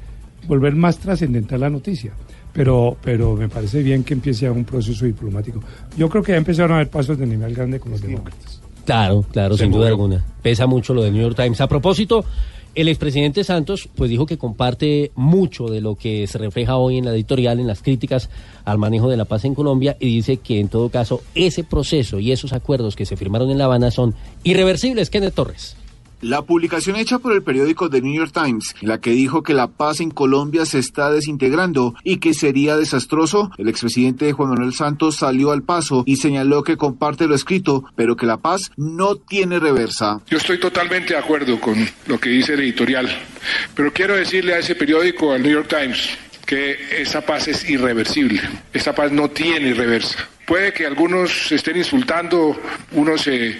volver más trascendental la noticia. Pero, pero me parece bien que empiece un proceso diplomático. Yo creo que ya empezaron a haber pasos de nivel grande con los demócratas. Claro, claro, Se sin duda alguna. Pesa mucho lo del New York Times. A propósito, el expresidente Santos pues dijo que comparte mucho de lo que se refleja hoy en la editorial, en las críticas al manejo de la paz en Colombia y dice que en todo caso ese proceso y esos acuerdos que se firmaron en La Habana son irreversibles. Kenneth Torres. La publicación hecha por el periódico The New York Times, en la que dijo que la paz en Colombia se está desintegrando y que sería desastroso, el expresidente Juan Manuel Santos salió al paso y señaló que comparte lo escrito, pero que la paz no tiene reversa. Yo estoy totalmente de acuerdo con lo que dice el editorial, pero quiero decirle a ese periódico, al New York Times, que esa paz es irreversible. Esa paz no tiene reversa. Puede que algunos se estén insultando, unos se,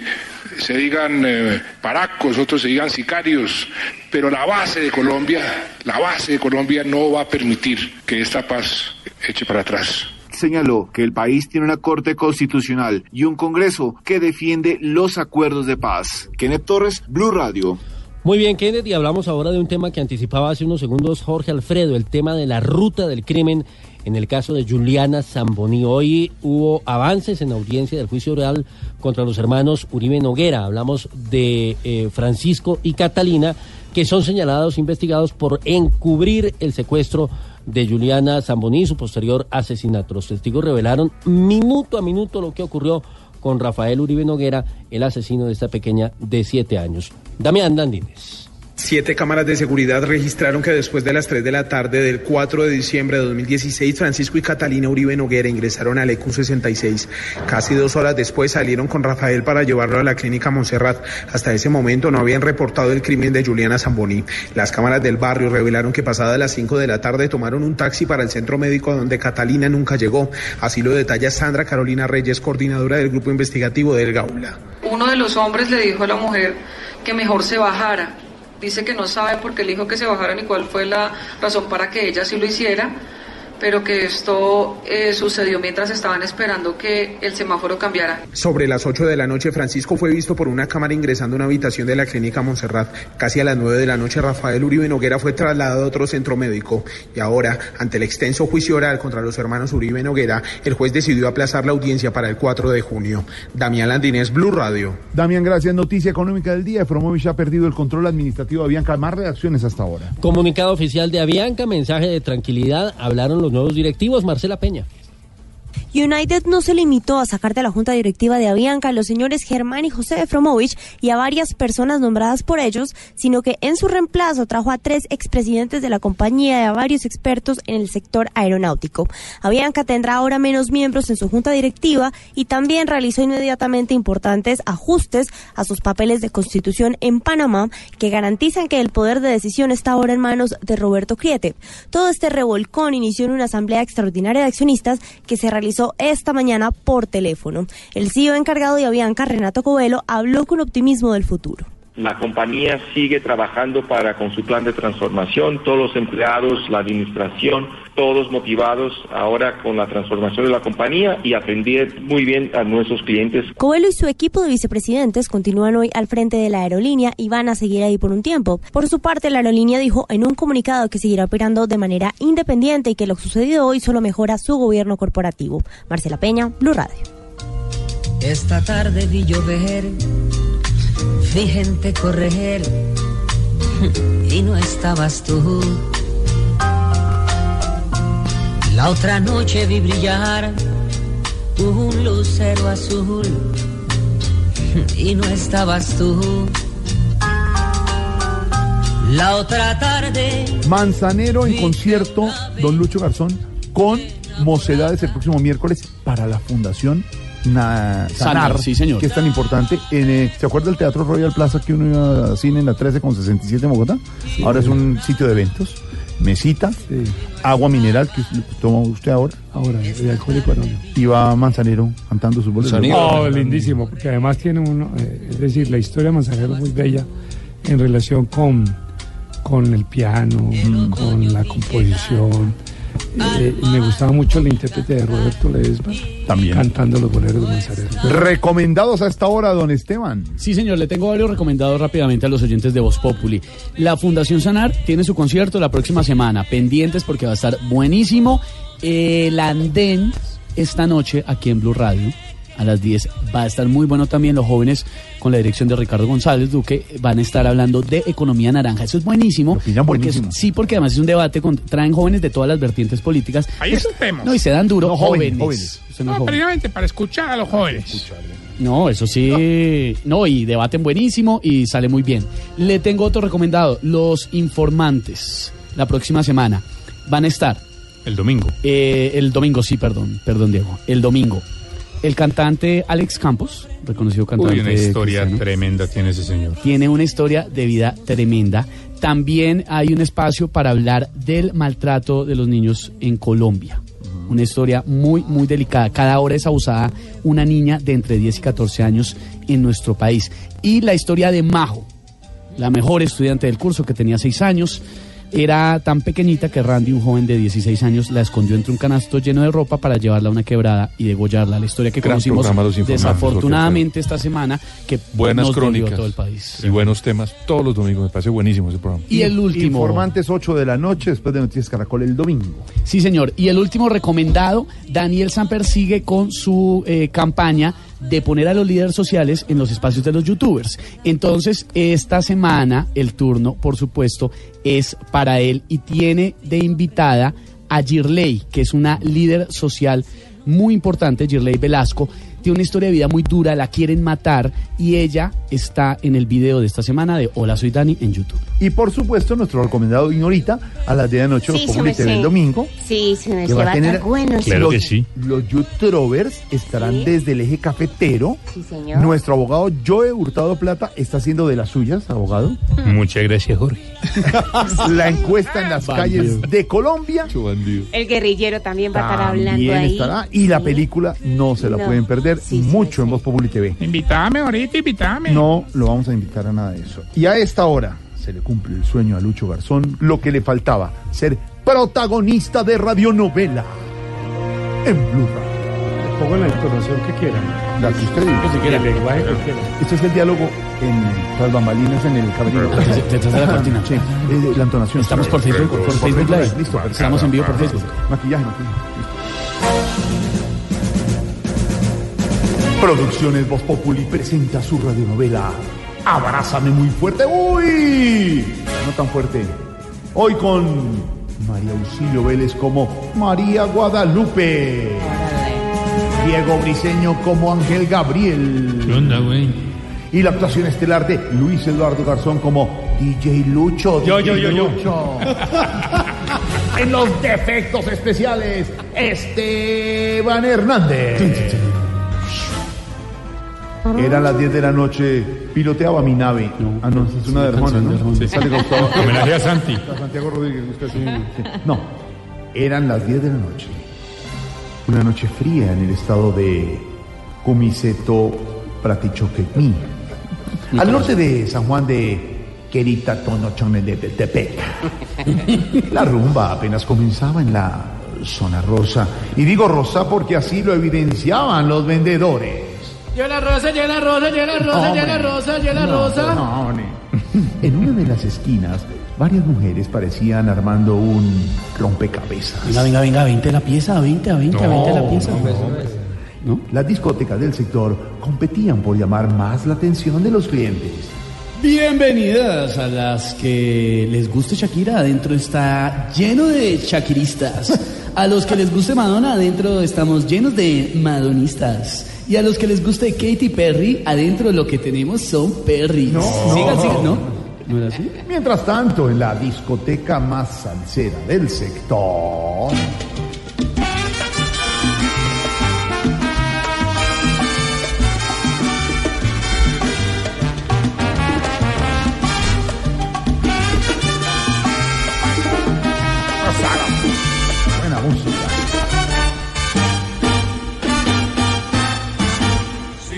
se digan eh, paracos, otros se digan sicarios, pero la base de Colombia, la base de Colombia no va a permitir que esta paz eche para atrás. Señaló que el país tiene una corte constitucional y un Congreso que defiende los acuerdos de paz. Kenneth Torres, Blue Radio. Muy bien, Kenneth, y hablamos ahora de un tema que anticipaba hace unos segundos Jorge Alfredo, el tema de la ruta del crimen en el caso de Juliana Zamboni. Hoy hubo avances en audiencia del juicio oral contra los hermanos Uribe Noguera. Hablamos de eh, Francisco y Catalina, que son señalados, investigados por encubrir el secuestro de Juliana Zamboni y su posterior asesinato. Los testigos revelaron minuto a minuto lo que ocurrió con Rafael Uribe Noguera, el asesino de esta pequeña de siete años. Damián Dandines. Siete cámaras de seguridad registraron que después de las 3 de la tarde del 4 de diciembre de 2016, Francisco y Catalina Uribe Noguera ingresaron al EQ66. Casi dos horas después salieron con Rafael para llevarlo a la clínica Montserrat. Hasta ese momento no habían reportado el crimen de Juliana Zamboni. Las cámaras del barrio revelaron que pasadas las 5 de la tarde tomaron un taxi para el centro médico donde Catalina nunca llegó. Así lo detalla Sandra Carolina Reyes, coordinadora del grupo investigativo del Gaula. Uno de los hombres le dijo a la mujer que mejor se bajara. Dice que no sabe por qué le dijo que se bajara ni cuál fue la razón para que ella sí lo hiciera, pero que esto eh, sucedió mientras estaban esperando que el semáforo cambiara. Sobre las 8 de la noche, Francisco fue visto por una cámara ingresando a una habitación de la clínica Montserrat. Casi a las 9 de la noche, Rafael Uribe Noguera fue trasladado a otro centro médico. Y ahora, ante el extenso juicio oral contra los hermanos Uribe Noguera, el juez decidió aplazar la audiencia para el 4 de junio. Damián Landines, Blue Radio. Damián, gracias. Noticia económica del día. Efromovich ha perdido el control administrativo de Avianca. Más reacciones hasta ahora. Comunicado oficial de Avianca, mensaje de tranquilidad. Hablaron los nuevos directivos. Marcela Peña. United no se limitó a sacar de la junta directiva de Avianca a los señores Germán y José Efromovich y a varias personas nombradas por ellos, sino que en su reemplazo trajo a tres expresidentes de la compañía y a varios expertos en el sector aeronáutico. Avianca tendrá ahora menos miembros en su junta directiva y también realizó inmediatamente importantes ajustes a sus papeles de constitución en Panamá que garantizan que el poder de decisión está ahora en manos de Roberto Criete. Todo este revolcón inició en una asamblea extraordinaria de accionistas que se realizó esta mañana por teléfono. El CEO encargado de Avianca, Renato Covelo, habló con optimismo del futuro. La compañía sigue trabajando para con su plan de transformación, todos los empleados, la administración, todos motivados ahora con la transformación de la compañía y atender muy bien a nuestros clientes. Coelho y su equipo de vicepresidentes continúan hoy al frente de la aerolínea y van a seguir ahí por un tiempo. Por su parte, la aerolínea dijo en un comunicado que seguirá operando de manera independiente y que lo sucedido hoy solo mejora su gobierno corporativo. Marcela Peña, Blue Radio. Esta tarde vi llover, vi gente correr y no estabas tú. La otra noche vi brillar un lucero azul y no estabas tú. La otra tarde Manzanero en concierto, don Lucho Garzón, con Mocedades el próximo miércoles para la Fundación Na- Sanar, Sanar, sí, señor. que es tan importante. En, eh, ¿Se acuerda del Teatro Royal Plaza que uno iba a cine en la 13 con 67 en Bogotá? ahora es un sitio de eventos, mesita, agua mineral que toma usted ahora. Ahora, de alcohólico anónimo. Y va Manzanero cantando sus boleros. Oh, lindísimo, porque además tiene uno, eh, es decir, la historia de Manzanero es muy bella en relación con, con el piano, con la composición. Eh, me gustaba mucho el intérprete de Roberto Ledesma También. cantando los boleros de Manzanero. Recomendados a esta hora, don Esteban. Sí, señor, le tengo varios recomendados rápidamente a los oyentes de Voz Populi. La Fundación Sanar tiene su concierto la próxima semana, pendientes porque va a estar buenísimo. El andén esta noche aquí en Blue Radio a las 10 va a estar muy bueno también. Los jóvenes con la dirección de Ricardo González Duque van a estar hablando de economía naranja. Eso es buenísimo. porque es- buenísimo. sí, porque además es un debate con traen jóvenes de todas las vertientes políticas. Ahí escuchemos. No, y se dan duro. No, jóvenes. jóvenes, no es No, para escuchar a los jóvenes. No, eso sí. No, y debaten buenísimo y sale muy bien. Le tengo otro recomendado. Los informantes. La próxima semana van a estar. El domingo. eh, el domingo, sí, perdón. Perdón, Diego. El domingo. El cantante Alex Campos, reconocido cantante. Uy, una historia cristiano, tremenda tiene ese señor. tiene una historia de vida tremenda. También hay un espacio para hablar del maltrato de los niños en Colombia. Una historia muy, muy delicada. Cada hora es abusada una niña de entre 10 y 14 años en nuestro país. Y la historia de Majo, la mejor estudiante del curso que tenía 6 años. Era tan pequeñita que Randy, un joven de 16 años, la escondió entre un canasto lleno de ropa para llevarla a una quebrada y degollarla. La historia que Gran conocimos desafortunadamente esta semana que Buenas nos crónicas todo el país. y buenos temas todos los domingos. Me parece buenísimo ese programa. Y el último. Informantes 8 de la noche, después de Noticias Caracol el domingo. Sí, señor. Y el último recomendado, Daniel Samper sigue con su eh, campaña de poner a los líderes sociales en los espacios de los youtubers. Entonces, esta semana el turno, por supuesto, es para él y tiene de invitada a Girley, que es una líder social muy importante, Girley Velasco. Tiene una historia de vida muy dura, la quieren matar y ella está en el video de esta semana de Hola, soy Dani en YouTube. Y por supuesto, nuestro recomendado Ignorita a las 10 de la noche, Sí, Populi TV el domingo. Sí, se me que va a va a tener estar bueno. los, los youtubers estarán desde el eje cafetero. Sí, señor. Nuestro abogado Joe Hurtado Plata está haciendo de las suyas, abogado. Muchas gracias, Jorge. La encuesta en las calles de Colombia. El guerrillero también va a estar hablando También ahí. estará. Y la película no se la No. pueden perder. Mucho en Voz Populi TV. Invítame ahorita, invítame. No lo vamos a invitar a nada de eso. Y a esta hora se le cumple el sueño a Lucho Garzón, lo que le faltaba, ser protagonista de radionovela en Blue Radio. Pongo la entonación que quieran. La que usted diga. El lenguaje que quieran. Este es el diálogo en las bambalinas en el camerino. Detrás- detrás de la cortina. Sí, eh, la entonación. Estamos por Facebook, por Facebook Live. Listo, perfecto. Estamos en vivo por Facebook. Maquillaje, maquillaje. Producciones Voz Populi presenta su radionovela Abrázame muy fuerte. ¡Uy! No tan fuerte. Hoy con María Auxilio Vélez como María Guadalupe. Diego Briseño como Ángel Gabriel. ¿Qué onda, güey? Y la actuación estelar de Luis Eduardo Garzón como DJ Lucho. Yo, DJ yo, yo, yo. Lucho. en los defectos especiales, Esteban Hernández. Eran las 10 de la noche, piloteaba mi nave. ah, no, es una de Arjona, ¿no? Sí. Sale. Homenaje a Santi. A Santiago Rodríguez. usted sí. Sí. No, eran las 10 de la noche. Una noche fría en el estado de Comiseto Pratichoquetní. al norte de San Juan de Queritatonochonedepetepec. La rumba apenas comenzaba en la zona rosa. Y digo rosa porque así lo evidenciaban los vendedores. Llena rosa, llena rosa, llena rosa, llena rosa, llena No, rosa. no. En una de las esquinas, varias mujeres parecían armando un rompecabezas. Venga, venga, venga, 20 la pieza, 20, a 20, a 20 la pieza. Las discotecas del sector competían por llamar más la atención de los clientes. Bienvenidas a las que les guste Shakira, adentro está lleno de shakiristas. A los que les guste Madonna, adentro estamos llenos de madonistas. Y a los que les guste Katy Perry, adentro lo que tenemos son Perrys. No, sigan, no. sigan, ¿no? ¿No era así? Mientras tanto, en la discoteca más salsera del sector.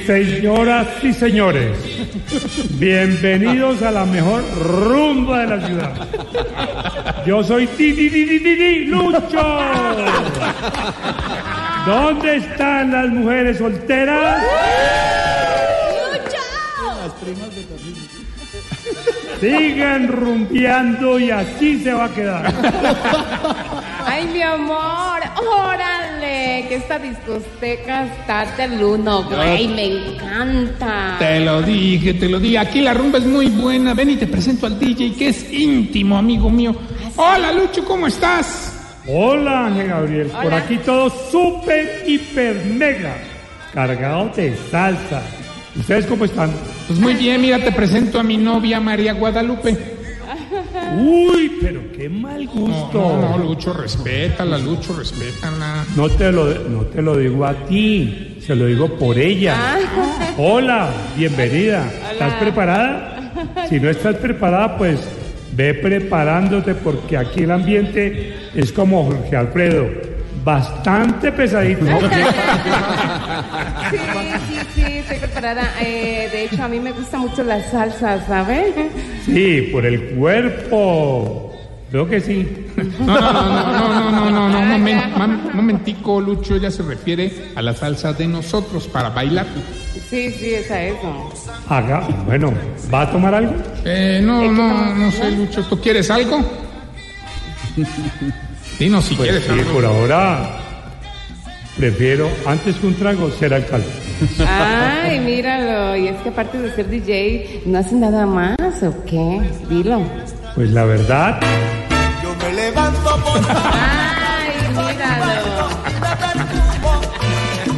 Señoras y señores, bienvenidos a la mejor rumba de la ciudad. Yo soy Titi Titi Titi Lucho. ¿Dónde están las mujeres solteras? Sigan rumbeando y así se va a quedar. Ay, mi amor, órale, que esta discoteca está del uno, güey, me encanta. Te lo dije, te lo dije. Aquí la rumba es muy buena. Ven y te presento al DJ, que es íntimo, amigo mío. Hola, Lucho, ¿cómo estás? Hola, Ángel Gabriel. Por aquí todo súper, hiper, mega. Cargado de salsa. ¿Ustedes cómo están? Pues muy bien, mira, te presento a mi novia María Guadalupe. Uy, pero qué mal gusto. No, no, no, Lucho, respétala, Lucho, respétala. No te lo, no te lo digo a ti, se lo digo por ella. Hola, bienvenida. ¿Estás preparada? Si no estás preparada, pues ve preparándote porque aquí el ambiente es como Jorge Alfredo, bastante pesadito. Sí, sí, sí, estoy preparada. Eh, de hecho, a mí me gusta mucho la salsa, ¿sabes? Sí, por el cuerpo. Creo que sí. No, no, no, no, no, no, no, no, un momen- mam- momentico, Lucho, ella se refiere a la salsa de nosotros para bailar. Sí, sí, es a eso. Haga, bueno, ¿va a tomar algo? Eh, no, no, no sé, Lucho, ¿tú quieres algo? Dinos si Pues quieres sí, algo. por ahora prefiero, antes que un trago, ser alcalde. Ay, míralo. Y es que aparte de ser DJ, ¿no hace nada más o qué? Dilo. Pues la verdad, Yo me levanto por Ay, míralo.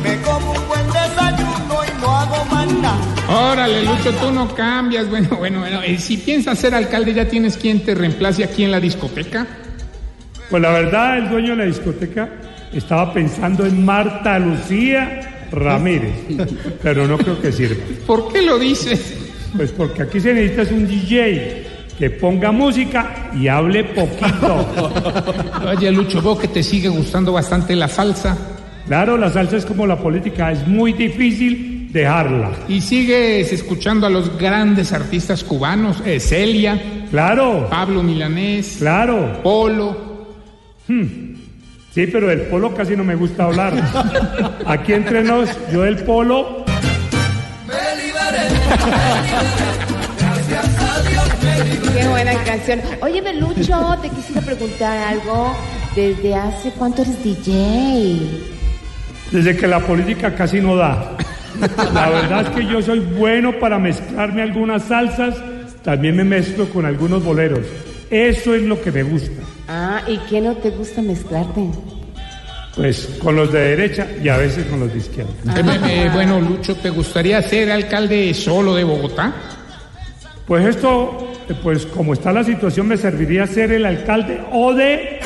me como un buen desayuno y no hago más nada. Órale, Lucho, tú no cambias. Bueno, bueno, bueno. eh, si piensas ser alcalde, ¿ya tienes quien te reemplace aquí en la discoteca? Pues la verdad, el dueño de la discoteca estaba pensando en Marta Lucía Ramírez, pero no creo que sirva. ¿Por qué lo dices? Pues porque aquí se necesita es un DJ que ponga música y hable poquito. Oye, Lucho, veo que te sigue gustando bastante la salsa. Claro, la salsa es como la política, es muy difícil dejarla. Y sigues escuchando a los grandes artistas cubanos, eh, Celia, Claro, Pablo Milanés, claro. Polo. Sí, pero del polo casi no me gusta hablar. Aquí entre nos, yo del polo, Qué buena canción. Oye, Belucho, te quisiera preguntar algo. ¿Desde hace cuánto eres DJ? desde que la política casi no da. La verdad es que yo soy bueno para mezclarme algunas salsas, también me mezclo con algunos boleros. Eso es lo que me gusta. Ah, ¿y qué no te gusta mezclarte? Pues con los de derecha y a veces con los de izquierda. Eh, eh, bueno, Lucho, ¿te gustaría ser alcalde solo de Bogotá? Pues esto, pues como está la situación, me serviría ser el alcalde o de...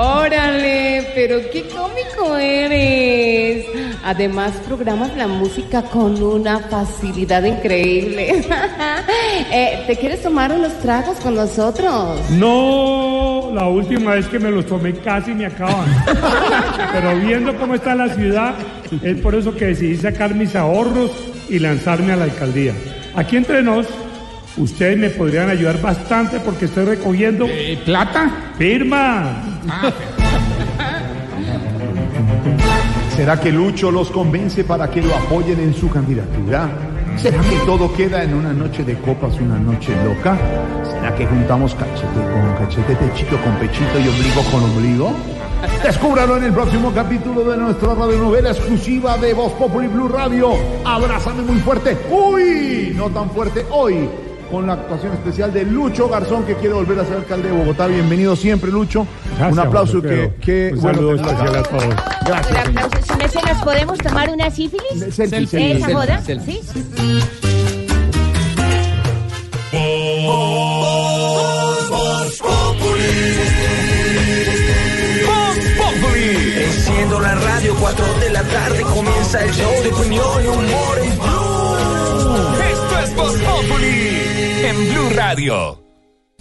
Órale, pero qué cómico eres. Además, programas la música con una facilidad increíble. Eh, ¿Te quieres tomar unos tragos con nosotros? No, la última vez que me los tomé casi me acaban. Pero viendo cómo está la ciudad, es por eso que decidí sacar mis ahorros y lanzarme a la alcaldía. Aquí entre nos, ustedes me podrían ayudar bastante porque estoy recogiendo... ¿Plata? ¡Firma! ¿Será que Lucho los convence para que lo apoyen en su candidatura? ¿Será que todo queda en una noche de copas, una noche loca? ¿Será que juntamos cachete con cachete, pechito con pechito y ombligo con ombligo? Descúbralo en el próximo capítulo de nuestra radionovela exclusiva de Voz Populi Blue Radio. Abrázame muy fuerte. ¡Uy! No tan fuerte hoy. Con la actuación especial de Lucho Garzón, que quiere volver a ser alcalde de Bogotá. Bienvenido siempre, Lucho. Un aplauso que, que Un bueno, saludo te- especial a todos. Gracias. señor. ¿se nos podemos tomar una sífilis? Selfie, ¿Esa selfie, joda? selfie. ¿Sí? Enciendo la radio, 4 de la tarde comienza el show de opinión y humor en Blue. Esto es Voz Populi en Blue Radio.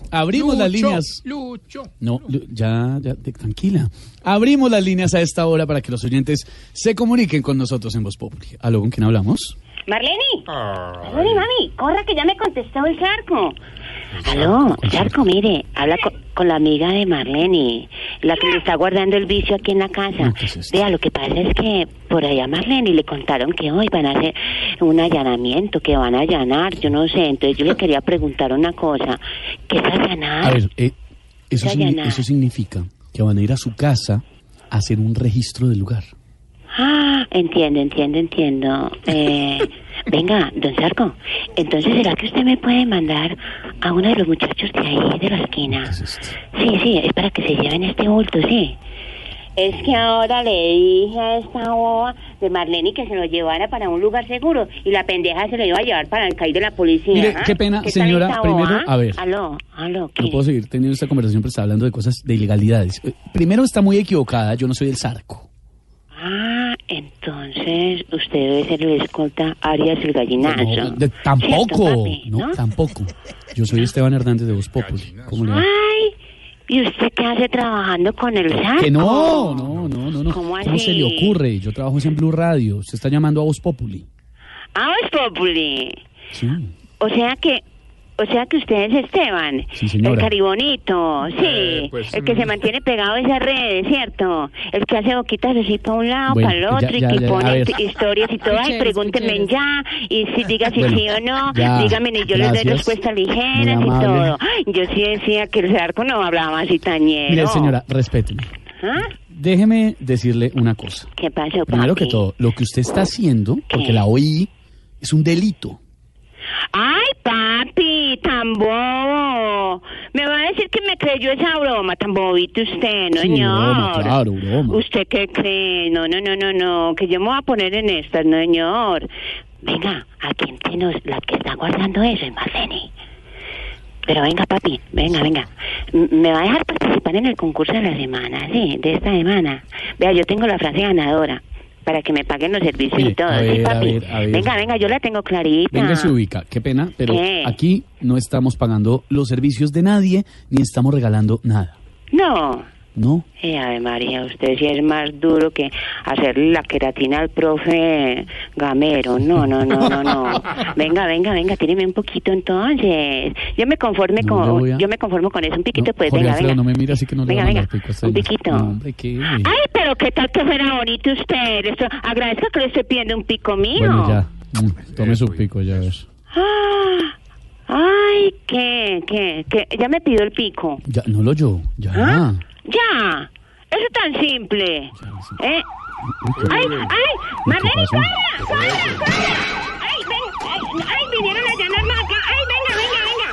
Abrimos las líneas. Lucho. No, ya, ya, tranquila. Abrimos las líneas a esta hora para que los oyentes se comuniquen con nosotros en Voz Populi. ¿Aló, con quién hablamos? Marlene. Marlene, mami, corra que ya me contestó el Charco. Aló, Charco, mire, habla co- con, la amiga de Marlene, la que le está guardando el vicio aquí en la casa. Vea, lo que pasa es que por allá Marlene le contaron que hoy van a hacer un allanamiento, que van a allanar, yo no sé. Entonces yo le quería preguntar una cosa. ¿Qué es allanar? A ver, eh, eso, signi- eso significa que van a ir a su casa a hacer un registro del lugar. Ah, entiendo, entiendo, entiendo. Eh, venga, don Sarco, entonces ¿será que usted me puede mandar a uno de los muchachos de ahí, de la esquina? Sí, sí, es para que se lleven este bulto, sí. Es que ahora le dije a esta boba de Marlene que se lo llevara para un lugar seguro y la pendeja se lo iba a llevar para el CAI de la policía. Mire, ¿ah? qué pena, señora, primero, a ver. Aló, aló, ¿qué? No puedo seguir teniendo esta conversación, pero está hablando de cosas de ilegalidades. Eh, Primero está muy equivocada, yo no soy el Zarco. Ah, entonces usted debe ser el escolta Arias el gallinazo. No, de- ¿Cierto, tampoco, papi? no, tampoco. Yo soy Esteban Hernández de Voz Populi. ¿Cómo le va? Ay, ¿y usted qué hace trabajando con el saco? Que no, no, no, no, no. ¿Cómo ¿Cómo se le ocurre? Yo trabajo en Blue Radio. Usted está llamando a Voz Populi. Ah, es Populi. Sí. O sea que, o sea que usted es Esteban. Sí. El caribonito, sí. Eh, pues, el que mm. se mantiene pegado a esas redes, ¿cierto? El que hace boquitas así para un lado, Bueno, para el otro, ya, y que ya, pone historias y todo. Ay, Escuche, pregúntenme ya. Y si diga si Bueno, sí o no. ya, Dígame y yo les doy respuestas ligeras y todo. Yo sí decía que el arco no hablaba así tañero. Mire, señora, respéteme. ¿Ah? Déjeme decirle una cosa. ¿Qué pasó, Primero papi? que todo, lo que usted está haciendo, porque la oí, es un delito. Ay, papi, tan bobo. Me va a decir que me creyó esa broma, tan bobito usted, ¿no, Sí, señor? broma, claro, broma. ¿Usted qué cree? No, no, no, no, no, que yo me voy a poner en estas, no, señor. Venga, aquí entre nos, la que está guardando eso es Marlene. Pero venga, papi, venga, venga. M- ¿Me va a dejar participar en el concurso de la semana? Sí, de esta semana. Vea, yo tengo la frase ganadora para que me paguen los servicios y todo. a sí, ver, a ver, a ver. Venga, venga, yo la tengo clarita. Venga, se ubica. Qué pena, pero ¿Qué? aquí no estamos pagando los servicios de nadie, ni estamos regalando nada. No. ¿No? Eh, Ave María, usted sí es más duro que hacerle la queratina al profe Gamero. No, no, no, no, no. Venga, venga, venga, tíreme un poquito entonces. Yo me conforme No, con, le a- yo me conformo con eso, un piquito, pues, Jorge venga, Alfredo, venga. no me mira así que no le Venga, mandar venga, pico un piquito. No, hombre, ¿qué? Ay, pero qué tal que fuera bonito usted. Esto, agradezco que le esté pidiendo un pico mío. Bueno, ya. Mm, Tome su pico, ya ves. Ah, ay, ¿qué, qué, qué? Ya me pidió el pico. Ya, no lo yo, ya. ¿Ah? Ya, eso es tan simple. ¿Eh? ¡Ay, ay! ¡Marlene, corra! ¡Corra, corra! ¡Ay, ven! ¡Ay, ay, vinieron a llanarme acá! ¡Ay, venga, venga, venga!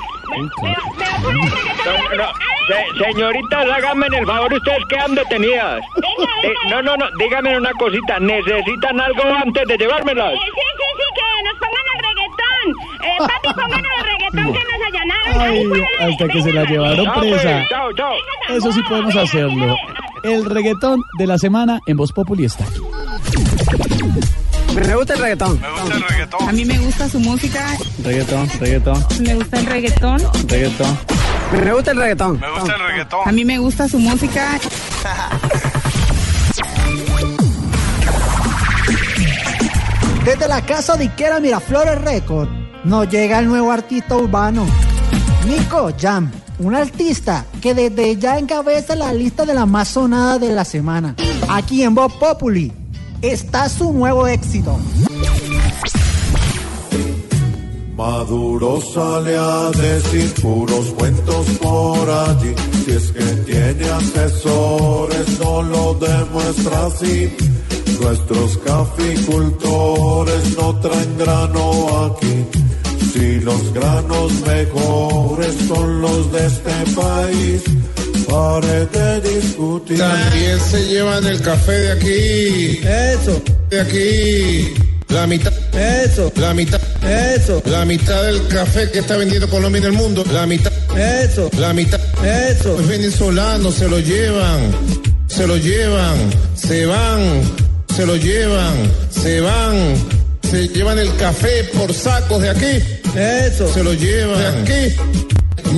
Señoritas, háganme el favor, ustedes quedan detenidas. Eh, no, no, no, díganme una cosita, ¿necesitan algo antes de llevármelas? Eh, sí, sí, sí, que nos pongan. Eh, papi, pónganos el reggaetón que nos allanaron. Ay, hasta que se la llevaron Chao, pues, presa. chao, chao. Eso sí podemos hacerlo. El reggaetón de la semana en Voz Populi está aquí. Me gusta el reggaetón. Me gusta el reggaetón. A mí me gusta su música. Reggaetón, reggaetón, Me gusta el reggaetón. reggaetón. Me gusta el reggaetón. Me gusta el reggaetón. A mí me gusta su música. Desde la casa de Ikea Miraflores Record nos llega el nuevo artista urbano, Nico Jam, un artista que desde ya encabeza la lista de la más sonada de la semana. Aquí en Bob Populi está su nuevo éxito. Maduro sale a decir puros cuentos por allí. Si es que tiene asesores, no lo demuestra así. Nuestros caficultores no traen grano aquí. Si los granos mejores son los de este país, pare de discutir. También se llevan el café de aquí. Eso. De aquí. La mitad. Eso. La mitad. Eso. La mitad del café que está vendiendo Colombia en el mundo. La mitad. Eso. La mitad. Eso. Los venezolanos se lo llevan. Se lo llevan. Se van. Se lo llevan. Se van. Se llevan el café por sacos de aquí. Eso. Se lo llevan. De aquí.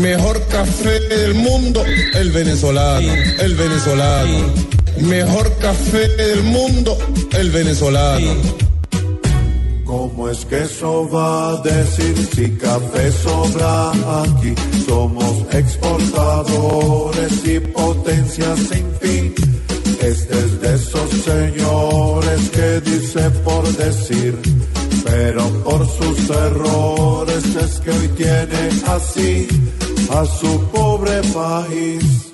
Mejor café del mundo, el venezolano, el venezolano. Mejor café del mundo, el venezolano. ¿Cómo es que eso va a decir si café sobra aquí? Somos exportadores y potencia sin fin. Este es de esos señores que dice por decir, pero por sus errores es que hoy tiene así a su pobre país.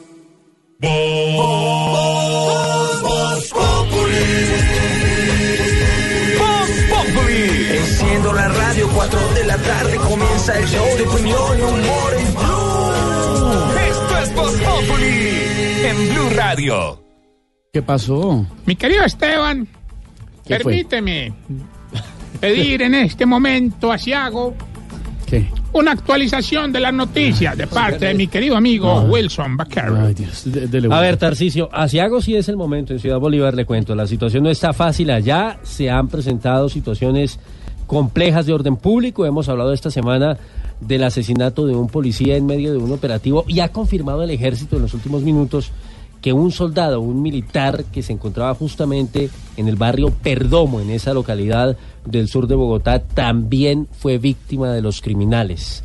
Enciendo la radio, 4 de la tarde comienza el show de opinión y humor en Blue. Esto es Voz Populi en Blue Radio. ¿Qué pasó? Mi querido Esteban, permíteme pedir en este momento a Ciago ¿Qué? una actualización de las noticias de parte de mi querido amigo Wilson Vaquero. Ay, Dios. de- dele A ver, Tarcicio, Asiago sí es el momento. En Ciudad Bolívar le cuento, la situación no está fácil allá. Se han presentado situaciones complejas de orden público. Hemos hablado esta semana del asesinato de un policía en medio de un operativo y ha confirmado el ejército en los últimos minutos que un soldado, un militar que se encontraba justamente en el barrio Perdomo, en esa localidad del sur de Bogotá, también fue víctima de los criminales.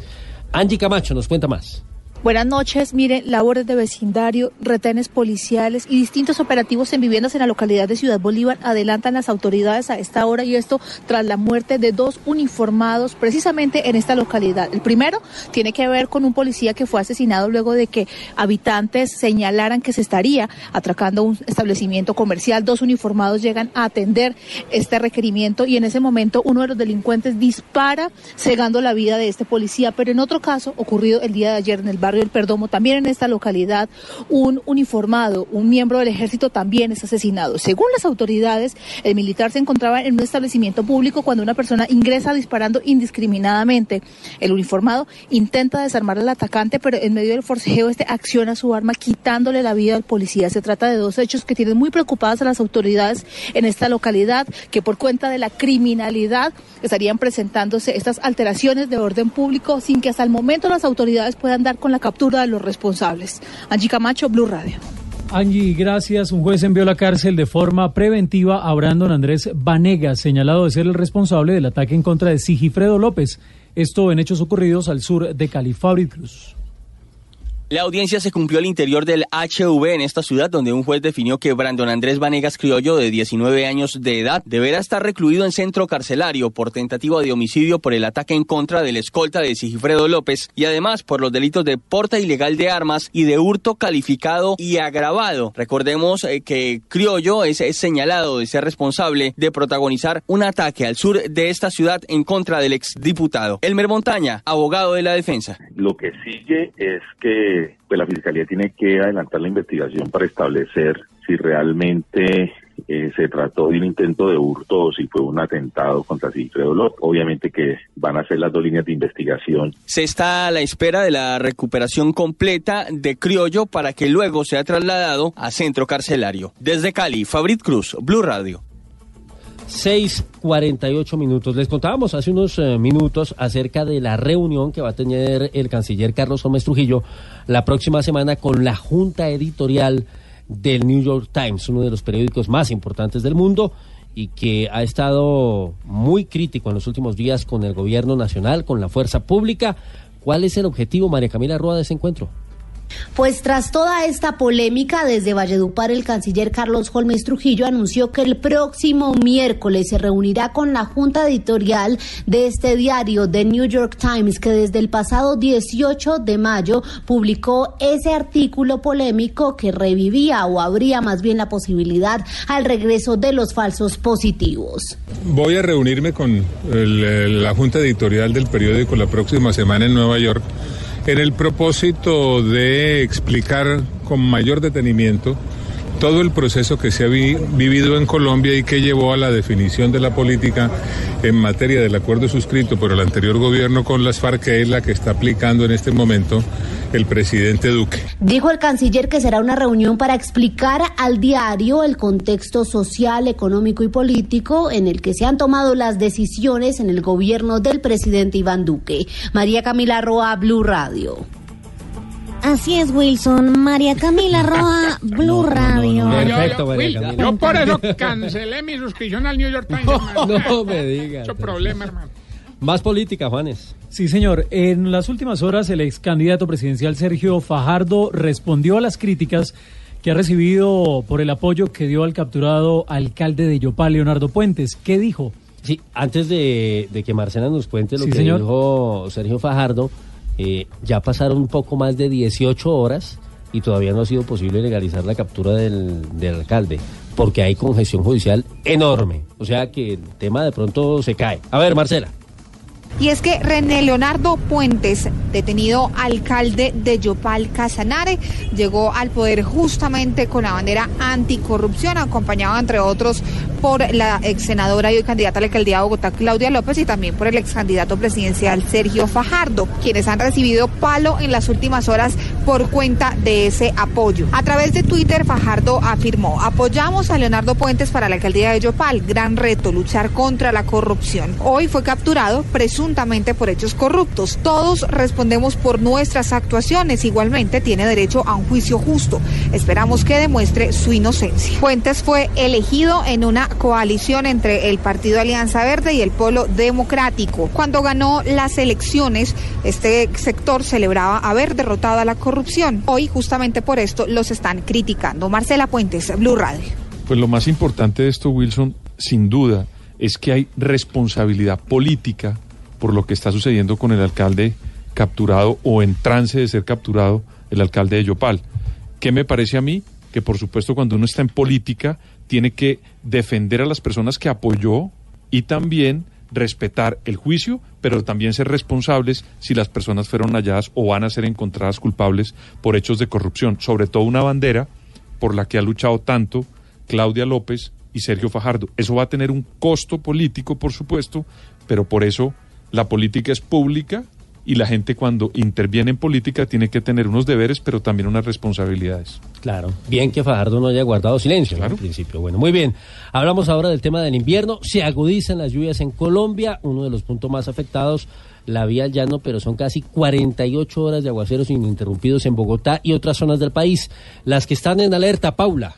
Angie Camacho nos cuenta más. Buenas noches. Miren, labores de vecindario, retenes policiales y distintos operativos en viviendas en la localidad de Ciudad Bolívar adelantan las autoridades a esta hora y esto tras la muerte de dos uniformados precisamente en esta localidad. El primero tiene que ver con un policía que fue asesinado luego de que habitantes señalaran que se estaría atracando un establecimiento comercial. Dos uniformados llegan a atender este requerimiento y en ese momento uno de los delincuentes dispara cegando la vida de este policía. Pero en otro caso, ocurrido el día de ayer en el barrio El Perdomo, también en esta localidad, un uniformado, un miembro del ejército también es asesinado. Según las autoridades, el militar se encontraba en un establecimiento público cuando una persona ingresa disparando indiscriminadamente. El uniformado intenta desarmar al atacante, pero en medio del forcejeo este acciona su arma quitándole la vida al policía. Se trata de dos hechos que tienen muy preocupadas a las autoridades en esta localidad, que por cuenta de la criminalidad estarían presentándose estas alteraciones de orden público sin que hasta el momento las autoridades puedan dar con la captura de los responsables. Angie Camacho, Blue Radio. Angie, gracias. Un juez envió a la cárcel de forma preventiva a Brandon Andrés Vanegas, señalado de ser el responsable del ataque en contra de Sigifredo López. Esto en hechos ocurridos al sur de Cali. Cruz. La audiencia se cumplió al interior del HV en esta ciudad, donde un juez definió que Brandon Andrés Vanegas Criollo, de 19 años de edad, deberá estar recluido en centro carcelario por tentativa de homicidio por el ataque en contra del escolta de Sigifredo López y además por los delitos de porta ilegal de armas y de hurto calificado y agravado. Recordemos eh, que Criollo es, señalado de ser responsable de protagonizar un ataque al sur de esta ciudad en contra del exdiputado. Elmer Montaña, abogado de la defensa. Lo que sigue es que pues, la Fiscalía tiene que adelantar la investigación para establecer si realmente eh, se trató de un intento de hurto o si fue un atentado contra Sigfredo López. Obviamente que van a ser las dos líneas de investigación. Se está a la espera de la recuperación completa de Criollo para que luego sea trasladado a centro carcelario. Desde Cali, Fabrit Cruz, Blue Radio. 6:48 minutos. Les contábamos hace unos eh, minutos acerca de la reunión que va a tener el canciller Carlos Gómez Trujillo la próxima semana con la junta editorial del New York Times, uno de los periódicos más importantes del mundo y que ha estado muy crítico en los últimos días con el gobierno nacional, con la fuerza pública. ¿Cuál es el objetivo, María Camila Roa, de ese encuentro? Pues tras toda esta polémica, desde Valledupar el canciller Carlos Holmes Trujillo anunció que el próximo miércoles se reunirá con la junta editorial de este diario, The New York Times, que desde el pasado 18 de mayo publicó ese artículo polémico que revivía o abría más bien la posibilidad al regreso de los falsos positivos. Voy a reunirme con el- la junta editorial del periódico la próxima semana en Nueva York en el propósito de explicar con mayor detenimiento todo el proceso que se ha vi- vivido en Colombia y que llevó a la definición de la política en materia del acuerdo suscrito por el anterior gobierno con las FARC, que es la que está aplicando en este momento el presidente Duque. Dijo el canciller que será una reunión para explicar al diario el contexto social, económico y político en el que se han tomado las decisiones en el gobierno del presidente Iván Duque. María Camila Roa, Blue Radio. Así es, Wilson. María Camila Roa, Blue Radio. Perfecto, yo, María Will, Camila. yo por eso cancelé mi suscripción al New York Times. hermano. No me diga. Mucho problema, hermano. Más política, Juanes. Sí, señor. En las últimas horas, el ex candidato presidencial Sergio Fajardo respondió a las críticas que ha recibido por el apoyo que dio al capturado alcalde de Yopal, Leonardo Puentes. ¿Qué dijo? Sí, antes de, de que Marcela nos cuente lo Sí, que señor. dijo Sergio Fajardo, eh, ya pasaron un poco más de 18 horas y todavía no ha sido posible legalizar la captura del, del alcalde, porque hay congestión judicial enorme. O sea que el tema de pronto se cae. A ver, Marcela. Y es que René Leonardo Puentes, detenido alcalde de Yopal Casanare, llegó al poder justamente con la bandera anticorrupción, acompañado entre otros por la ex senadora y hoy candidata a la alcaldía de Bogotá, Claudia López, y también por el ex candidato presidencial Sergio Fajardo, quienes han recibido palo en las últimas horas por cuenta de ese apoyo. A través de Twitter, Fajardo afirmó, apoyamos a Leonardo Puentes para la alcaldía de Yopal, gran reto, luchar contra la corrupción. Hoy fue capturado presuntamente por hechos corruptos. Todos respondemos por nuestras actuaciones. Igualmente tiene derecho a un juicio justo. Esperamos que demuestre su inocencia. Puentes fue elegido en una coalición entre el Partido Alianza Verde y el Polo Democrático. Cuando ganó las elecciones, este sector celebraba haber derrotado a la corrupción. Hoy, justamente por esto, los están criticando. Marcela Puentes, Blue Radio. Pues lo más importante de esto, Wilson, sin duda, es que hay responsabilidad política por lo que está sucediendo con el alcalde capturado o en trance de ser capturado, el alcalde de Yopal. ¿Qué me parece a mí? Que por supuesto cuando uno está en política tiene que defender a las personas que apoyó y también respetar el juicio, pero también ser responsables si las personas fueron halladas o van a ser encontradas culpables por hechos de corrupción, sobre todo una bandera por la que ha luchado tanto Claudia López y Sergio Fajardo. Eso va a tener un costo político, por supuesto, pero por eso la política es pública y la gente cuando interviene en política tiene que tener unos deberes, pero también unas responsabilidades. Claro. Bien que Fajardo no haya guardado silencio ¿no? en principio. Bueno, muy bien. Hablamos ahora del tema del invierno. Se agudizan las lluvias en Colombia, uno de los puntos más afectados. La vía al llano, pero son casi 48 horas de aguaceros ininterrumpidos en Bogotá y otras zonas del país. Las que están en alerta, Paula.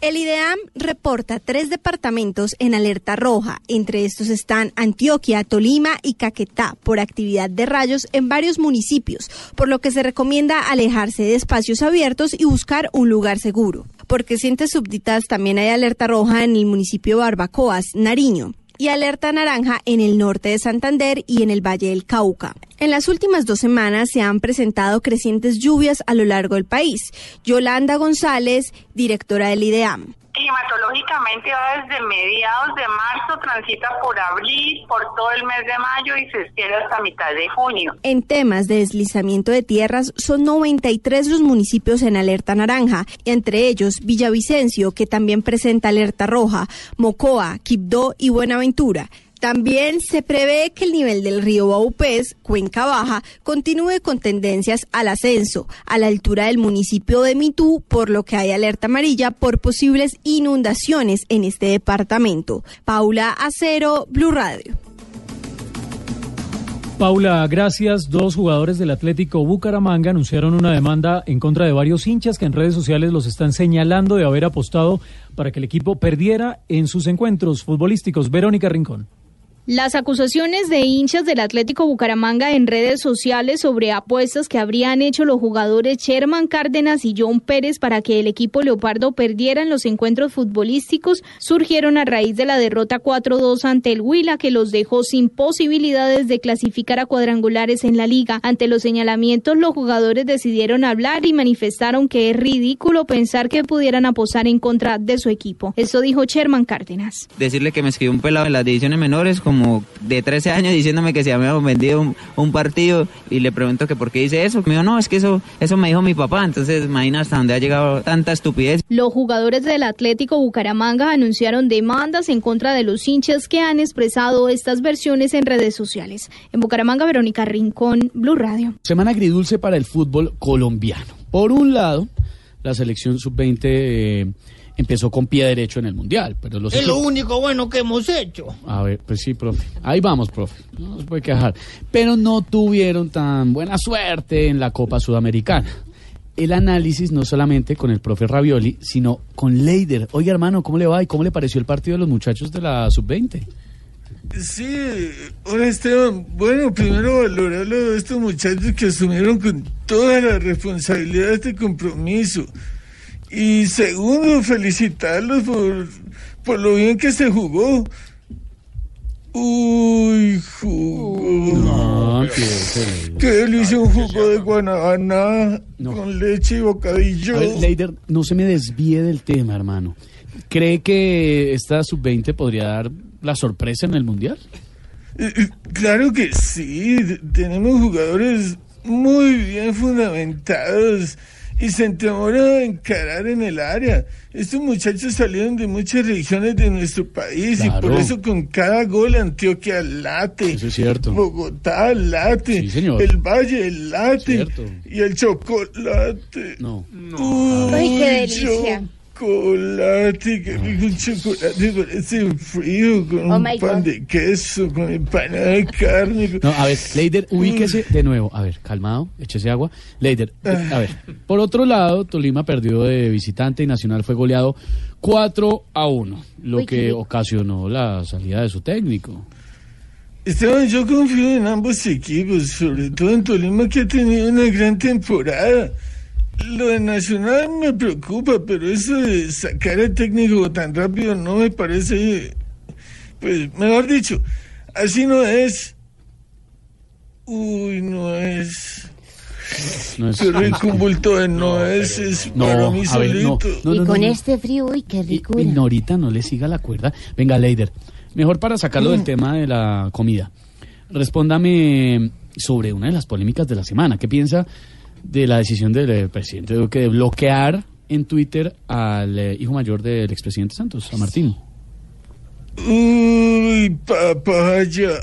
El IDEAM reporta tres departamentos en alerta roja. Entre estos están Antioquia, Tolima y Caquetá por actividad de rayos en varios municipios, por lo que se recomienda alejarse de espacios abiertos y buscar un lugar seguro. Por crecientes súbditas también hay alerta roja en el municipio Barbacoas, Nariño y alerta naranja en el norte de Santander y en el Valle del Cauca. En las últimas dos semanas se han presentado crecientes lluvias a lo largo del país. Yolanda González, directora del IDEAM. Climatológicamente va desde mediados de marzo, transita por abril, por todo el mes de mayo y se extiende hasta mitad de junio. En temas de deslizamiento de tierras, son 93 los municipios en alerta naranja, entre ellos Villavicencio, que también presenta alerta roja, Mocoa, Quibdó y Buenaventura. También se prevé que el nivel del río Baupés, Cuenca Baja, continúe con tendencias al ascenso, a la altura del municipio de Mitú, por lo que hay alerta amarilla por posibles inundaciones en este departamento. Paula Acero, Blue Radio. Paula, gracias. Dos jugadores del Atlético Bucaramanga anunciaron una demanda en contra de varios hinchas que en redes sociales los están señalando de haber apostado para que el equipo perdiera en sus encuentros futbolísticos. Verónica Rincón. Las acusaciones de hinchas del Atlético Bucaramanga en redes sociales sobre apuestas que habrían hecho los jugadores Sherman Cárdenas y John Pérez para que el equipo Leopardo perdiera en los encuentros futbolísticos surgieron a raíz de la derrota 4-2 ante el Huila que los dejó sin posibilidades de clasificar a cuadrangulares en la liga. Ante los señalamientos los jugadores decidieron hablar y manifestaron que es ridículo pensar que pudieran apostar en contra de su equipo. Eso dijo Sherman Cárdenas. Decirle que me escribió un pelado en las divisiones menores como de 13 años diciéndome que se habíamos vendido un, un, partido y le pregunto que por qué dice eso. Me dijo, no, es que eso, eso me dijo mi papá. Entonces, imagina hasta dónde ha llegado tanta estupidez. Los jugadores del Atlético Bucaramanga anunciaron demandas en contra de los hinchas que han expresado estas versiones en redes sociales. En Bucaramanga, Verónica Rincón, Blue Radio. Semana agridulce para el fútbol colombiano. Por un lado, la selección sub-20 eh, empezó con pie derecho en el Mundial. Pero los es lo único bueno que hemos hecho. A ver, pues sí, profe. Ahí vamos, profe. No nos puede quejar. Pero no tuvieron tan buena suerte en la Copa Sudamericana. El análisis no solamente con el profe Ravioli, sino con Leider. Oye, hermano, ¿cómo le va y cómo le pareció el partido de los muchachos de la Sub-20? Sí, hola Esteban. Bueno, primero valorarlo de estos muchachos que asumieron con toda la responsabilidad de este compromiso. Y segundo, felicitarlos por, por lo bien que se jugó. Uy, jugo. No, Qué delicia un jugo de guanabana con leche y bocadillo. Ver, Leider, no se me desvíe del tema, hermano. ¿Cree que esta sub-20 podría dar la sorpresa en el Mundial? Eh, eh, Claro que sí, tenemos jugadores muy bien fundamentados y se entramoran a encarar en el área. Estos muchachos salieron de muchas regiones de nuestro país y por eso con cada gol Antioquia late, Eso es cierto. Bogotá late, Sí, señor. el Valle late Cierto. y el chocolate. No. Uy, Ay, qué delicia. Chocolate, que un chocolate parece frío con Oh, un pan God. de queso, con empanada de carne. No, a ver, Leider, ubíquese de nuevo. A ver, calmado, échese agua. Leider, eh, a ver. Por otro lado, Tolima perdió de visitante y Nacional fue goleado 4 a 1, lo Uy, que ocasionó la salida de su técnico. Esteban, yo confío en ambos equipos, sobre todo en Tolima que ha tenido una gran temporada. Lo de Nacional me preocupa, pero eso de sacar al técnico tan rápido no me parece, pues, mejor dicho, así no es. Uy, no es. No es- Qué rico un bulto de no es, es No, para mí ver, no, solito. no, y no, con no, no. este frío, uy, qué rico. Y Norita, no le siga la cuerda. Venga, Leider, mejor para sacarlo del tema de la comida. Respóndame sobre una de las polémicas de la semana. ¿Qué piensa de la decisión del eh, presidente Duque de bloquear en Twitter al eh, hijo mayor del expresidente Santos, a Martín? Uy, papaya.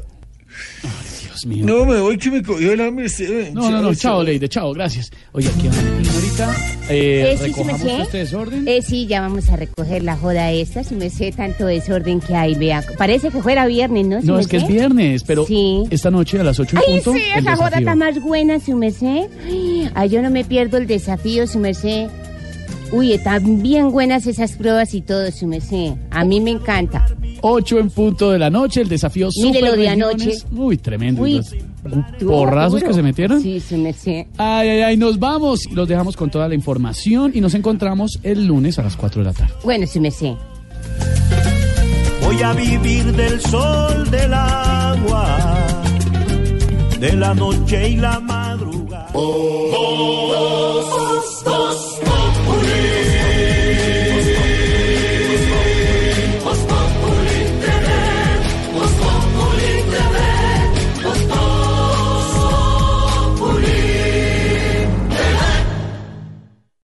Dios mío. No, me voy que me cogió el hambre, Esteban. No, no, no, chao, Leider, chao, gracias. Oye, aquí van. Y Norita, eh, Eh, sí, sí, me sé. este desorden. Eh, sí, ya vamos a recoger la joda esta, si me sé tanto desorden que hay, vea. Parece que fuera viernes, ¿no? Si No, es que es viernes, pero Sí. esta noche a las 8 en Ay, punto. sí, esa joda está más buena, si me sé. Ay, yo no me pierdo el desafío, si me sé. Uy, están bien buenas esas pruebas y todo, si me sé. A mí me encanta. 8 en punto de la noche, el desafío Mire lo de anoche. Uy, tremendo. Uy, porrazos que se metieron. Sí, sí me sé. Ay, ay, ay, nos vamos. Los dejamos con toda la información y nos encontramos el lunes a las 4 de la tarde. Bueno, sí me sé. Voy a vivir del sol, del agua, de la noche y la madrugada.